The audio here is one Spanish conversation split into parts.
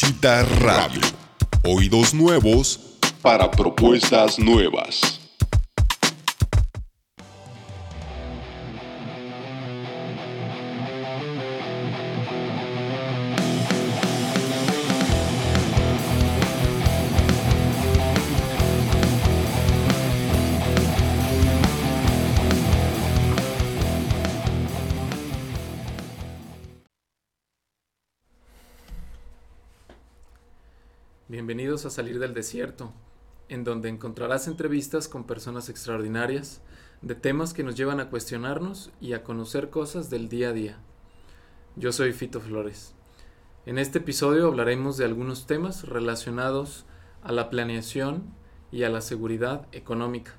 Exquisita radio. Oídos nuevos para propuestas nuevas. Bienvenidos a Salir del Desierto, en donde encontrarás entrevistas con personas extraordinarias de temas que nos llevan a cuestionarnos y a conocer cosas del día a día. Yo soy Fito Flores. En este episodio hablaremos de algunos temas relacionados a la planeación y a la seguridad económica.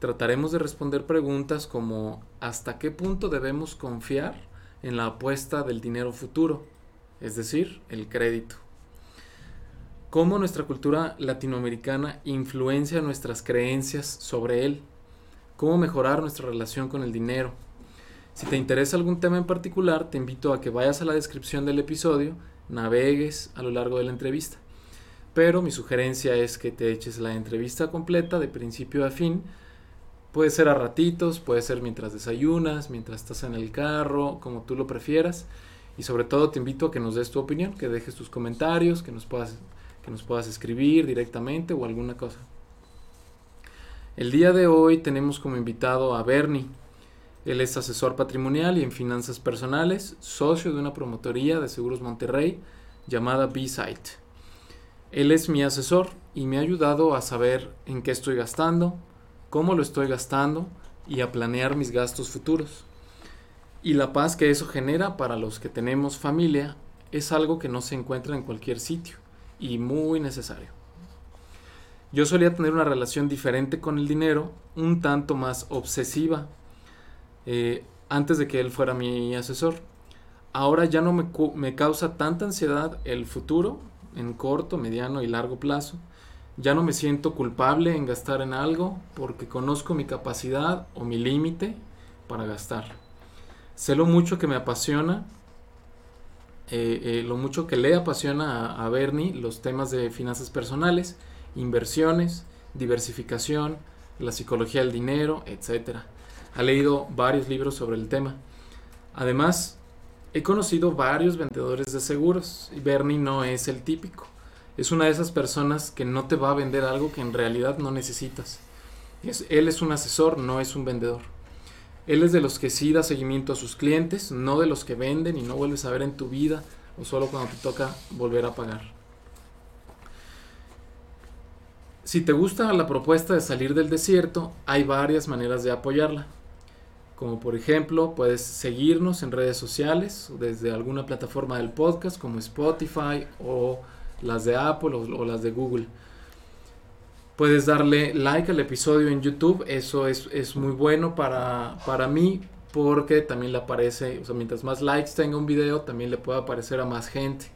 Trataremos de responder preguntas como ¿hasta qué punto debemos confiar en la apuesta del dinero futuro? Es decir, el crédito cómo nuestra cultura latinoamericana influencia nuestras creencias sobre él, cómo mejorar nuestra relación con el dinero. Si te interesa algún tema en particular, te invito a que vayas a la descripción del episodio, navegues a lo largo de la entrevista. Pero mi sugerencia es que te eches la entrevista completa de principio a fin. Puede ser a ratitos, puede ser mientras desayunas, mientras estás en el carro, como tú lo prefieras. Y sobre todo te invito a que nos des tu opinión, que dejes tus comentarios, que nos puedas que nos puedas escribir directamente o alguna cosa. El día de hoy tenemos como invitado a Bernie. Él es asesor patrimonial y en finanzas personales, socio de una promotoría de seguros Monterrey llamada B-Site. Él es mi asesor y me ha ayudado a saber en qué estoy gastando, cómo lo estoy gastando y a planear mis gastos futuros. Y la paz que eso genera para los que tenemos familia es algo que no se encuentra en cualquier sitio y muy necesario. Yo solía tener una relación diferente con el dinero, un tanto más obsesiva, eh, antes de que él fuera mi asesor. Ahora ya no me, me causa tanta ansiedad el futuro, en corto, mediano y largo plazo. Ya no me siento culpable en gastar en algo porque conozco mi capacidad o mi límite para gastar. Sé lo mucho que me apasiona eh, eh, lo mucho que le apasiona a, Bernie los temas de finanzas personales, inversiones, diversificación, la psicología del dinero, etc. Ha leído varios libros sobre el tema. Además, he conocido varios vendedores de seguros y Bernie no es el típico. Es una de esas personas que no te va a vender algo que en realidad no necesitas. él es un asesor, no es un vendedor. Él es de los que sí da seguimiento a sus clientes, no de los que venden y no vuelves a ver en tu vida o solo cuando te toca volver a pagar. Si te gusta la propuesta de salir del desierto, hay varias maneras de apoyarla. Como por ejemplo, puedes seguirnos en redes sociales, desde alguna plataforma del podcast como Spotify o las de Apple o, las de Google. Puedes darle like al episodio en YouTube, eso es, muy bueno para, para mí porque también le aparece, o sea, mientras más likes tenga un video, también le puede aparecer a más gente.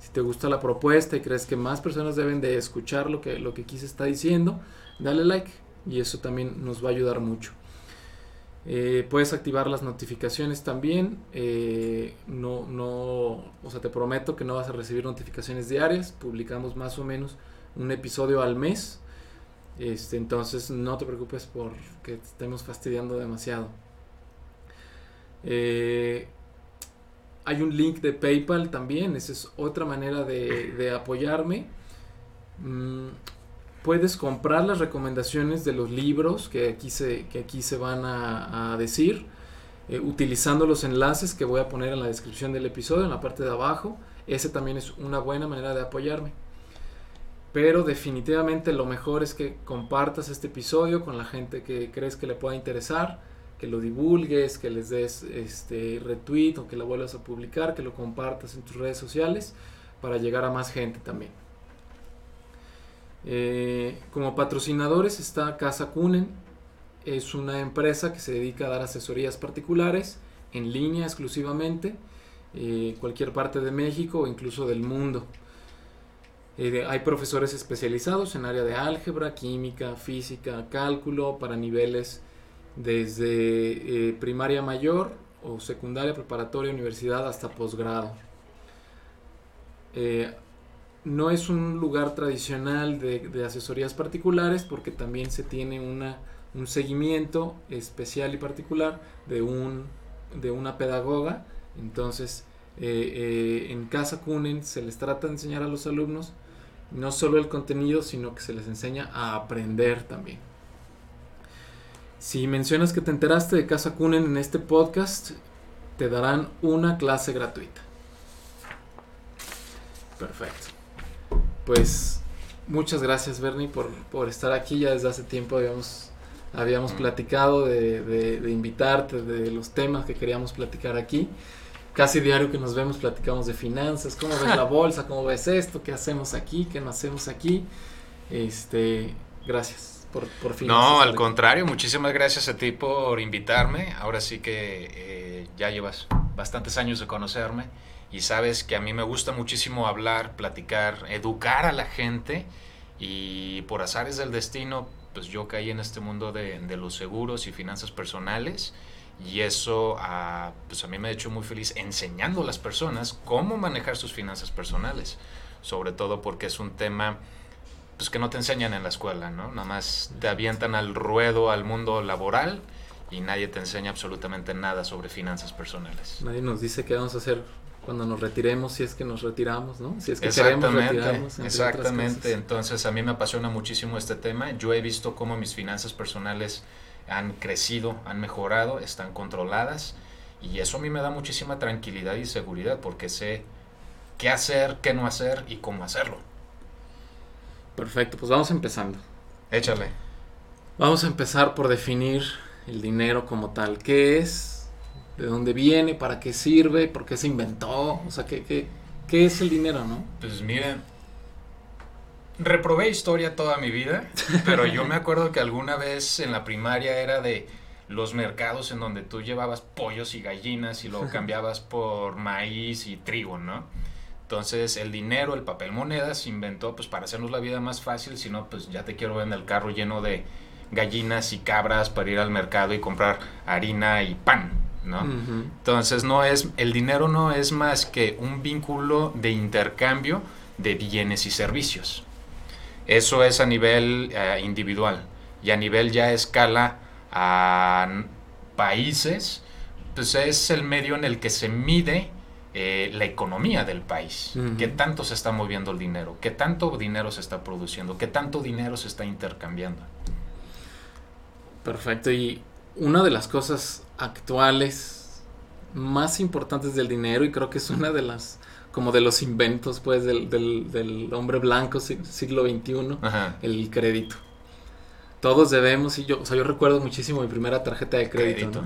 Si te gusta la propuesta y crees que más personas deben de escuchar lo que, lo que está diciendo, dale like y eso también nos va a ayudar mucho. Eh, puedes activar las notificaciones también. Eh, no, no, o sea, te prometo que no vas a recibir notificaciones diarias. Publicamos más o menos un episodio al mes. Este, entonces no te preocupes por que estemos fastidiando demasiado. Eh, hay un link de PayPal también, esa es otra manera de, apoyarme. Mm, puedes comprar las recomendaciones de los libros que aquí se, que aquí se van a, decir, eh, utilizando los enlaces que voy a poner en la descripción del episodio, en la parte de abajo. Ese también es una buena manera de apoyarme. Pero definitivamente lo mejor es que compartas este episodio con la gente que crees que le pueda interesar, que lo divulgues, que les des este retweet o que lo vuelvas a publicar, que lo compartas en tus redes sociales para llegar a más gente también. Eh, como patrocinadores está Casa Kunen, es una empresa que se dedica a dar asesorías particulares en línea exclusivamente, eh, cualquier parte de México o incluso del mundo. Eh, hay profesores especializados en área de álgebra, química, física, cálculo para niveles desde eh, primaria mayor o secundaria, preparatoria, universidad hasta posgrado. Eh, no es un lugar tradicional de, asesorías particulares porque también se tiene una, un seguimiento especial y particular de, un, de una pedagoga. Entonces, eh, en Casa Cunen se les trata de enseñar a los alumnos no solo el contenido, sino que se les enseña a aprender también. Si mencionas que te enteraste de Casa Kunen en este podcast, te darán una clase gratuita. Perfecto. Pues muchas gracias Bernie por, estar aquí. Ya desde hace tiempo habíamos, habíamos platicado de, de invitarte, de los temas que queríamos platicar aquí casi diario que nos vemos platicamos de finanzas, cómo ves la bolsa, cómo ves esto, qué hacemos aquí, qué no hacemos aquí. Este, gracias por, por fin. No, al contrario, muchísimas gracias a ti por invitarme. Ahora sí que eh, ya llevas bastantes años de conocerme y sabes que a mí me gusta muchísimo hablar, platicar, educar a la gente y por azares del destino, pues yo caí en este mundo de, de los seguros y finanzas personales y eso a, pues a mí me ha hecho muy feliz enseñando a las personas cómo manejar sus finanzas personales. Sobre todo porque es un tema pues, que no te enseñan en la escuela, ¿no? Nada más te avientan al ruedo al mundo laboral y nadie te enseña absolutamente nada sobre finanzas personales. Nadie nos dice qué vamos a hacer cuando nos retiremos, si es que nos retiramos, ¿no? Si es que queremos retirarnos. Exactamente, entonces a mí me apasiona muchísimo este tema. Yo he visto cómo mis finanzas personales han crecido, han mejorado, están controladas y eso a mí me da muchísima tranquilidad y seguridad porque sé qué hacer, qué no hacer y cómo hacerlo. Perfecto, pues vamos empezando. Échale. Vamos a empezar por definir el dinero como tal. ¿Qué es? ¿De dónde viene? ¿Para qué sirve? ¿Por qué se inventó? O sea, ¿qué, qué, qué es el dinero, no? Pues miren, reprobé historia toda mi vida, pero yo me acuerdo que alguna vez en la primaria era de los mercados en donde tú llevabas pollos y gallinas y lo cambiabas por maíz y trigo, ¿no? Entonces el dinero, el papel moneda se inventó pues para hacernos la vida más fácil, si no pues ya te quiero ver en el carro lleno de gallinas y cabras para ir al mercado y comprar harina y pan, ¿no? Entonces no es el dinero no es más que un vínculo de intercambio de bienes y servicios. Eso es a nivel eh, individual y a nivel ya escala a países, pues es el medio en el que se mide eh, la economía del país, qué tanto se está moviendo el dinero, qué tanto dinero se está produciendo, qué tanto dinero se está intercambiando. Perfecto, y una de las cosas actuales más importantes del dinero, y creo que es una de las como de los inventos pues del, del, hombre blanco siglo XXI, el crédito. Todos debemos, y yo, o sea, yo recuerdo muchísimo mi primera tarjeta de crédito,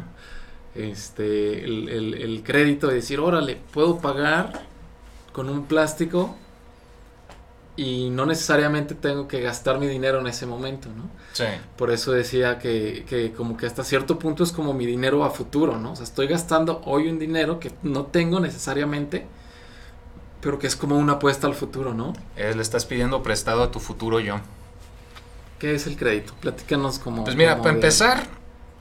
Este, el, el, el, crédito de decir, órale, puedo pagar con un plástico y no necesariamente tengo que gastar mi dinero en ese momento, ¿no? Sí. Por eso decía que, que, como que hasta cierto punto es como mi dinero a futuro, ¿no? O sea, estoy gastando hoy un dinero que no tengo necesariamente, pero que es como una apuesta al futuro, ¿no? le estás pidiendo prestado a tu futuro yo. ¿Qué es el crédito? Platícanos como... Pues mira, para empezar,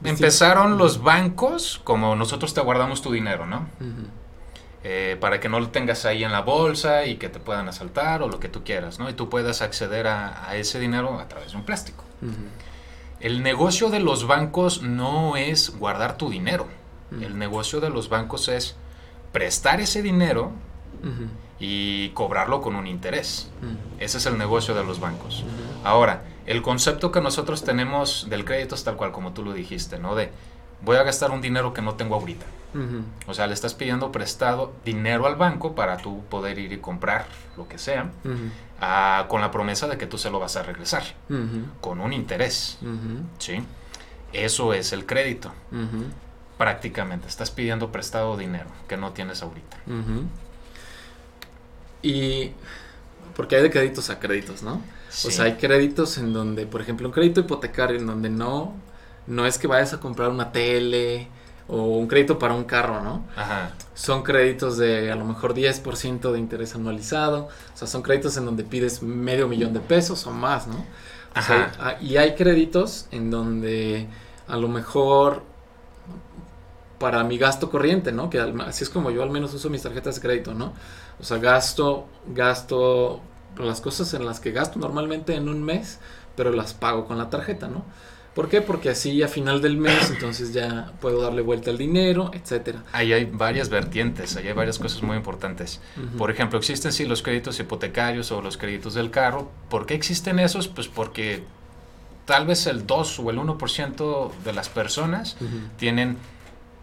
empezaron los bancos como nosotros te guardamos tu dinero, ¿no? Eh, para que no lo tengas ahí en la bolsa y que te puedan asaltar o lo que tú quieras, ¿no? Y tú puedas acceder a, ese dinero a través de un plástico. El negocio de los bancos no es guardar tu dinero. El negocio de los bancos es prestar ese dinero y cobrarlo con un interés. Ese es el negocio de los bancos. Ahora, el concepto que nosotros tenemos del crédito es tal cual como tú lo dijiste, ¿no? De voy a gastar un dinero que no tengo ahorita. O sea, le estás pidiendo prestado dinero al banco para tú poder ir y comprar lo que sea, ah, con la promesa de que tú se lo vas a regresar, con un interés. ¿Sí? Eso es el crédito. Prácticamente, estás pidiendo prestado dinero que no tienes ahorita. Y porque hay de créditos a créditos, ¿no? O sea, hay créditos en donde, por ejemplo, un crédito hipotecario en donde no, no es que vayas a comprar una tele o un crédito para un carro, ¿no? Ajá. Son créditos de a lo mejor 10% de interés anualizado. O sea, son créditos en donde pides medio millón de pesos o más, ¿no? O Sea, y hay créditos en donde a lo mejor para mi gasto corriente, ¿no? Que así es como yo al menos uso mis tarjetas de crédito, ¿no? O sea, gasto, gasto las cosas en las que gasto normalmente en un mes, pero las pago con la tarjeta, ¿no? ¿Por qué? Porque así a final del mes entonces ya puedo darle vuelta al dinero, etcétera. Ahí hay varias vertientes, ahí hay varias cosas muy importantes. Por ejemplo, existen sí los créditos hipotecarios o los créditos del carro. ¿Por qué existen esos? Pues porque tal vez el 2 o el 1% de las personas tienen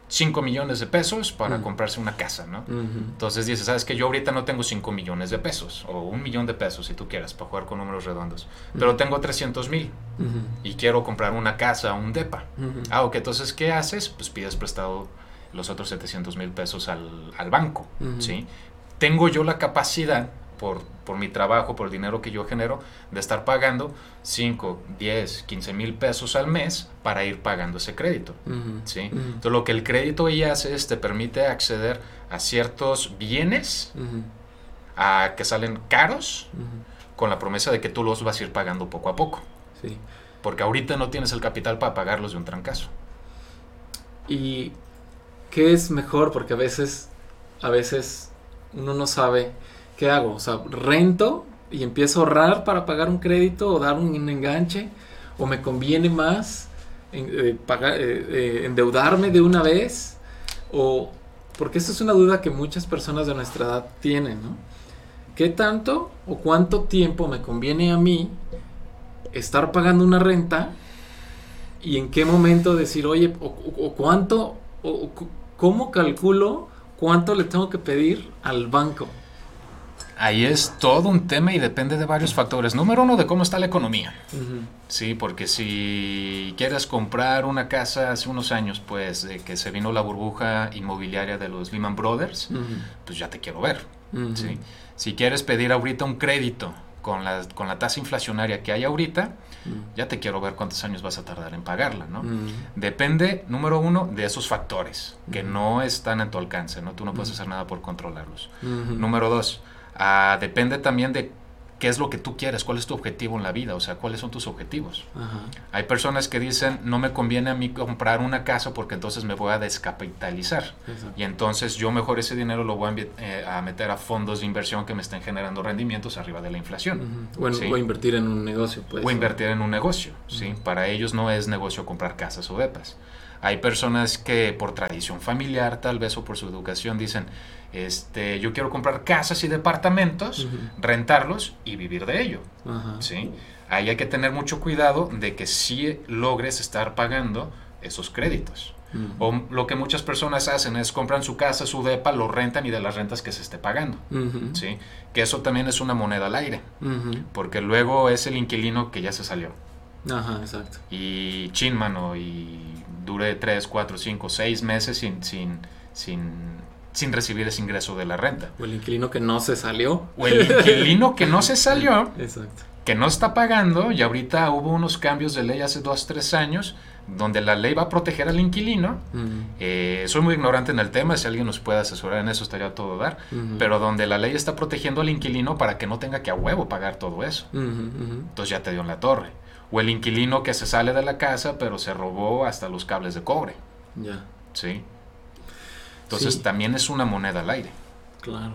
5 millones de pesos para comprarse una casa, ¿no? Entonces dices, ¿sabes que Yo ahorita no tengo 5 millones de pesos, o un millón de pesos si tú quieras, para jugar con números redondos, pero tengo 300 mil y quiero comprar una casa, un DEPA. Ah, ok, entonces, ¿qué haces? Pues pides prestado los otros 700 mil pesos al, al banco, ¿sí? Tengo yo la capacidad por, por, mi trabajo, por el dinero que yo genero, de estar pagando 5, 10, 15 mil pesos al mes para ir pagando ese crédito. ¿sí? Entonces lo que el crédito ahí hace es te permite acceder a ciertos bienes a que salen caros con la promesa de que tú los vas a ir pagando poco a poco. Sí. Porque ahorita no tienes el capital para pagarlos de un trancazo. ¿Y qué es mejor? Porque a veces, a veces uno no sabe ¿qué hago? O sea, rento y empiezo a ahorrar para pagar un crédito o dar un enganche, o me conviene más eh, pagar, eh, eh, endeudarme de una vez, o porque esa es una duda que muchas personas de nuestra edad tienen, ¿no? ¿Qué tanto o cuánto tiempo me conviene a mí estar pagando una renta y en qué momento decir, oye, o, cuánto, o cómo calculo cuánto le tengo que pedir al banco? Ahí es todo un tema y depende de varios factores. Número uno, de cómo está la economía. Sí, porque si quieres comprar una casa hace unos años, pues de que se vino la burbuja inmobiliaria de los Lehman Brothers, pues ya te quiero ver. ¿sí? Si quieres pedir ahorita un crédito con la, con la tasa inflacionaria que hay ahorita, ya te quiero ver cuántos años vas a tardar en pagarla, ¿no? Depende, número uno, de esos factores que no están en tu alcance, ¿no? Tú no puedes hacer nada por controlarlos. Número dos, Ah, depende también de qué es lo que tú quieres, cuál es tu objetivo en la vida, o sea, cuáles son tus objetivos. Hay personas que dicen, no me conviene a mí comprar una casa porque entonces me voy a descapitalizar. Y entonces yo mejor ese dinero lo voy a, eh, meter a fondos de inversión que me estén generando rendimientos arriba de la inflación. o, invertir en un negocio. Pues, o invertir en un negocio, ¿sí? Para ellos no es negocio comprar casas o depas. Hay personas que por tradición familiar tal vez o por su educación dicen, este, yo quiero comprar casas y departamentos, rentarlos y vivir de ello. ¿sí? Ahí hay que tener mucho cuidado de que sí logres estar pagando esos créditos. O lo que muchas personas hacen es compran su casa, su depa, lo rentan y de las rentas que se esté pagando. ¿sí? Que eso también es una moneda al aire. Porque luego es el inquilino que ya se salió. Ajá, exacto. Y chin, mano, y dure 3, 4, 5, 6 meses sin, sin, sin sin recibir ese ingreso de la renta. O el inquilino que no se salió. O el inquilino que no se salió. Exacto. Que no está pagando y ahorita hubo unos cambios de ley hace dos, tres años donde la ley va a proteger al inquilino. Eh, soy muy ignorante en el tema, si alguien nos puede asesorar en eso estaría todo dar, pero donde la ley está protegiendo al inquilino para que no tenga que a huevo pagar todo eso. Entonces ya te dio en la torre. O el inquilino que se sale de la casa pero se robó hasta los cables de cobre. Ya. Sí. Entonces también es una moneda al aire. Claro.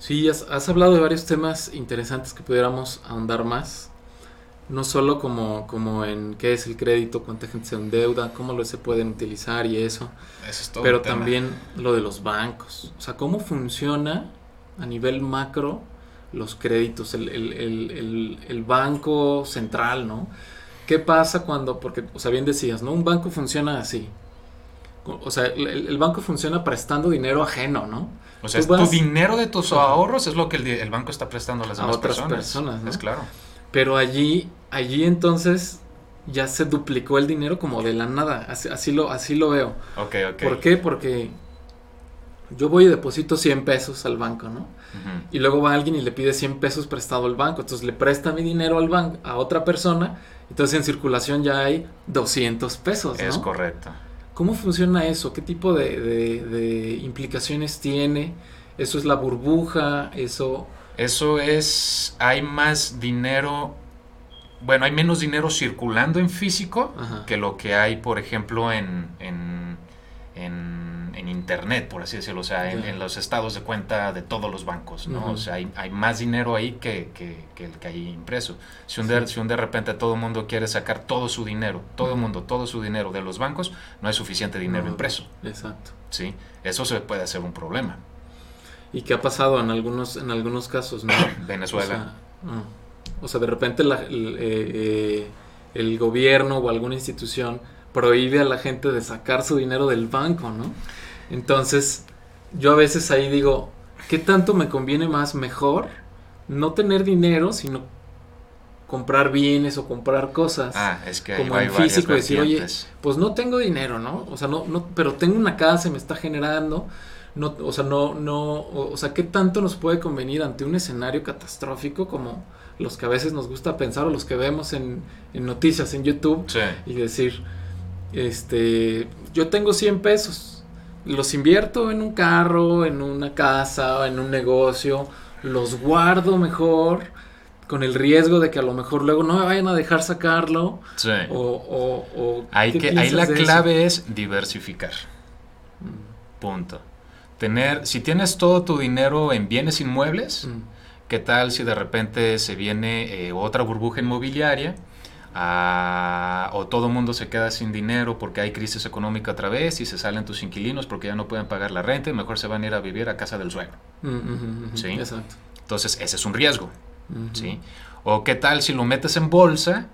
Sí, has, hablado de varios temas interesantes que pudiéramos ahondar más. No solo como, como en qué es el crédito, cuánta gente se endeuda, cómo lo se pueden utilizar y eso. eso es todo pero también lo de los bancos. O sea, cómo funciona a nivel macro los créditos, el, el, el banco central, ¿no? ¿Qué pasa cuando, porque, o sea, bien decías, ¿no? Un banco funciona así o sea, el, banco funciona prestando dinero ajeno, ¿no? O sea, tu dinero de tus ahorros es lo que el, banco está prestando a las demás otras personas. Es claro. Pero allí, allí entonces ya se duplicó el dinero como de la nada. Así, lo, así lo veo. Ok, ok. ¿Por qué? Porque yo voy y deposito 100 pesos al banco, ¿no? Y luego va alguien y le pide 100 pesos prestado al banco. Entonces le presta mi dinero al banco a otra persona. Entonces en circulación ya hay 200 pesos. ¿no? Es correcto. ¿Cómo funciona eso? ¿Qué tipo de, implicaciones tiene? ¿Eso es la burbuja? ¿Eso...? Eso es... Hay más dinero bueno, hay menos dinero circulando en físico Ajá. que lo que hay, por ejemplo, en, en, en, en internet, por así decirlo, o sea, en, los estados de cuenta de todos los bancos, ¿no? O sea, hay, hay más dinero ahí que, que, que el que hay impreso. Si un, de, Sí. si un de repente todo el mundo quiere sacar todo su dinero, todo el mundo, todo su dinero de los bancos, no hay suficiente dinero impreso, Exacto. ¿sí? Eso se puede hacer un problema. ¿Y qué ha pasado en algunos, en algunos casos, no? Venezuela. O sea, ah, o sea, de repente la- el, eh, eh, el gobierno o alguna institución prohíbe a la gente de sacar su dinero del banco, ¿no? Entonces, yo a veces ahí digo, ¿qué tanto me conviene más mejor no tener dinero, sino comprar bienes o comprar cosas? ah, es que como en físico decir, oye, pues no tengo dinero, ¿no? O sea, no, no, pero tengo una casa, me está generando, no, o sea, no, no, o, o sea, ¿qué tanto nos puede convenir ante un escenario catastrófico como los que a veces nos gusta pensar o los que vemos en, en noticias en YouTube Sí. y decir, este, yo tengo 100 pesos, los invierto en un carro, en una casa, en un negocio, los guardo mejor con el riesgo de que a lo mejor luego no me vayan a dejar sacarlo Sí. o, o, o Hay ¿qué que, ahí la eso? clave es diversificar. Punto. Tener, si tienes todo tu dinero en bienes inmuebles, Mm, ¿qué tal si de repente se viene eh, otra burbuja inmobiliaria? Ah, o todo el mundo se queda sin dinero porque hay crisis económica otra vez y se salen tus inquilinos porque ya no pueden pagar la renta y mejor se van a ir a vivir a casa del suegro. mm, Sí. Exacto. Entonces, ese es un riesgo. ¿sí? O qué tal si lo metes en bolsa,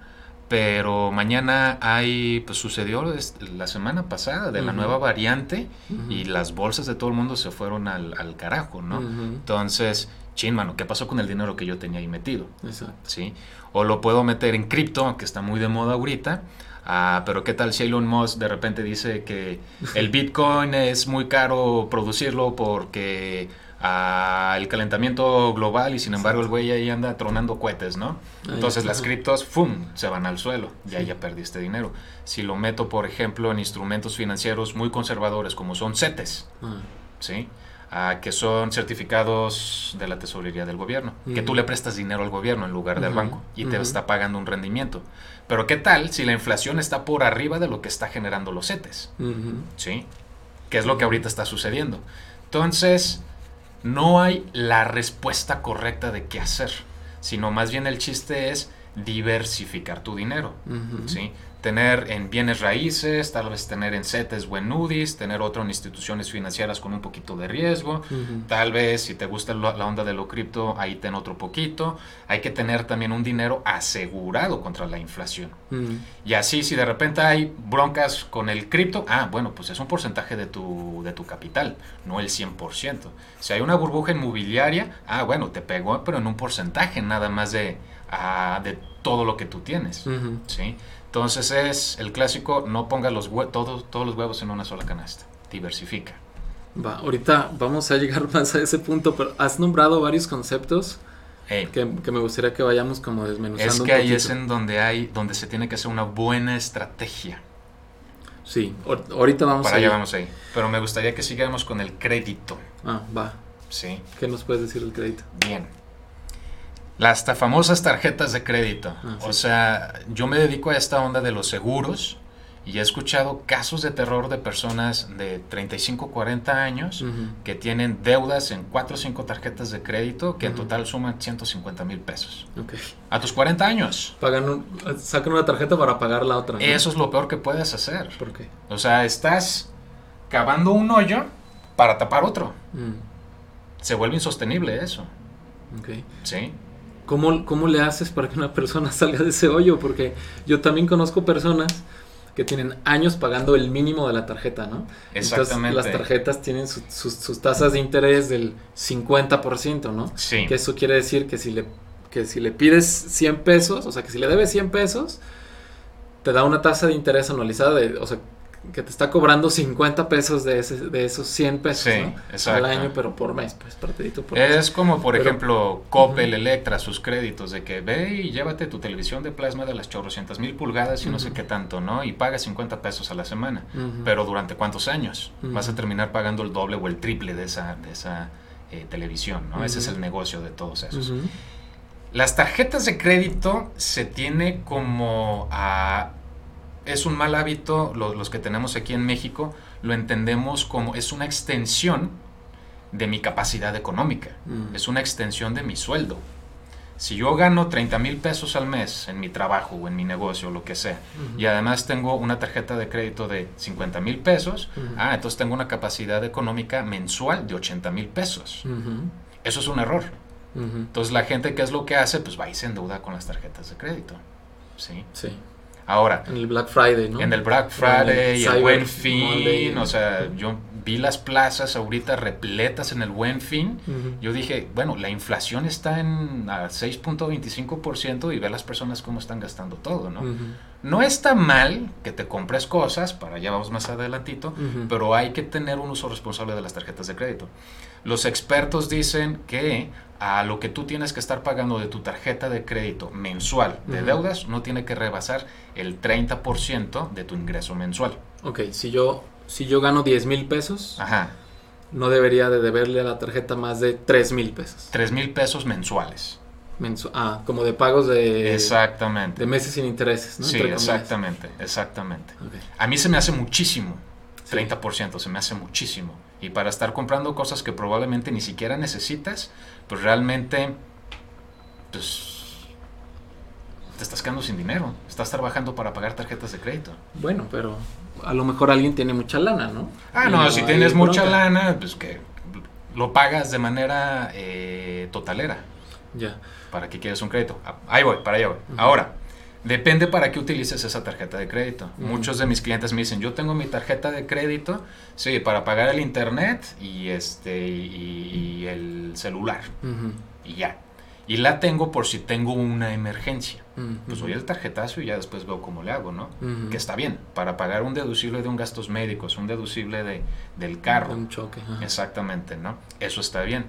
pero mañana hay, pues sucedió la semana pasada de la nueva variante y las bolsas de todo el mundo se fueron al, al carajo, ¿no? Entonces, chin, mano, ¿qué pasó con el dinero que yo tenía ahí metido? Exacto. ¿Sí? O lo puedo meter en cripto, que está muy de moda ahorita. Ah, pero qué tal si Elon Musk de repente dice que el Bitcoin es muy caro producirlo porque ah, el calentamiento global y sin embargo el güey ahí anda tronando cohetes, ¿no? Entonces las criptos, ¡fum!, se van al suelo, ya ya perdiste dinero. Si lo meto, por ejemplo, en instrumentos financieros muy conservadores como son CETES, Ah, ¿sí? Ah, que son certificados de la tesorería del gobierno, que tú Ujú. le prestas dinero al gobierno en lugar del banco y te está pagando un rendimiento. Pero ¿qué tal si la inflación está por arriba de lo que está generando los CETES? ¿Sí? Que es lo que ahorita está sucediendo. Entonces, no hay la respuesta correcta de qué hacer, sino más bien el chiste es diversificar tu dinero. ¿sí? Tener en bienes raíces, tal vez tener en CETES o en UDIs, tener otro en instituciones financieras con un poquito de riesgo. Tal vez si te gusta la onda de lo cripto, ahí ten otro poquito. Hay que tener también un dinero asegurado contra la inflación. Y así si de repente hay broncas con el cripto, ah, bueno, pues es un porcentaje de tu, de tu capital, no el 100%. Si hay una burbuja inmobiliaria, ah, bueno, te pegó, pero en un porcentaje nada más de, ah, de todo lo que tú tienes. ¿sí? Entonces es el clásico, no pongas los hue- todos, todos los huevos en una sola canasta, diversifica. Va, ahorita vamos a llegar más a ese punto, pero has nombrado varios conceptos que, que me gustaría que vayamos como desmenuzando. es un que ahí es en donde hay, donde se tiene que hacer una buena estrategia. Sí, ahor- ahorita vamos Para allá vamos ahí. Pero me gustaría que sigamos con el crédito, Ah, va. ¿sí? ¿Qué nos puedes decir del crédito? Bien. Las famosas tarjetas de crédito. Ah, sí. O sea, yo me dedico a esta onda de los seguros y he escuchado casos de terror de personas de 35, 40 años Ujú. que tienen deudas en 4 o 5 tarjetas de crédito que en total suman 150 mil pesos. A tus 40 años. Pagan un- sacan una tarjeta para pagar la otra. ¿no? Eso es lo peor que puedes hacer. ¿Por qué? O sea, estás cavando un hoyo para tapar otro. Mm, Se vuelve insostenible eso. ok. ¿Sí? ¿Cómo, ¿Cómo le haces para que una persona salga de ese hoyo? Porque yo también conozco personas que tienen años pagando el mínimo de la tarjeta, ¿no? Exactamente. Entonces, las tarjetas tienen su- sus, sus tasas de interés del 50%, ¿no? Sí. Que eso quiere decir que si le, que si le pides 100 pesos, o sea, que si le debes 100 pesos, te da una tasa de interés anualizada de, o sea, que te está cobrando 50 pesos de, ese, de esos 100 pesos, Sí, ¿no? Al año, pero por mes, pues, partidito por mes. Es como, por Pero- ejemplo, Coppel. Electra, sus créditos de que ve y llévate tu televisión de plasma de las chorrocientas mil pulgadas y no sé qué tanto, ¿no? Y paga 50 pesos a la semana. Pero ¿durante cuántos años? Vas a terminar pagando el doble o el triple de esa, de esa eh, televisión, ¿no? Ese es el negocio de todos esos. Las tarjetas de crédito se tiene como a... Es un mal hábito, los, que tenemos aquí en México, lo entendemos como es una extensión de mi capacidad económica, mm. es una extensión de mi sueldo. Si yo gano 30 mil pesos al mes en mi trabajo o en mi negocio o lo que sea, y además tengo una tarjeta de crédito de 50 mil pesos, ah, entonces tengo una capacidad económica mensual de 80 mil pesos. Eso es un error. Entonces la gente, ¿qué es lo que hace? Pues va y se endeuda con las tarjetas de crédito. ¿Sí? Sí. Ahora. En el Black Friday, ¿no? En el Black Friday y el Buen Fin. O sea, yo vi las plazas ahorita repletas en el Buen Fin. Yo dije, bueno, la inflación está en 6.25% y ve a las personas cómo están gastando todo, ¿no? No está mal que te compres cosas, para allá vamos más adelantito, pero hay que tener un uso responsable de las tarjetas de crédito. Los expertos dicen que a lo que tú tienes que estar pagando de tu tarjeta de crédito mensual de deudas no tiene que rebasar el 30% de tu ingreso mensual. Ok, si yo, si yo gano 10 mil pesos, no debería de deberle a la tarjeta más de 3 mil pesos. 3 mil pesos mensuales. ah, como de pagos de... Exactamente. De meses sin intereses, ¿no? Sí, exactamente, exactamente. A mí se me hace muchísimo. 30% se me hace muchísimo. Y para estar comprando cosas que probablemente ni siquiera necesitas, pues realmente, pues te estás quedando sin dinero. Estás trabajando para pagar tarjetas de crédito. Bueno, pero a lo mejor alguien tiene mucha lana, ¿no? Ah, no, si tienes mucha lana, pues que lo pagas de manera eh, totalera. Ya. ¿Para qué quieres un crédito? Ah, ahí voy, para allá voy. Ahora, Depende para qué utilices esa tarjeta de crédito. Muchos de mis clientes me dicen, yo tengo mi tarjeta de crédito, sí, para pagar el internet y, este, y, el celular. Y ya. Y la tengo por si tengo una emergencia. Pues voy al tarjetazo y ya después veo cómo le hago, ¿no? Que está bien, para pagar un deducible de un gastos médicos, un deducible de, del carro. Un choque. Exactamente, ¿no? Eso está bien.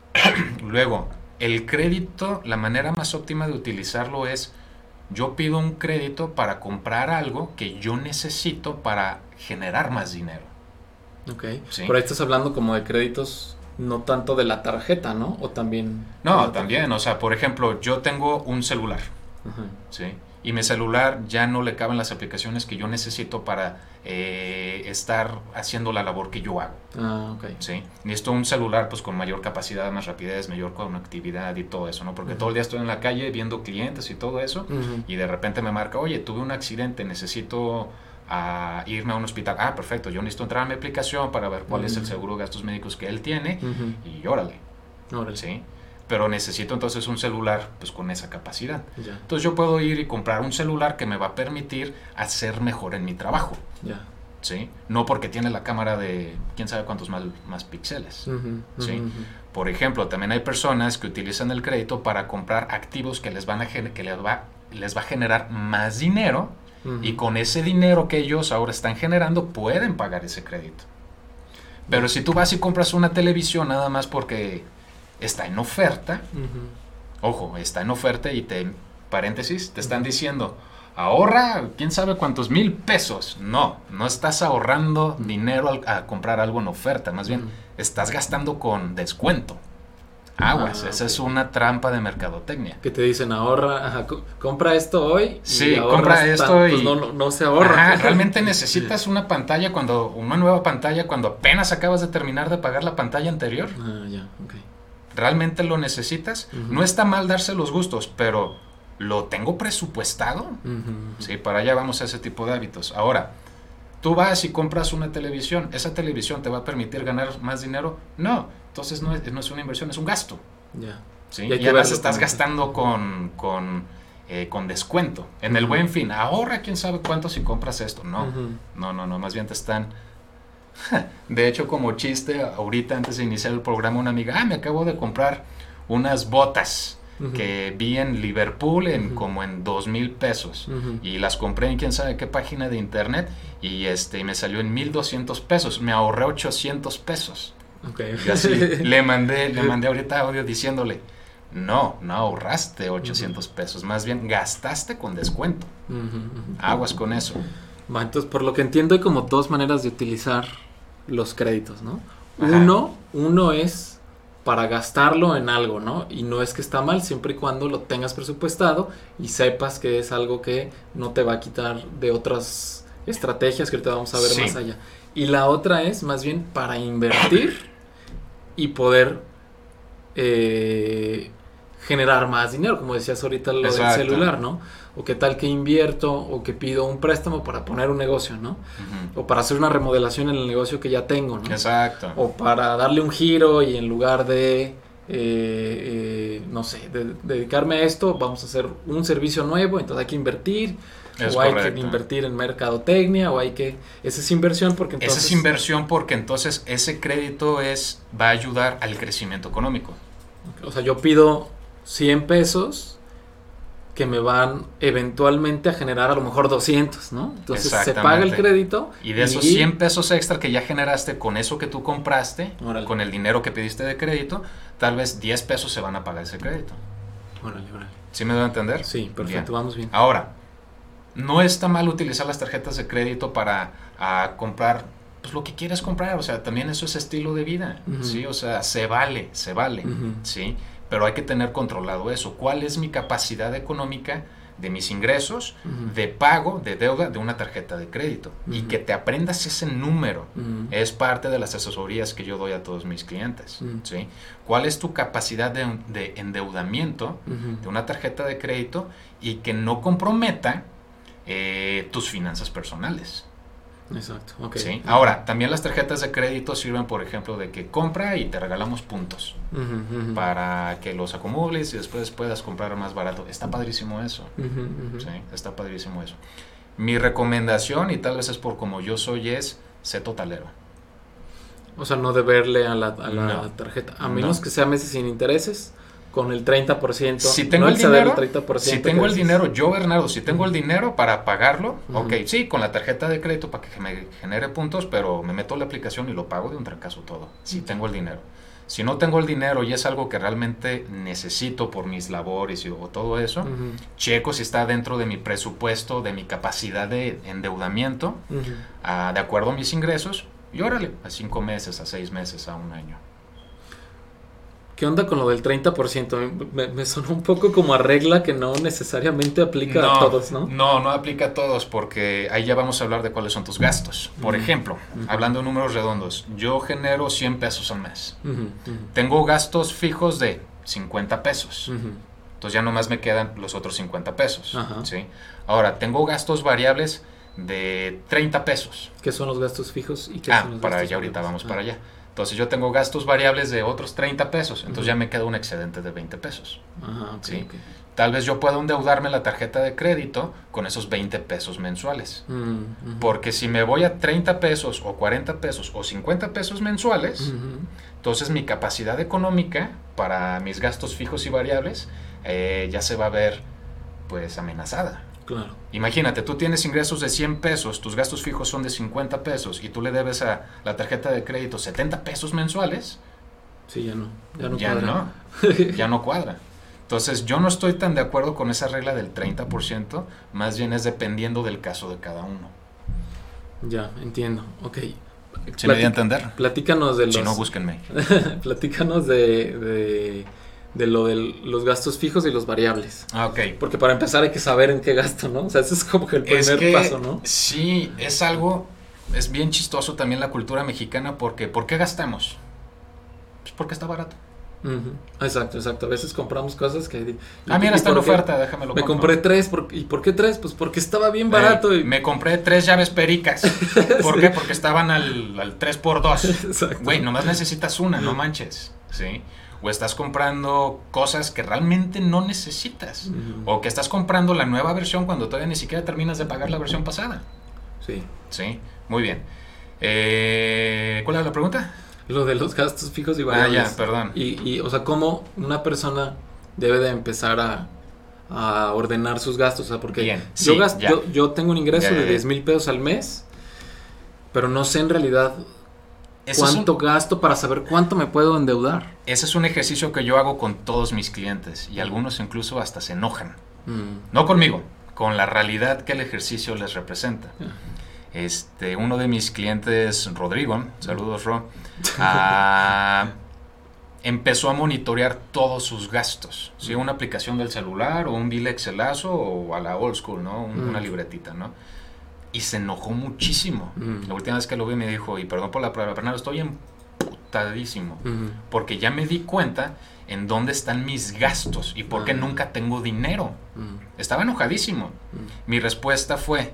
Luego, el crédito, la manera más óptima de utilizarlo es yo pido un crédito para comprar algo que yo necesito para generar más dinero. Ok. Por ahí estás hablando como de créditos no tanto de la tarjeta, ¿no? O también... No, también. O sea, por ejemplo, yo tengo un celular. ¿Sí? Y mi celular ya no le caben las aplicaciones que yo necesito para eh, estar haciendo la labor que yo hago. Ah, ok. ¿sí? Necesito un celular pues con mayor capacidad, más rapidez, mayor conectividad y todo eso, ¿no? Porque todo el día estoy en la calle viendo clientes y todo eso y de repente me marca, oye, tuve un accidente, necesito a ah, irme a un hospital. Ah, perfecto, yo necesito entrar a mi aplicación para ver cuál es el seguro de gastos médicos que él tiene y órale. Órale. ¿Sí? Pero necesito entonces un celular pues con esa capacidad. Entonces yo puedo ir y comprar un celular que me va a permitir hacer mejor en mi trabajo. ¿Sí? No porque tiene la cámara de quién sabe cuántos más, más píxeles. ¿sí? Por ejemplo, también hay personas que utilizan el crédito para comprar activos que les van a que les va, les va a generar más dinero y con ese dinero que ellos ahora están generando pueden pagar ese crédito. Pero si tú vas y compras una televisión nada más porque está en oferta. Ojo, está en oferta y te, paréntesis, te están diciendo, ahorra quién sabe cuántos mil pesos. No, no estás ahorrando dinero a comprar algo en oferta, más bien estás gastando con descuento. Aguas, ah, esa es una trampa de mercadotecnia. Que te dicen ahorra, compra esto hoy. Sí, compra esto pues y no, se ahorra. realmente necesitas una pantalla cuando, una nueva pantalla cuando apenas acabas de terminar de pagar la pantalla anterior. Ah, ya, ok ¿Realmente lo necesitas? No está mal darse los gustos, pero ¿lo tengo presupuestado? Sí, para allá vamos a ese tipo de hábitos. Ahora, tú vas y compras una televisión, ¿esa televisión te va a permitir ganar más dinero? No, entonces no es, una inversión, es un gasto. Ya. ¿Sí? Y, además estás gastando con, con, eh, con, descuento. En el buen fin, ahorra quién sabe cuánto si compras esto. No, no, no, no, más bien te están De hecho, como chiste, ahorita antes de iniciar el programa, una amiga, ah, me acabo de comprar unas botas que vi en Liverpool en como en dos mil pesos y las compré en quién sabe qué página de internet y este me salió en 1200 pesos, me ahorré 800 pesos. Y así le mandé, le mandé ahorita audio diciéndole, no, no ahorraste 800 pesos, más bien gastaste con descuento. Aguas con eso. entonces, por lo que entiendo, hay como dos maneras de utilizar los créditos, ¿no? Uno, uno es para gastarlo en algo, ¿no? Y no es que está mal siempre y cuando lo tengas presupuestado y sepas que es algo que no te va a quitar de otras estrategias que ahorita vamos a ver Sí. más allá. Y la otra es más bien para invertir y poder eh, generar más dinero, como decías ahorita lo Exacto. del celular, ¿no? O qué tal que invierto o que pido un préstamo para poner un negocio, ¿no? O para hacer una remodelación en el negocio que ya tengo, ¿no? Exacto. O para darle un giro y en lugar de, eh, eh, no sé, de, dedicarme a esto, vamos a hacer un servicio nuevo, entonces hay que invertir. Es o hay que invertir en mercadotecnia, o hay que... Esa es inversión porque entonces... Esa es inversión porque entonces ese crédito es va a ayudar al crecimiento económico. O sea, yo pido 100 pesos que me van eventualmente a generar a lo mejor 200, ¿no? Entonces se paga el crédito. Y de esos 100 pesos extra que ya generaste con eso que tú compraste, Órale. con el dinero que pediste de crédito, tal vez 10 pesos se van a pagar ese crédito. Órale, órale. ¿Sí me doy a entender? Sí, perfecto, Bien. vamos bien. Ahora, no está mal utilizar las tarjetas de crédito para comprar pues, lo que quieres comprar. O sea, también eso es estilo de vida. ¿sí? O sea, se vale, se vale. ¿sí? Pero hay que tener controlado eso. ¿Cuál es mi capacidad económica de mis ingresos, de pago, de deuda de una tarjeta de crédito? Y que te aprendas ese número. Es parte de las asesorías que yo doy a todos mis clientes. ¿sí? ¿Cuál es tu capacidad de, de endeudamiento de una tarjeta de crédito y que no comprometa eh, tus finanzas personales? Exacto. ¿sí? Ahora, también las tarjetas de crédito sirven, por ejemplo, de que compra y te regalamos puntos para que los acumules y después puedas comprar más barato. Está padrísimo eso. Está padrísimo eso. Mi recomendación, y tal vez es por como yo soy, es sé totalero. O sea, no deberle a la, a la No. tarjeta. A No. menos que sea meses sin intereses, con el 30%. Si tengo no el dinero, 30% si tengo el dinero, yo Bernardo, si tengo el dinero para pagarlo, Ujú. ok, sí, con la tarjeta de crédito para que me genere puntos, pero me meto a la aplicación y lo pago de un trancazo todo, si tengo el dinero. Si no tengo el dinero y es algo que realmente necesito por mis labores y, o todo eso, checo si está dentro de mi presupuesto, de mi capacidad de endeudamiento, ah, de acuerdo a mis ingresos, y órale, a cinco meses, a seis meses, a un año. ¿Qué onda con lo del 30%? Me, me sonó un poco como a regla que no necesariamente aplica a todos, ¿no? No, no aplica a todos porque ahí ya vamos a hablar de cuáles son tus gastos. Por ejemplo, hablando de números redondos, yo genero 100 pesos al mes. Tengo gastos fijos de 50 pesos. Entonces ya nomás me quedan los otros 50 pesos. ¿sí? Ahora, tengo gastos variables de 30 pesos. ¿Qué son los gastos fijos y qué Ah, son los para allá ahorita vamos Ah. para allá. Entonces yo tengo gastos variables de otros 30 pesos. Entonces ya me queda un excedente de 20 pesos. Ajá, Sí. Tal vez yo pueda endeudarme la tarjeta de crédito con esos 20 pesos mensuales. Mm. Porque si me voy a 30 pesos o 40 pesos o 50 pesos mensuales, entonces mi capacidad económica para mis gastos fijos y variables eh, ya se va a ver pues amenazada. Claro. Imagínate, tú tienes ingresos de 100 pesos, tus gastos fijos son de 50 pesos y tú le debes a la tarjeta de crédito 70 pesos mensuales, Sí, ya no. Ya no ya cuadra. no, ya no cuadra. Entonces yo no estoy tan de acuerdo con esa regla del 30%, más bien es dependiendo del caso de cada uno. Ya, entiendo. Ok. ¿Se me a entender? Platícanos de los... Si no, búsquenme. platícanos de, de, de lo de los gastos fijos y los variables. Ah, ok. Porque para empezar hay que saber en qué gasto, ¿no? O sea, ese es como que el primer Es que paso, ¿no? sí, es algo, es bien chistoso también la cultura mexicana porque ¿por qué gastamos? Pues porque está barato. Ujú. Exacto, exacto. A veces compramos cosas que... Ah, mira, ¿y está en oferta, déjamelo Me compro. compré tres. por- ¿Y por qué tres? Pues porque estaba bien barato. Eh, y... Me compré tres llaves pericas. ¿Por Sí. qué? Porque estaban al, al 3x2. Exacto. Güey, nomás necesitas una, no manches. ¿Sí? O estás comprando cosas que realmente no necesitas. O que estás comprando la nueva versión cuando todavía ni siquiera terminas de pagar la versión pasada. Sí. ¿Sí? Muy bien. Eh, ¿Cuál era la pregunta? Lo de los gastos fijos y Ah, variables. ya, perdón. Y, y, o sea, cómo una persona debe de empezar a, a ordenar sus gastos. O sea, porque Bien, yo, sí, gas- ya. yo, yo tengo un ingreso Ya, ya, de ya. 10 mil pesos al mes, pero no sé en realidad Cuánto un, gasto para saber cuánto me puedo endeudar. ese es un ejercicio que yo hago con todos mis clientes y algunos incluso hasta se enojan. Mm, No conmigo, con la realidad que el ejercicio les representa. Este, uno de mis clientes, Rodrigo, saludos Ro, ah, empezó a monitorear todos sus gastos. ¿sí? Una aplicación del celular o un bill Excelazo o a la old school, ¿no? Una libretita, ¿no? Y se enojó muchísimo. La última vez que lo vi me dijo, y perdón por la palabra, Bernardo, estoy emputadísimo. Porque ya me di cuenta en dónde están mis gastos y por qué nunca tengo dinero. Estaba enojadísimo. Mi respuesta fue,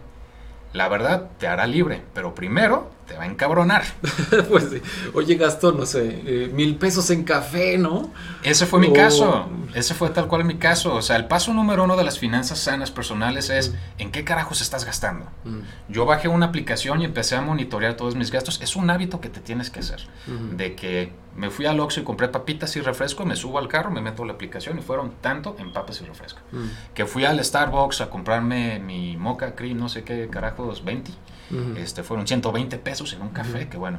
la verdad te hará libre, pero primero te va a encabronar. pues sí. Oye, gastó, no sé, eh, mil pesos en café, ¿no? Ese fue mi caso. Ese fue tal cual mi caso. O sea, el paso número uno de las finanzas sanas personales es mm. en qué carajos estás gastando. Mm. Yo bajé una aplicación y empecé a monitorear todos mis gastos. Es un hábito que te tienes que hacer. De que me fui al Oxxo y compré papitas y refresco, me subo al carro, me meto a la aplicación y fueron tanto en papas y refresco. Mm. Que fui al Starbucks a comprarme mi mocha cream, no sé qué carajos, 20 este, fueron 120 pesos en un café, que bueno,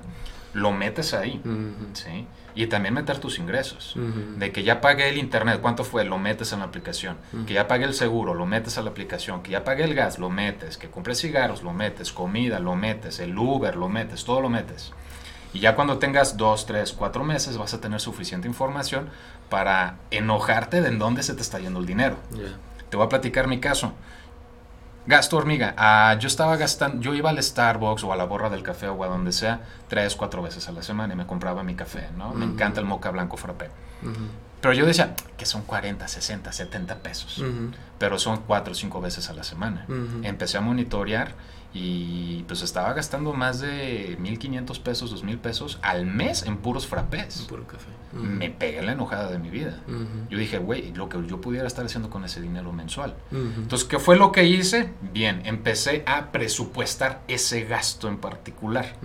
lo metes ahí, ¿sí? Y también meter tus ingresos. De que ya pagué el internet, ¿cuánto fue? Lo metes en la aplicación. Que ya pagué el seguro, lo metes a la aplicación. Que ya pagué el gas, lo metes. Que compré cigarros, lo metes. Comida, lo metes. El Uber, lo metes. Todo lo metes. Y ya cuando tengas dos, tres, cuatro meses vas a tener suficiente información para enojarte de en dónde se te está yendo el dinero. Te voy a platicar mi caso. Gasto hormiga. Ah, yo estaba gastando, yo iba al Starbucks o a la borra del café o a donde sea tres, cuatro veces a la semana y me compraba mi café, ¿no? Me encanta el moca blanco frappé. Pero yo decía que son 40, 60, 70 pesos. Pero son cuatro o cinco veces a la semana. Empecé a monitorear y pues estaba gastando más de 1.500 pesos, 2.000 pesos al mes en puros frappés. puro café. Me pegué la enojada de mi vida. Yo dije, güey, lo que yo pudiera estar haciendo con ese dinero mensual. Entonces, ¿qué fue lo que hice? Bien, empecé a presupuestar ese gasto en particular.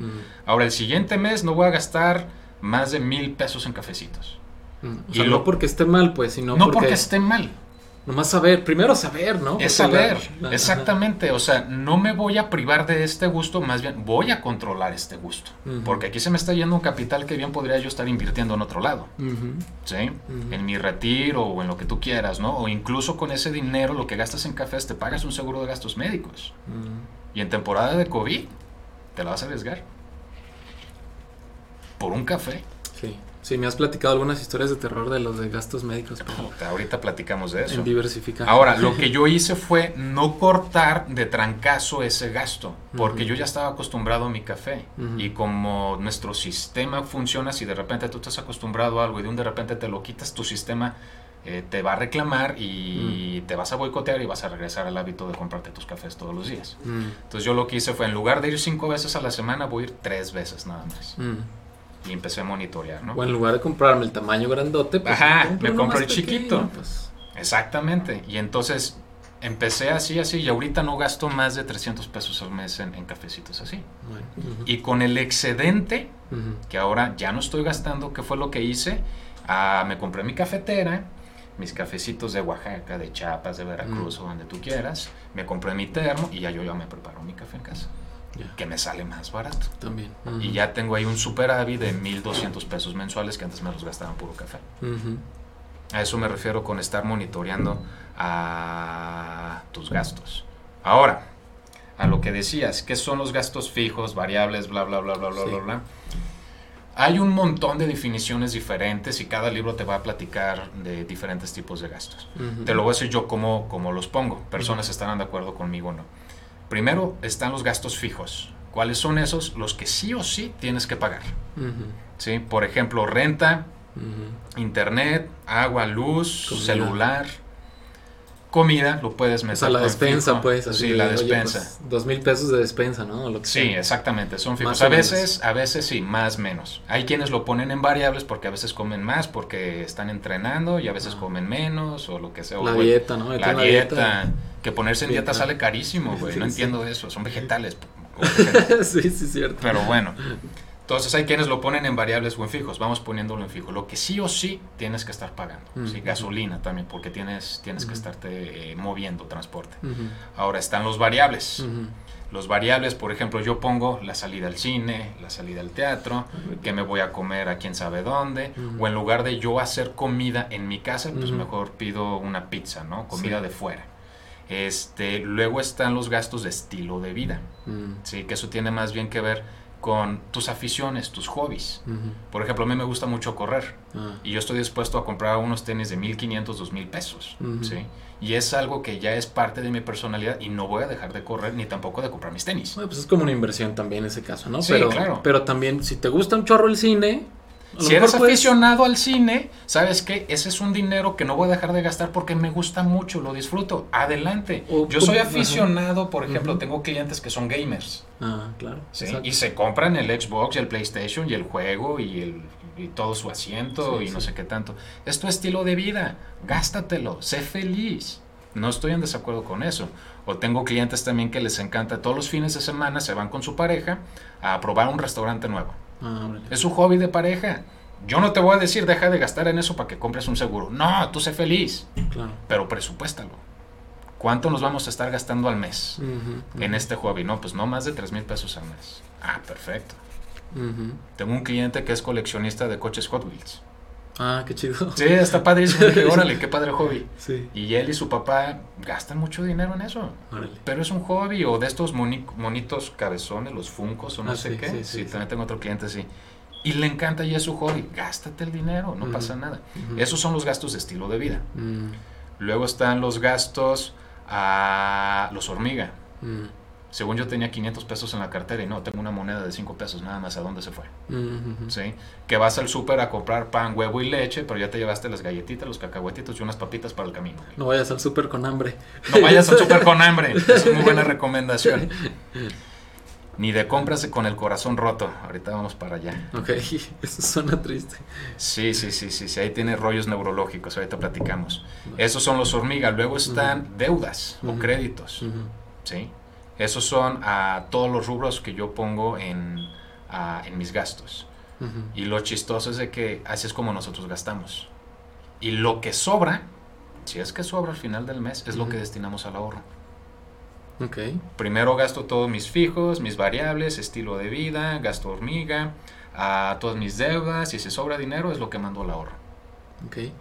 Ahora, el siguiente mes no voy a gastar más de mil pesos en cafecitos. y no porque esté mal, pues, sino no porque esté mal Nomás saber, primero saber, ¿no? Es saber, exactamente. O sea, no me voy a privar de este gusto, más bien voy a controlar este gusto. Porque aquí se me está yendo un capital que bien podría yo estar invirtiendo en otro lado. ¿Sí? En mi retiro o en lo que tú quieras, ¿no? O incluso con ese dinero, lo que gastas en cafés, te pagas un seguro de gastos médicos. Y en temporada de COVID, te la vas a arriesgar. Por un café. Sí. Sí, me has platicado algunas historias de terror de los de gastos médicos. ahorita platicamos de eso. En diversificar. Ahora, lo que yo hice fue no cortar de trancazo ese gasto, porque yo ya estaba acostumbrado a mi café. Y como nuestro sistema funciona, si de repente tú estás acostumbrado a algo y de un de repente te lo quitas, tu sistema eh, te va a reclamar y te vas a boicotear y vas a regresar al hábito de comprarte tus cafés todos los días. Entonces yo lo que hice fue, en lugar de ir cinco veces a la semana, voy a ir tres veces nada más y empecé a monitorear, ¿no? O en lugar de comprarme el tamaño grandote, pues me compro el chiquito. Pues. Exactamente. Y entonces empecé así, así, y ahorita no gasto más de 300 pesos al mes en, cafecitos así. Y con el excedente, que ahora ya no estoy gastando, ¿qué fue lo que hice? Ah, me compré mi cafetera, mis cafecitos de Oaxaca, de Chiapas, de Veracruz o donde tú quieras, me compré mi termo y ya yo ya me preparo mi café en casa que me sale más barato. También. Y ya tengo ahí un superávit de 1.200 pesos mensuales que antes me los gastaba en puro café. A eso me refiero con estar monitoreando a tus gastos. Ahora, a lo que decías, ¿qué son los gastos fijos, variables, bla, bla, bla, bla, bla, bla, bla? Hay un montón de definiciones diferentes y cada libro te va a platicar de diferentes tipos de gastos. Te lo voy a decir yo como, como los pongo. Personas estarán de acuerdo conmigo o no. Primero están los gastos fijos. ¿Cuáles son esos? Los que sí o sí tienes que pagar. ¿Sí? Por ejemplo, renta, internet, agua, luz, celular, comida, lo puedes meter. O sea, la despensa, pues. sí, la despensa. Pues, dos mil pesos de despensa, ¿no? sí, exactamente, son fijos. a veces, a veces sí, más menos. Hay quienes lo ponen en variables porque a veces comen más porque están entrenando y a veces comen menos o lo que sea. La dieta, ¿no? La, dieta que ponerse en dieta sale carísimo, güey. No entiendo eso. Son vegetales. sí, sí, cierto. Pero bueno. Entonces hay quienes lo ponen en variables o en fijos. Vamos poniéndolo en fijo. Lo que sí o sí tienes que estar pagando. Gasolina también, porque tienes, tienes que estarte eh, moviendo transporte. Ahora están los variables. Los variables, por ejemplo, yo pongo la salida al cine, la salida al teatro, que me voy a comer a quién sabe dónde, o en lugar de yo hacer comida en mi casa, pues mejor pido una pizza, ¿no? Comida de fuera. Este, luego están los gastos de estilo de vida. Mm. Sí, que eso tiene más bien que ver con tus aficiones, tus hobbies. Por ejemplo, a mí me gusta mucho correr ah. y yo estoy dispuesto a comprar unos tenis de 1500, 2000 pesos. ¿sí? Y es algo que ya es parte de mi personalidad y no voy a dejar de correr ni tampoco de comprar mis tenis. pues es como una inversión también en ese caso, ¿no? Sí, pero, claro. Pero también, si te gusta un chorro el cine, si eres aficionado al cine, ¿sabes qué? Ese es un dinero que no voy a dejar de gastar porque me gusta mucho, lo disfruto. Adelante. Yo soy aficionado, por ejemplo, tengo clientes que son gamers. Ah, claro. Y se compran el Xbox y el PlayStation y el juego y, el, y todo su asiento y no sé qué tanto. Es tu estilo de vida. Gástatelo. Sé feliz. No estoy en desacuerdo con eso. O tengo clientes también que les encanta todos los fines de semana, se van con su pareja a probar un restaurante nuevo Ah, es un hobby de pareja. Yo no te voy a decir deja de gastar en eso para que compres un seguro. No, tú sé feliz. Claro. Pero presupuéstalo. ¿Cuánto nos vamos a estar gastando al mes en este hobby? No, pues no más de 3 mil pesos al mes. Ah, perfecto. Tengo un cliente que es coleccionista de coches Hot Wheels. Ah, qué chido. Sí, está padrísimo. órale, qué padre hobby. Sí. Y él y su papá gastan mucho dinero en eso. Pero es un hobby o de estos monitos cabezones, los funcos o no ah, sé qué. Sí, también tengo otro cliente así. Y le encanta y es su hobby. Gástate el dinero, no pasa nada. Esos son los gastos de estilo de vida. Mm. Luego están los gastos a los hormiga. Según yo tenía 500 pesos en la cartera y no, tengo una moneda de 5 pesos nada más. ¿A dónde se fue? ¿Sí? Que vas al súper a comprar pan, huevo y leche, pero ya te llevaste las galletitas, los cacahuetitos y unas papitas para el camino. No vayas al súper con hambre. No vayas al súper con hambre. es una muy buena recomendación. Ni de compras con el corazón roto. Ahorita vamos para allá. Ok, eso suena triste. Sí, sí, sí, sí, sí. Ahí tiene rollos neurológicos. Ahorita platicamos. Esos son los hormigas. Luego están deudas o créditos. ¿Sí? Esos son a todos los rubros que yo pongo en, en mis gastos. Y lo chistoso es de que así es como nosotros gastamos. Y lo que sobra, si es que sobra al final del mes, es lo que destinamos al ahorro. Okay. Primero gasto todos mis fijos, mis variables, estilo de vida, gasto hormiga, a todas mis deudas y si sobra dinero es lo que mando al ahorro. Okay.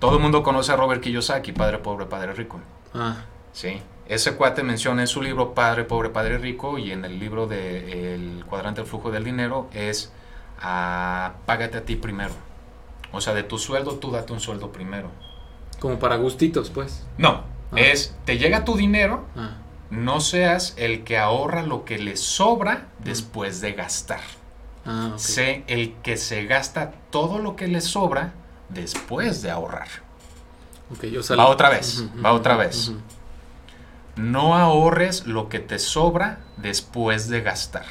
Todo el mundo conoce a Robert Kiyosaki, Padre Pobre, Padre Rico. Ah. Sí. Ese cuate menciona en su libro Padre Pobre, Padre Rico y en el libro de El cuadrante del flujo del dinero es ah, págate a ti primero. O sea, de tu sueldo tú date un sueldo primero. Como para gustitos, pues. No, ah. es te llega tu dinero, ah. no seas el que ahorra lo que le sobra después de gastar. Sé el que se gasta todo lo que le sobra después de ahorrar. va otra vez, va otra vez no ahorres lo que te sobra después de gastar,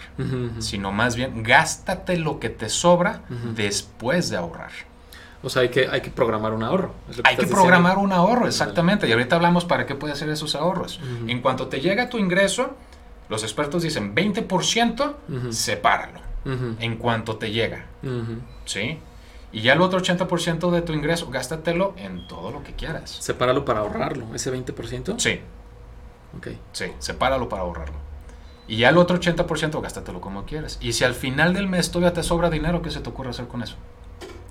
sino más bien gástate lo que te sobra después de ahorrar. O sea, hay que, hay que programar un ahorro. hay que programar un ahorro, exactamente. Y ahorita hablamos para qué puede hacer esos ahorros. En cuanto te llega tu ingreso, los expertos dicen 20%, sepáralo. En cuanto te llega. ¿Sí? Y ya el otro 80% de tu ingreso, gástatelo en todo lo que quieras. Sepáralo para ahorrarlo, ese 20%. Sí. Sí, sepáralo para ahorrarlo. Y ya el otro 80% gástatelo como quieras. Y si al final del mes todavía te sobra dinero, ¿qué se te ocurre hacer con eso?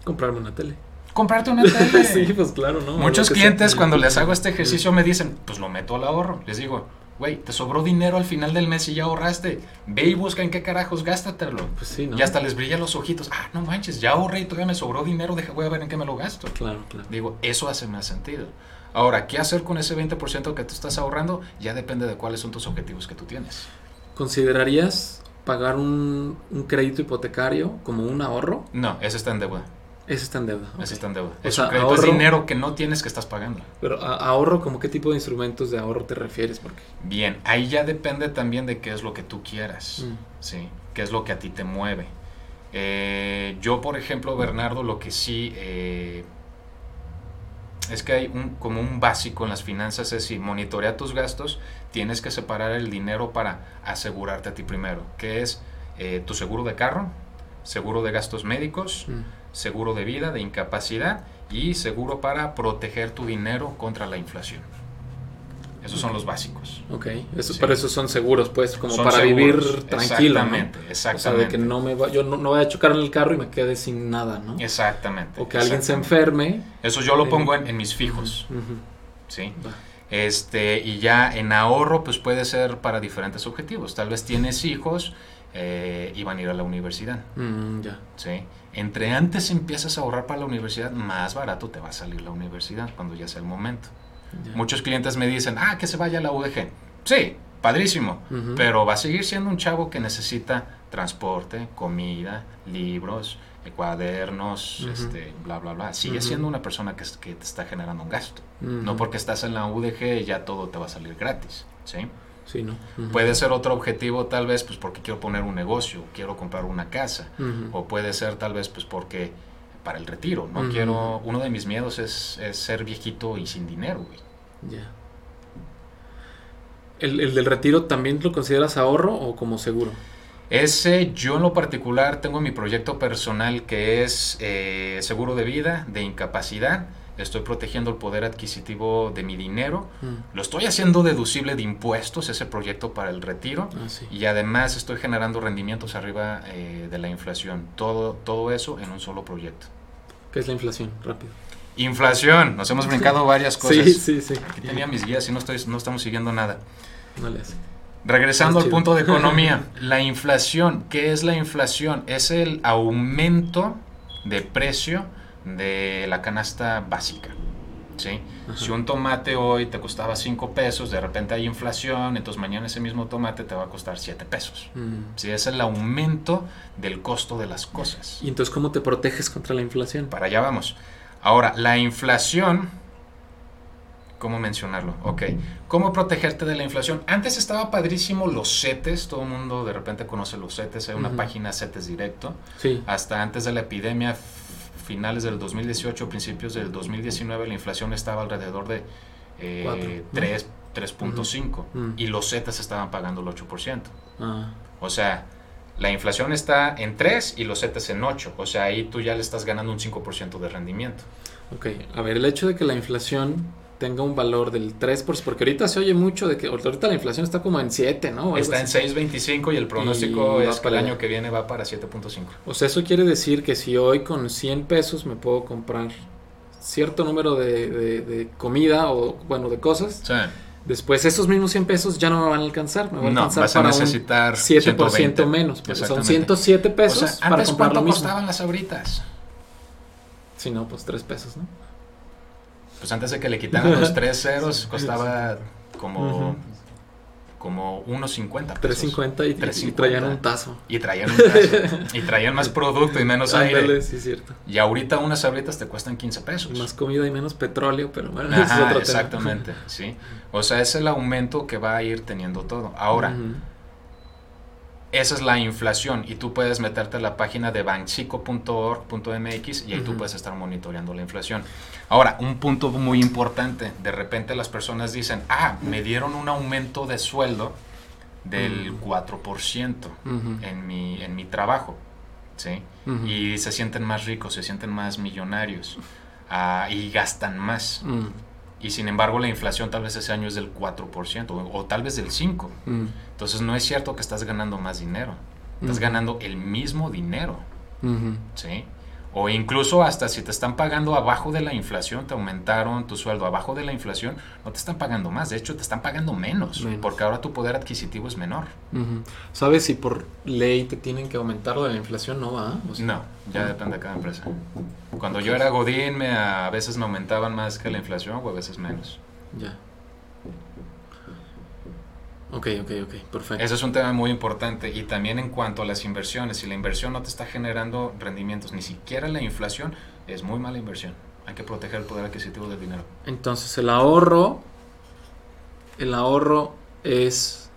Comprarme una tele. Comprarte una tele. sí, pues claro, ¿no? Muchos clientes cuando les hago este ejercicio me dicen, pues lo meto al ahorro. Les digo, güey, te sobró dinero al final del mes y ya ahorraste. Ve y busca en qué carajos gástatelo. Pues sí, ¿no? Y hasta les brilla los ojitos. Ah, no manches, ya ahorré y todavía me sobró dinero, deja, voy a ver en qué me lo gasto. Claro, claro. Digo, eso hace más sentido. Ahora, ¿qué hacer con ese 20% que tú estás ahorrando? Ya depende de cuáles son tus objetivos que tú tienes. ¿Considerarías pagar un, crédito hipotecario como un ahorro? No, ese está en deuda. Ese está en deuda. Ese está en deuda. es es dinero que no tienes que estás pagando. Pero ahorro, ¿como qué tipo de instrumentos de ahorro te refieres? Porque... Bien, ahí ya depende también de qué es lo que tú quieras. Mm. ¿sí? ¿Qué es lo que a ti te mueve? Eh, yo, por ejemplo, Bernardo, lo que sí... Eh, es que hay un, como un básico en las finanzas, es si monitorea tus gastos, tienes que separar el dinero para asegurarte a ti primero, que es eh, tu seguro de carro, seguro de gastos médicos, mm. seguro de vida, de incapacidad y seguro para proteger tu dinero contra la inflación. Esos son los básicos. Ok, eso, pero esos son seguros, pues, como para vivir tranquilo. Exactamente, exactamente. O sea, de que no me va, yo no, no, voy a chocar en el carro y me quede sin nada, ¿no? Exactamente. O que alguien se enferme. Eso yo lo eh, pongo en, mis fijos. Sí. Este, y ya en ahorro, pues puede ser para diferentes objetivos. Tal vez tienes hijos eh, iban a ir a la universidad. Mm, ya. ¿sí? Entre antes empiezas a ahorrar para la universidad, más barato te va a salir la universidad cuando ya sea el momento. Muchos clientes me dicen, ah, que se vaya a la UDG. Sí, padrísimo, pero va a seguir siendo un chavo que necesita transporte, comida, libros, eh, cuadernos, este, bla, bla, bla. Sigue siendo una persona que, que te está generando un gasto. No porque estás en la UDG ya todo te va a salir gratis, ¿sí? Sí, ¿no? Puede ser otro objetivo tal vez pues porque quiero poner un negocio, quiero comprar una casa, o puede ser tal vez pues porque para el retiro, no quiero, uno de mis miedos es, es ser viejito y sin dinero, güey. Ya. ¿El, el del retiro también lo consideras ahorro o como seguro? Ese yo en lo particular tengo mi proyecto personal que es eh, seguro de vida, de incapacidad, estoy protegiendo el poder adquisitivo de mi dinero, Mm. lo estoy haciendo deducible de impuestos, ese proyecto para el retiro, Ah, sí. y además estoy generando rendimientos arriba eh, de la inflación, todo, todo eso en un solo proyecto. ¿Qué es la inflación? Rápido. Inflación, nos hemos brincado varias cosas. Sí, sí, sí. Aquí tenía mis guías y no, estoy, no estamos siguiendo nada. No le hace. Regresando al punto de economía, la inflación, ¿qué es la inflación? Es el aumento de precio de la canasta básica. ¿sí? Ajá. Si un tomate hoy te costaba 5 pesos, de repente hay inflación, entonces mañana ese mismo tomate te va a costar 7 pesos. Mm. ¿sí? Es el aumento del costo de las cosas. ¿Y entonces cómo te proteges contra la inflación? Para allá vamos. Ahora, la inflación, ¿cómo mencionarlo? Ok, ¿cómo protegerte de la inflación? Antes estaba padrísimo los CETES, todo el mundo de repente conoce los CETES, hay una Ujú. página CETES directo. Sí. Hasta antes de la epidemia, finales del 2018, principios del 2019, la inflación estaba alrededor de eh, Cuatro, ¿no? 3, 3.5 Ujú. y los CETES estaban pagando el 8%. Ah, O sea, la inflación está en 3 y los CETES en 8. O sea, ahí tú ya le estás ganando un 5% de rendimiento. ok. A ver, el hecho de que la inflación tenga un valor del 3%, porque ahorita se oye mucho de que ahorita la inflación está como en 7, ¿no? O Está en así. 6.25 y el pronóstico Y es que para el año que viene va para 7.5. O sea, eso quiere decir que si hoy con 100 pesos me puedo comprar cierto número de, de- de comida o, bueno, de cosas, después esos mismos 100 pesos ya no me van a alcanzar. Me van a alcanzar vas a para necesitar un 7% 120. menos. Porque son Exactamente. 107 O pesos sea, para antes comprar lo cuánto mismo. costaban las abritas? Si no, pues 3 pesos, ¿no? Pues antes de que le quitaran los tres ceros costaba como como 1.50 pesos. 3.50 y, y 3.50. traían un tazo. Y traían un tazo. y traían más producto y menos aire. Ándale, sí, es cierto. Y ahorita unas abritas te cuestan 15 pesos. Más comida y menos petróleo, pero bueno, ese es Ajá, otro tema. exactamente, sí. O sea, es el aumento que va a ir teniendo todo. Ahora. Esa es la inflación y tú puedes meterte a la página de bancico.org.mx y ahí tú puedes estar monitoreando la inflación. Ahora, un punto muy importante, de repente las personas dicen, ah, me dieron un aumento de sueldo del Mm. 4% Ujú. en mi, en mi trabajo, ¿sí? Y se sienten más ricos, se sienten más millonarios ah, y gastan más. Mm, Y sin embargo la inflación tal vez ese año es del 4% o, o tal vez del 5%. mm, Entonces no es cierto que estás ganando más dinero. Estás Ujú. ganando el mismo dinero. ¿sí? O incluso hasta si te están pagando abajo de la inflación, te aumentaron tu sueldo abajo de la inflación, no te están pagando más, de hecho te están pagando menos, Menos. porque ahora tu poder adquisitivo es menor. ¿Sabes si por ley te tienen que aumentar lo de la inflación? No va. O sea, No, ya depende de cada empresa. Cuando yo era Godín, me, a veces me aumentaban más que la inflación o a veces menos. Ya. Ok, ok, ok, perfecto. Ese es un tema muy importante y también en cuanto a las inversiones, si la inversión no te está generando rendimientos, ni siquiera la inflación, es muy mala inversión. Hay que proteger el poder adquisitivo del dinero. Entonces el ahorro, el ahorro es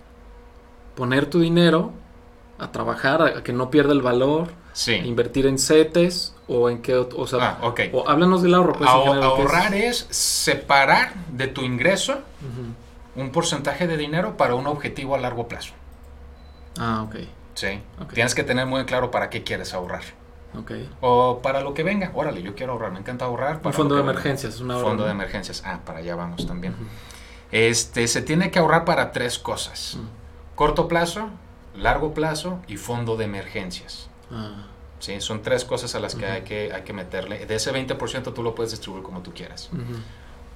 poner tu dinero a trabajar, a, que no pierda el valor, Sí. invertir en CETES o en qué, o sea, Ah, ok. o háblanos del ahorro. Pues, ahorrar es separar de tu ingreso Ujú. Un porcentaje de dinero para un objetivo a largo plazo. Ah, ok, Sí. Ok. Tienes que tener muy claro para qué quieres ahorrar. ok. O para lo que venga. Órale, yo quiero ahorrar. Me encanta ahorrar. Un fondo de emergencias, es un ahorro. Fondo de emergencias. Ah, para allá vamos también. Este, se tiene que ahorrar para tres cosas. Corto plazo, largo plazo y fondo de emergencias. Ah, ¿sí? Son tres cosas a las que, hay que hay que meterle. De ese 20% tú lo puedes distribuir como tú quieras.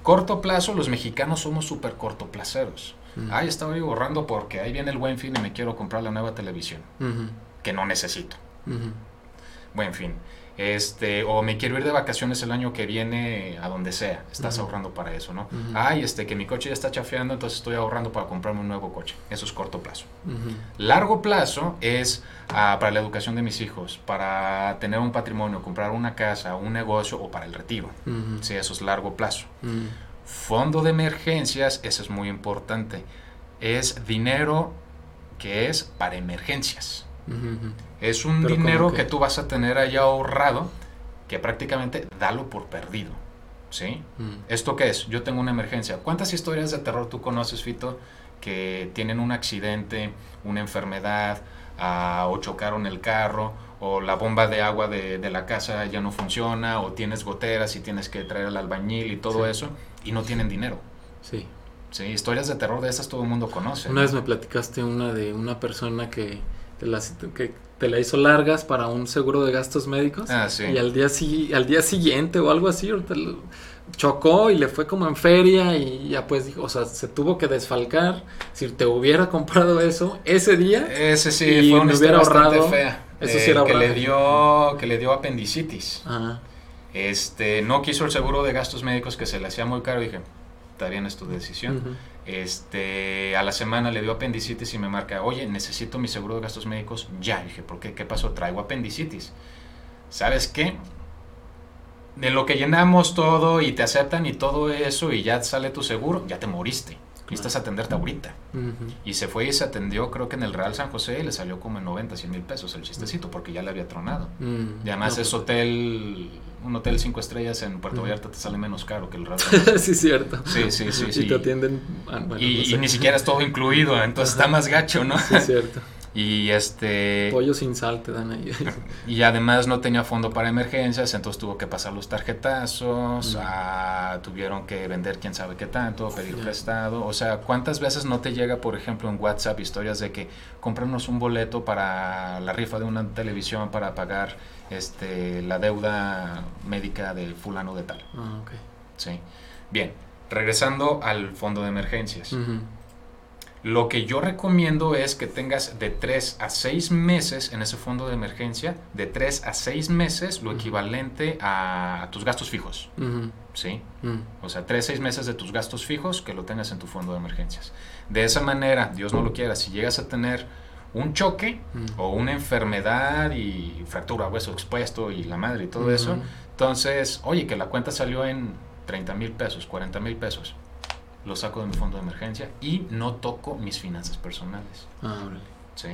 Corto plazo, los mexicanos somos súper cortoplaceros. Ay, estaba ahorrando porque ahí viene el buen fin y me quiero comprar la nueva televisión, que no necesito. Buen fin. Este, o me quiero ir de vacaciones el año que viene a donde sea, estás ahorrando para eso, ¿no? Ay, este, que mi coche ya está chafeando, entonces estoy ahorrando para comprarme un nuevo coche. Eso es corto plazo. Largo plazo es ah, para la educación de mis hijos, para tener un patrimonio, comprar una casa, un negocio o para el retiro. Sí, eso es largo plazo. Fondo de emergencias, eso es muy importante. Es dinero que es para emergencias. Es un dinero que... tú vas a tener ahí ahorrado que prácticamente dalo por perdido. ¿Sí? ¿Esto qué es? Yo tengo una emergencia. ¿Cuántas historias de terror tú conoces, Fito, que tienen un accidente, una enfermedad, ah, o chocaron el carro, o la bomba de agua de, la casa ya no funciona, o tienes goteras y tienes que traer al albañil y todo eso, y no tienen dinero? Sí. Sí, historias de terror de esas todo el mundo conoce. Una vez me platicaste una de una persona que que te la hizo largas para un seguro de gastos médicos. Ah, sí. Y al día, al día siguiente o algo así, chocó y le fue como en feria y ya pues dijo, o sea, se tuvo que desfalcar. Si te hubiera comprado eso ese día. Ese sí, fue una hubiera ahorrado, fea. Eso sí era que le dio que le dio apendicitis. Ajá. Este, no quiso el seguro de gastos médicos que se le hacía muy caro, dije, está bien es tu decisión. Este, a la semana le dio apendicitis y me marca, oye, necesito mi seguro de gastos médicos ya. dije, ¿por qué? ¿Qué pasó? Traigo apendicitis. ¿Sabes qué? De lo que llenamos todo y te aceptan y todo eso y ya sale tu seguro, ya te moriste. Necesitas atenderte ahorita. Y se fue y se atendió, creo que en el Real San José, y le salió como en 90, 100 mil pesos el chistecito, porque ya le había tronado. Y además es pues hotel un hotel cinco estrellas en Puerto Vallarta te sale menos caro que el Real sí, cierto. Sí, sí, sí. Y te atienden. Ah, y, ni siquiera es todo incluido, entonces está más gacho, ¿no? Sí, cierto. Y este... Pollo sin sal te dan ahí. y además no tenía fondo para emergencias, entonces tuvo que pasar los tarjetazos, ah, tuvieron que vender quién sabe qué tanto, pedir prestado. O sea, ¿cuántas veces no te llega, por ejemplo, en WhatsApp historias de que cómpranos un boleto para la rifa de una televisión para pagar este, la deuda médica del fulano de tal? Ah, ok. Sí. Bien, regresando al fondo de emergencias. Lo que yo recomiendo es que tengas de 3 a 6 meses en ese fondo de emergencia, de 3 a 6 meses lo equivalente a, tus gastos fijos. ¿Sí? O sea, 3 a 6 meses de tus gastos fijos que lo tengas en tu fondo de emergencias. De esa manera, Dios no lo quiera, si llegas a tener un choque o una enfermedad y fractura, hueso expuesto y la madre y todo eso, entonces, oye, que la cuenta salió en 30 mil pesos, 40 mil pesos lo saco de mi fondo de emergencia y no toco mis finanzas personales. Ah, Sí.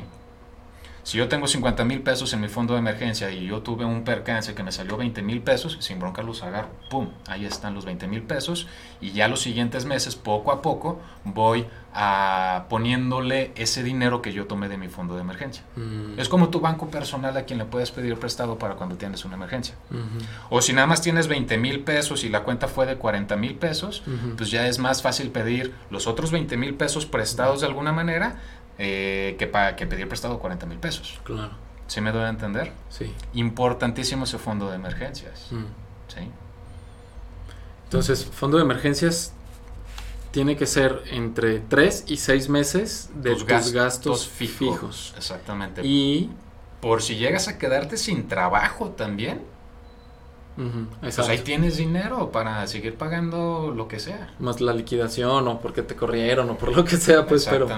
Si yo tengo 50 mil pesos en mi fondo de emergencia y yo tuve un percance que me salió 20 mil pesos, sin bronca los agarro. ¡Pum! Ahí están los 20 mil pesos. Y ya los siguientes meses, poco a poco, voy a poniéndole ese dinero que yo tomé de mi fondo de emergencia. Mm. Es como tu banco personal a quien le puedes pedir prestado para cuando tienes una emergencia. O si nada más tienes 20 mil pesos y la cuenta fue de 40 mil pesos, pues ya es más fácil pedir los otros 20 mil pesos prestados de alguna manera eh, que, para, que pedir prestado 40 mil pesos. Claro. ¿Sí me doy a entender? Sí. Importantísimo ese fondo de emergencias. Mm. ¿Sí? Entonces, fondo de emergencias tiene que ser entre 3 y 6 meses de tus, gastos, fijos. Exactamente. Y por si llegas a quedarte sin trabajo también, pues ahí tienes dinero para seguir pagando lo que sea. Más la liquidación o porque te corrieron o por lo que sea, pues pero,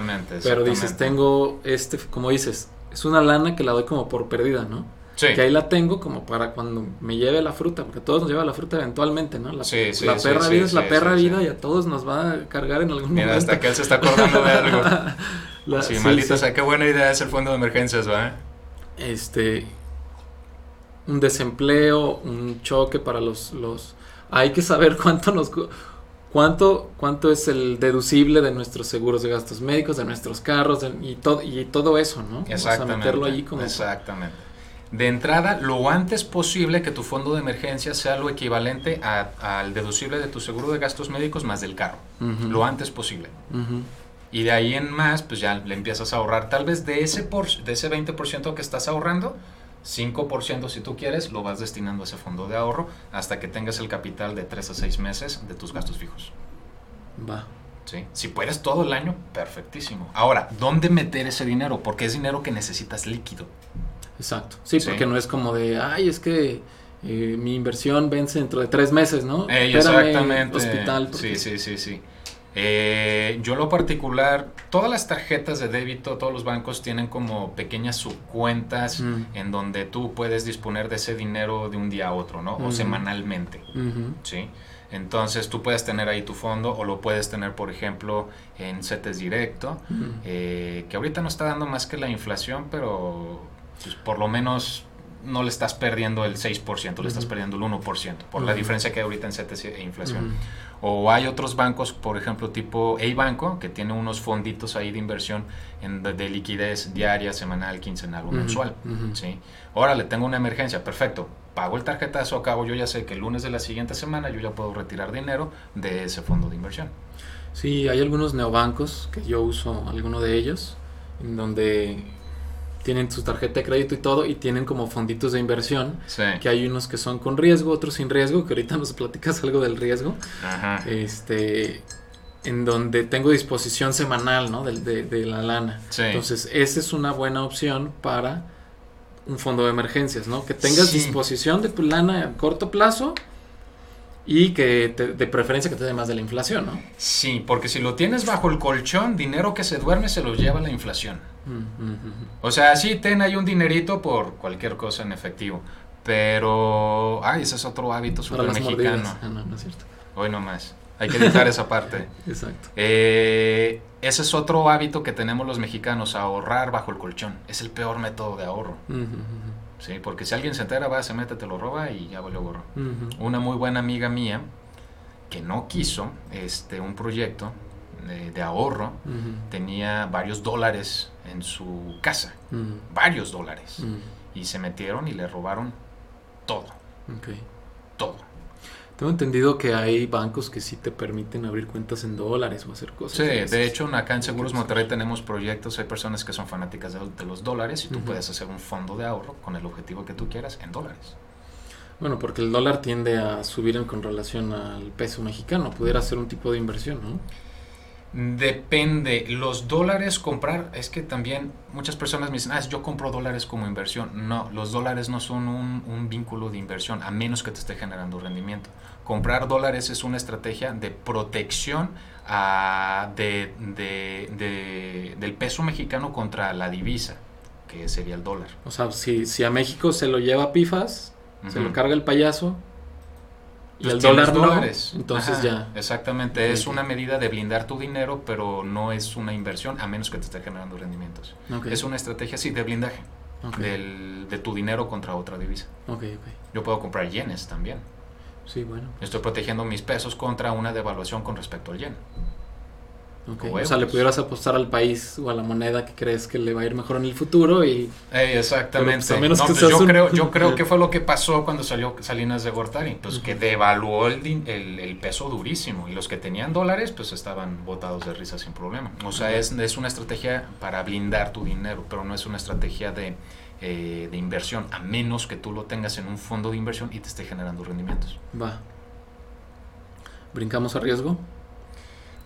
pero dices, tengo este, como dices, es una lana que la doy como por perdida, ¿no? Sí. Que ahí la tengo como para cuando me lleve la fruta, porque todos nos lleva la fruta eventualmente, ¿no? La, sí, sí, la perra vida es la perra vida y a todos nos va a cargar en algún Mira, momento. hasta que él se está acordando de algo. sí, maldito, o sea, qué buena idea es el fondo de emergencias, ¿va? Este, un desempleo, un choque para los, los... Hay que saber cuánto nos... ¿Cuánto, ¿Cuánto es el deducible de nuestros seguros de gastos médicos, de nuestros carros y, todo y todo eso, ¿no? Exactamente. meterlo allí como... Exactamente. De entrada, lo antes posible que tu fondo de emergencia sea lo equivalente al deducible de tu seguro de gastos médicos más del carro. Lo antes posible. Y de ahí en más, pues ya le empiezas a ahorrar. Tal vez de ese, por, de ese 20% que estás ahorrando, 5% si tú quieres, lo vas destinando a ese fondo de ahorro hasta que tengas el capital de 3 a 6 meses de tus gastos fijos. Va. ¿Sí? Si puedes todo el año, perfectísimo. Ahora, ¿dónde meter ese dinero? Porque es dinero que necesitas líquido. Exacto. Sí, Sí. porque no es como de, ay, es que eh, mi inversión vence dentro de tres meses, ¿no? Ey, exactamente. Hospital. porque- Sí, sí, sí, sí. Eh, yo en lo particular, todas las tarjetas de débito, todos los bancos tienen como pequeñas subcuentas Mm. en donde tú puedes disponer de ese dinero de un día a otro, ¿no? O Ujú. semanalmente. ¿sí? Entonces tú puedes tener ahí tu fondo o lo puedes tener, por ejemplo, en CETES directo, Ujú. eh, que ahorita no está dando más que la inflación, pero pues, por lo menos no le estás perdiendo el 6%, le estás perdiendo el 1%, por la diferencia que hay ahorita en CETES e inflación. O hay otros bancos, por ejemplo, tipo A-Banco, que tiene unos fonditos ahí de inversión en, de, de liquidez diaria, semanal, quincenal o mensual. ujú. ¿sí? Órale, tengo una emergencia, perfecto. Pago el tarjetazo, acabo, yo ya sé que el lunes de la siguiente semana yo ya puedo retirar dinero de ese fondo de inversión. Sí, hay algunos neobancos que yo uso, alguno de ellos, en donde tienen su tarjeta de crédito y todo, y tienen como fonditos de inversión, Sí. que hay unos que son con riesgo, otros sin riesgo, que ahorita nos platicas algo del riesgo, Ajá. este, en donde tengo disposición semanal, ¿no? De, de- de la lana. Sí. Entonces, esa es una buena opción para un fondo de emergencias, ¿no? Que tengas Sí. disposición de tu lana a corto plazo y que te- de preferencia que te dé más de la inflación, ¿no? Sí, porque si lo tienes bajo el colchón, dinero que se duerme se lo lleva la inflación. O sea, sí, ten ahí un dinerito por cualquier cosa en efectivo. Pero, ay, ese es otro hábito súper mexicano. Ah, no, no es cierto. Hoy nomás. Hay que editar esa parte. Exacto. Eh, ese es otro hábito que tenemos los mexicanos, ahorrar bajo el colchón. Es el peor método de ahorro. ¿sí? Porque si alguien se entera, va, se mete, te lo roba y ya valió gorro. mm. Una muy buena amiga mía que no quiso este, un proyecto de, de ahorro, tenía varios dólares en su casa. Varios dólares. Y se metieron y le robaron todo. Todo. Tengo entendido que hay bancos que sí te permiten abrir cuentas en dólares o hacer cosas. Sí, de de hecho acá en Seguros Monterrey tenemos proyectos, hay personas que son fanáticas de, de los dólares y tú puedes hacer un fondo de ahorro con el objetivo que tú quieras en dólares. Bueno, porque el dólar tiende a subir en- con relación al peso mexicano. Pudiera ser un tipo de inversión, ¿no? Depende, los dólares comprar, es que también muchas personas me dicen, ah, yo compro dólares como inversión. No, los dólares no son un, un vínculo de inversión, a menos que te esté generando rendimiento. Comprar dólares es una estrategia de protección ah, de- de- de- del peso mexicano contra la divisa, que sería el dólar. O sea, si, si a México se lo lleva pifas, se lo carga el payaso y Pues el tienes dólar dólares. no, entonces Ajá, ya. Exactamente, es una medida de blindar tu dinero, pero no es una inversión, a menos que te esté generando rendimientos. Es una estrategia, sí, de blindaje del- de tu dinero contra otra divisa. ok, ok. Yo puedo comprar yenes también. Sí, bueno. Estoy protegiendo mis pesos contra una devaluación con respecto al yen. O sea, le pudieras apostar al país o a la moneda que crees que le va a ir mejor en el futuro y Ey, exactamente. Pues, a menos No, que pues, yo, un- creo, yo creo que fue lo que pasó cuando salió Salinas de Gortari, pues que devaluó el, din- el, el peso durísimo y los que tenían dólares pues estaban botados de risa sin problema. O sea, es, es una estrategia para blindar tu dinero, pero no es una estrategia de, eh, de inversión, a menos que tú lo tengas en un fondo de inversión y te esté generando rendimientos. va. Brincamos a riesgo.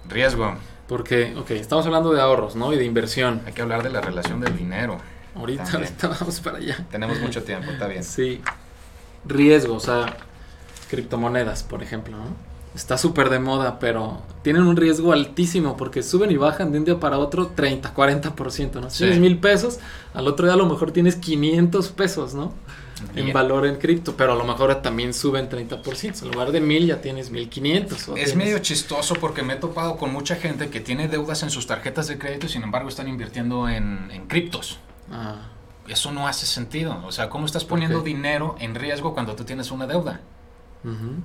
Riesgo, Porque, ok, estamos hablando de ahorros, ¿no? Y de inversión. hay que hablar de la relación del dinero. Ahorita, También. ahorita vamos para allá. Tenemos mucho tiempo, está bien. Sí. Riesgo, o sea, criptomonedas, por ejemplo, ¿no? Está súper de moda, pero tienen un riesgo altísimo porque suben y bajan de un día para otro 30, 40%, ¿no? Si Sí. tienes mil pesos, al otro día a lo mejor tienes 500 pesos, ¿no? En valor en cripto, pero a lo mejor también suben 30%. En lugar de mil ya tienes 1500. o Es tienes- medio chistoso porque me he topado con mucha gente que tiene deudas en sus tarjetas de crédito y sin embargo están invirtiendo en, en criptos. Ah, Eso no hace sentido. O sea, ¿cómo estás poniendo dinero en riesgo cuando tú tienes una deuda? ujú.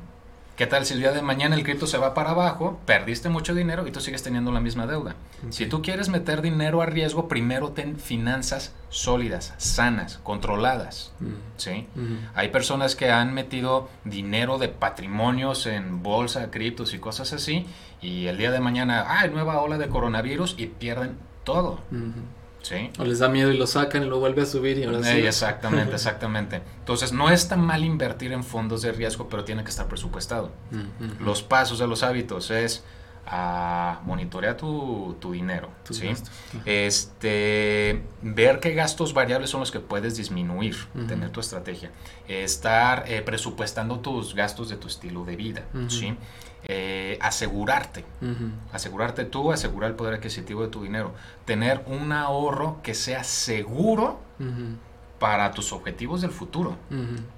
¿Qué tal si el día de mañana el cripto se va para abajo, perdiste mucho dinero y tú sigues teniendo la misma deuda? Si tú quieres meter dinero a riesgo, primero ten finanzas sólidas, sanas, controladas. Mm, ¿sí? ujú. Hay personas que han metido dinero de patrimonios en bolsa, criptos y cosas así, y el día de mañana, ¡ay, nueva ola de coronavirus! y pierden todo. Ujú. ¿Sí? O les da miedo y lo sacan y lo vuelve a subir y ahora sí. Exactamente, exactamente. Entonces, no es tan mal invertir en fondos de riesgo, pero tiene que estar presupuestado. Los pasos de los hábitos es a monitorear tu, tu dinero, ¿sí? Este, ver qué gastos variables son los que puedes disminuir, tener tu estrategia, estar eh, presupuestando tus gastos de tu estilo de vida, ¿sí? Eh, asegurarte, asegurarte tú, asegurar el poder adquisitivo de tu dinero, tener un ahorro que sea seguro para tus objetivos del futuro.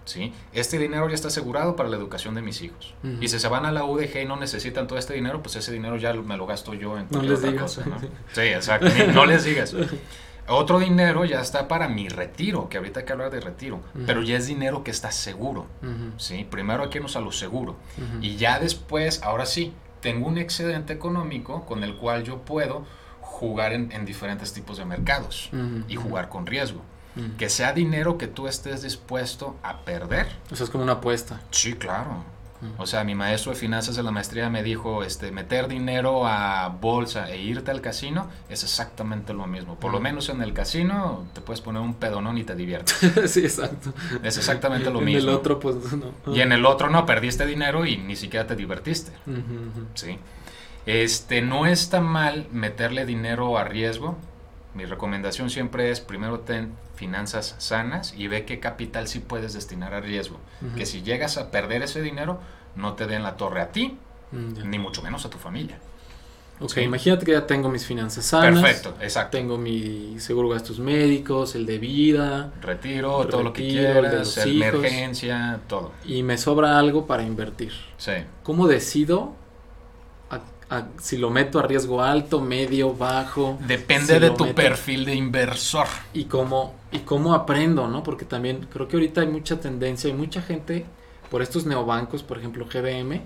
¿sí? Este dinero ya está asegurado para la educación de mis hijos. Y si se van a la UDG y no necesitan todo este dinero, pues ese dinero ya me lo gasto yo en cualquier otra cosa. ¿no? Sí, exacto. no les digas. Otro dinero ya está para mi retiro, que ahorita hay que hablar de retiro, pero ya es dinero que está seguro. ¿sí? Primero hay que irnos a lo seguro. Y ya después, ahora sí, tengo un excedente económico con el cual yo puedo jugar en, en diferentes tipos de mercados y jugar con riesgo. Que sea dinero que tú estés dispuesto a perder. Eso es como una apuesta. Sí, claro. O sea, mi maestro de finanzas de la maestría me dijo, este, meter dinero a bolsa e irte al casino es exactamente lo mismo. Por lo menos en el casino te puedes poner un pedonón y te diviertes. sí, exacto. Es exactamente lo mismo. En el otro, pues no. Y en el otro no, perdiste dinero y ni siquiera te divertiste. Sí. Este, no está mal meterle dinero a riesgo. Mi recomendación siempre es primero ten finanzas sanas y ve qué capital sí puedes destinar a riesgo. Que si llegas a perder ese dinero, no te den la torre a ti, ni mucho menos a tu familia. Ok, imagínate que ya tengo mis finanzas sanas. Perfecto, exacto. Tengo mi seguro gastos médicos, el de vida. Retiro, todo lo que quieras, emergencia, todo. Y me sobra algo para invertir. Sí. ¿Cómo decido si lo meto a riesgo alto, medio, bajo. Depende de tu perfil de inversor. Y cómo, y cómo aprendo, ¿no? Porque también creo que ahorita hay mucha tendencia, hay mucha gente por estos neobancos, por ejemplo GBM,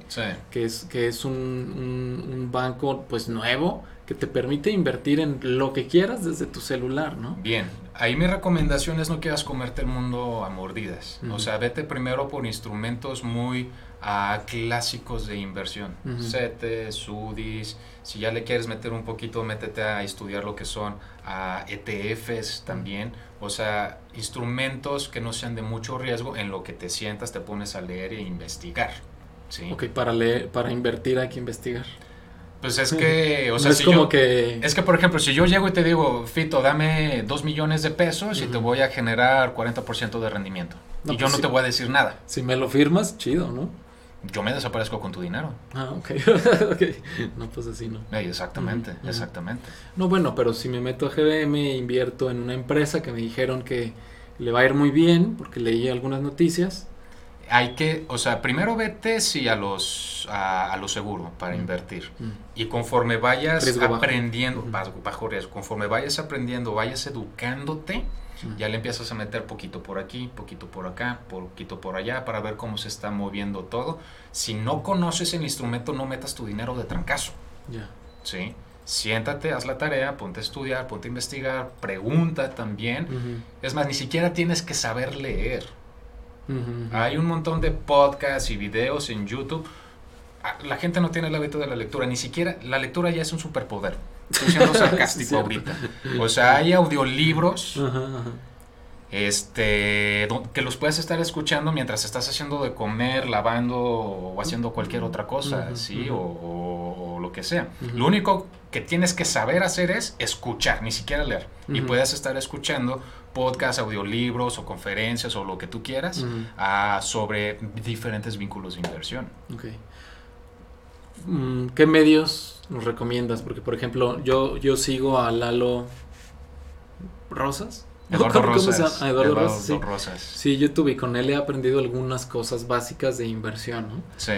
que es, que es un, un, banco pues nuevo que te permite invertir en lo que quieras desde tu celular, ¿no? Bien, ahí mi recomendación es no quieras comerte el mundo a mordidas. O sea, vete primero por instrumentos muy a clásicos de inversión. CETES, SUDIs, si ya le quieres meter un poquito, métete a estudiar lo que son a ETFs también. O sea, instrumentos que no sean de mucho riesgo, en lo que te sientas, te pones a leer e investigar. ¿sí? Ok, para, leer, para invertir hay que investigar. Pues es que, o sea, es como que... Es que, por ejemplo, si yo llego y te digo, Fito, dame dos millones de pesos y te voy a generar 40% de rendimiento. y yo pues no te voy a decir nada. Si me lo firmas, chido, ¿no? Yo me desaparezco con tu dinero. Ah, ok. No, pues así no. exactamente, exactamente. No, bueno, pero si me meto a GBM, invierto en una empresa que me dijeron que le va a ir muy bien, porque leí algunas noticias. Hay que, o sea, primero vete si a los a, lo seguro para invertir. Y conforme vayas aprendiendo, bajo. bajo riesgo, conforme vayas aprendiendo, vayas educándote, ya le empiezas a meter poquito por aquí, poquito por acá, poquito por allá, para ver cómo se está moviendo todo. Si no conoces el instrumento, no metas tu dinero de trancazo. Ya. ¿Sí? Siéntate, haz la tarea, ponte a estudiar, ponte a investigar, pregunta también. Es más, ni siquiera tienes que saber leer. Hay un montón de podcasts y videos en YouTube. Ah, la gente no tiene el hábito de la lectura, ni siquiera la lectura ya es un superpoder. Estoy siendo sarcástico ahorita. O sea, hay audiolibros. Este, que los puedes estar escuchando mientras estás haciendo de comer, lavando o haciendo cualquier otra cosa, ¿sí? O, lo que sea. Lo único que tienes que saber hacer es escuchar, ni siquiera leer. Y puedes estar escuchando podcasts, audiolibros o conferencias o lo que tú quieras ah, sobre diferentes vínculos de inversión. Okay. Mm, ¿Qué medios nos recomiendas? Porque, por ejemplo, yo, yo sigo a Lalo Rosas. Eduardo Rosas. Eduardo, Rosas, sí. YouTube y con él he aprendido algunas cosas básicas de inversión, ¿no? Sí.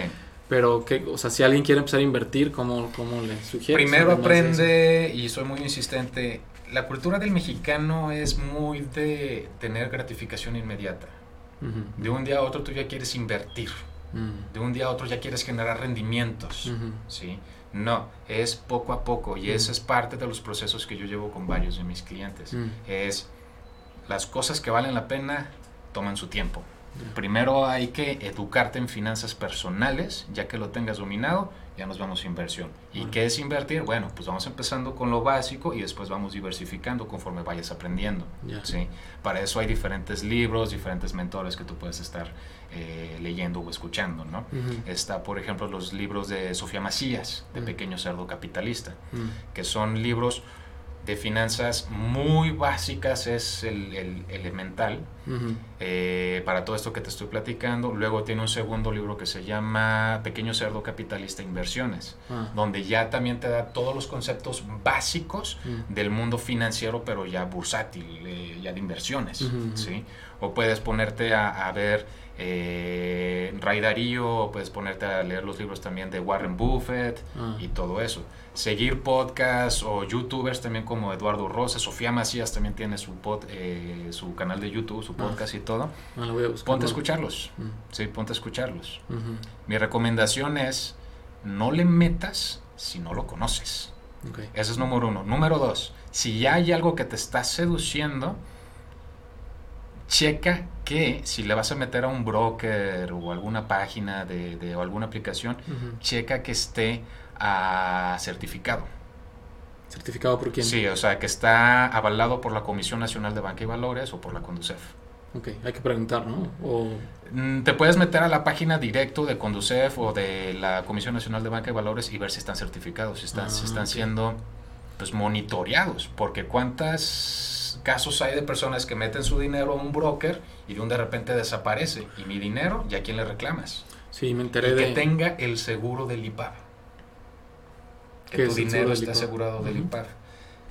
Pero, que, o sea, si alguien quiere empezar a invertir, ¿cómo, cómo le sugieres? Primero aprende, y soy muy insistente, la cultura del mexicano es muy de tener gratificación inmediata. De un día a otro tú ya quieres invertir. Mm. De un día a otro ya quieres generar rendimientos, ¿sí? No, es poco a poco y eso es parte de los procesos que yo llevo con varios de mis clientes. Es las cosas que valen la pena toman su tiempo. Primero hay que educarte en finanzas personales, ya que lo tengas dominado, ya nos vamos a inversión. ¿Y qué es invertir? Bueno, pues vamos empezando con lo básico y después vamos diversificando conforme vayas aprendiendo. ¿sí? Para eso hay diferentes libros, diferentes mentores que tú puedes estar eh, leyendo o escuchando. ¿no? Está, por ejemplo, los libros de Sofía Macías, de Pequeño Cerdo Capitalista, que son libros de finanzas muy básicas, es el, elemental eh, para todo esto que te estoy platicando. Luego tiene un segundo libro que se llama Pequeño Cerdo Capitalista Inversiones, ah. donde ya también te da todos los conceptos básicos del mundo financiero, pero ya bursátil, eh, ya de inversiones. ¿sí? O puedes ponerte a, a ver eh, Ray Darío, puedes ponerte a leer los libros también de Warren Buffett ah. y todo eso. Seguir podcasts o youtubers también como Eduardo Rosa, Sofía Macías también tiene su, pod, eh, su canal de YouTube, su ah. podcast y todo. Ah, ponte a escucharlos. Mm. Sí, ponte a escucharlos. Mi recomendación es no le metas si no lo conoces. Ese es número uno. Número dos, si ya hay algo que te está seduciendo, checa que si le vas a meter a un broker o alguna página de, o alguna aplicación, checa que esté uh, certificado. ¿Certificado por quién? Sí, o sea, que está avalado por la Comisión Nacional de Banca y Valores o por la Conducef. Ok, hay que preguntar, ¿no? O... Mm, te puedes meter a la página directo de Conducef o de la Comisión Nacional de Banca y Valores y ver si están certificados, si están, si ah, están siendo pues monitoreados, porque cuántas casos hay de personas que meten su dinero a un broker y de un de repente desaparece. Y mi dinero, ¿ya quién le reclamas? Sí, me enteré de... Que tenga el seguro del IPAB. Que tu dinero esté asegurado del IPAB.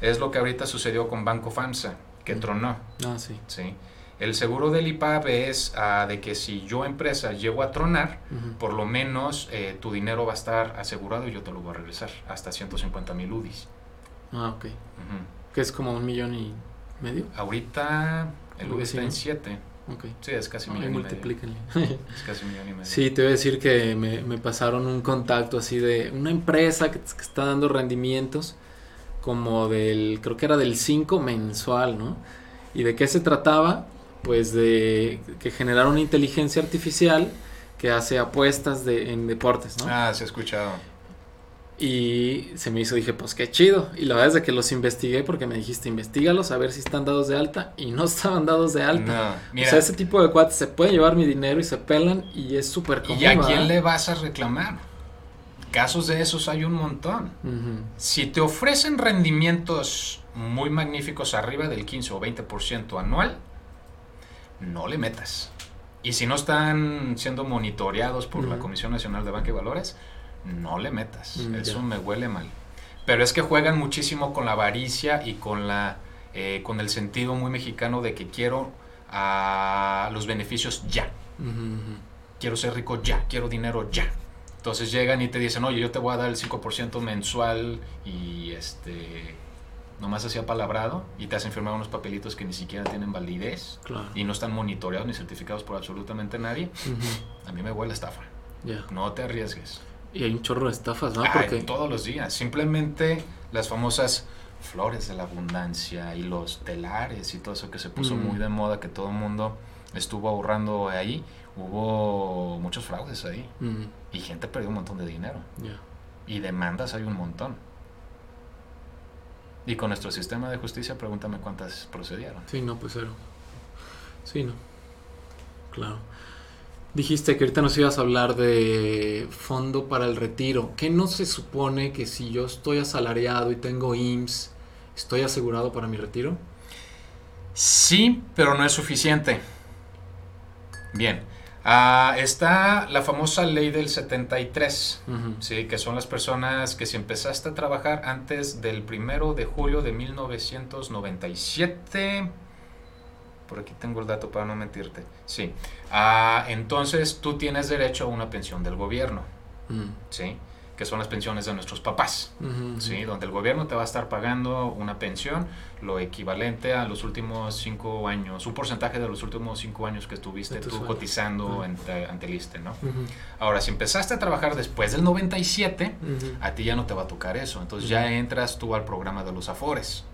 Es lo que ahorita sucedió con Banco FAMSA, que tronó. Ah, sí. Sí. El seguro del IPAB es ah, de que si yo empresa llego a tronar, por lo menos eh, tu dinero va a estar asegurado y yo te lo voy a regresar hasta 150 mil UDIs. Ah, ok. Que es como un millón y ¿Medio? Ahorita el UV está en 7. Okay. Sí, es casi un millón y medio. es casi un millón y medio. Sí, te voy a decir que me, me pasaron un contacto así de una empresa que, está dando rendimientos como del, creo que era del 5 mensual, ¿no? ¿Y de qué se trataba? Pues de que generar una inteligencia artificial que hace apuestas de, en deportes, ¿no? Ah, se ha escuchado. Y se me hizo, dije, pues qué chido. Y la verdad es de que los investigué porque me dijiste, investigalos a ver si están dados de alta. Y no estaban dados de alta. No, O sea, ese tipo de cuates se puede llevar mi dinero y se pelan y es súper común. ¿Y a quién le vas a reclamar? Casos de esos hay un montón. Si te ofrecen rendimientos muy magníficos arriba del 15 o 20% anual, no le metas. Y si no están siendo monitoreados por la Comisión Nacional de Banca y Valores, no le metas. Mm, Eso me huele mal. Pero es que juegan muchísimo con la avaricia y con la eh, con el sentido muy mexicano de que quiero a los beneficios ya. Quiero ser rico ya, quiero dinero ya. Entonces llegan y te dicen, oye, yo te voy a dar el 5% mensual y este nomás hacía palabrado y te hacen firmar unos papelitos que ni siquiera tienen validez y no están monitoreados ni certificados por absolutamente nadie. A mí me huele estafa. No te arriesgues. Y hay un chorro de estafas, ¿no? Porque... todos los días. Simplemente las famosas flores de la abundancia y los telares y todo eso que se puso muy mm. de moda, que todo el mundo estuvo ahorrando ahí. Hubo muchos fraudes ahí. Mm. Y gente perdió un montón de dinero. Y demandas hay un montón. Y con nuestro sistema de justicia, pregúntame cuántas procedieron. Sí, no, pues cero. Sí, no. Claro. Dijiste que ahorita nos ibas a hablar de fondo para el retiro. ¿Qué no se supone que si yo estoy asalariado y tengo IMSS, estoy asegurado para mi retiro? Sí, pero no es suficiente. Bien. Ah, está la famosa ley del 73, ¿sí? que son las personas que si empezaste a trabajar antes del primero de julio de 1997 por aquí tengo el dato para no mentirte. Sí. Ah, entonces tú tienes derecho a una pensión del gobierno. Mm. ¿Sí? Que son las pensiones de nuestros papás. ¿Sí? Donde el gobierno te va a estar pagando una pensión, lo equivalente a los últimos cinco años, un porcentaje de los últimos cinco años que estuviste tú cotizando ante, ante, el ISTE, ¿no? Ahora, si empezaste a trabajar después del 97, a ti ya no te va a tocar eso. Entonces ya entras tú al programa de los AFORES.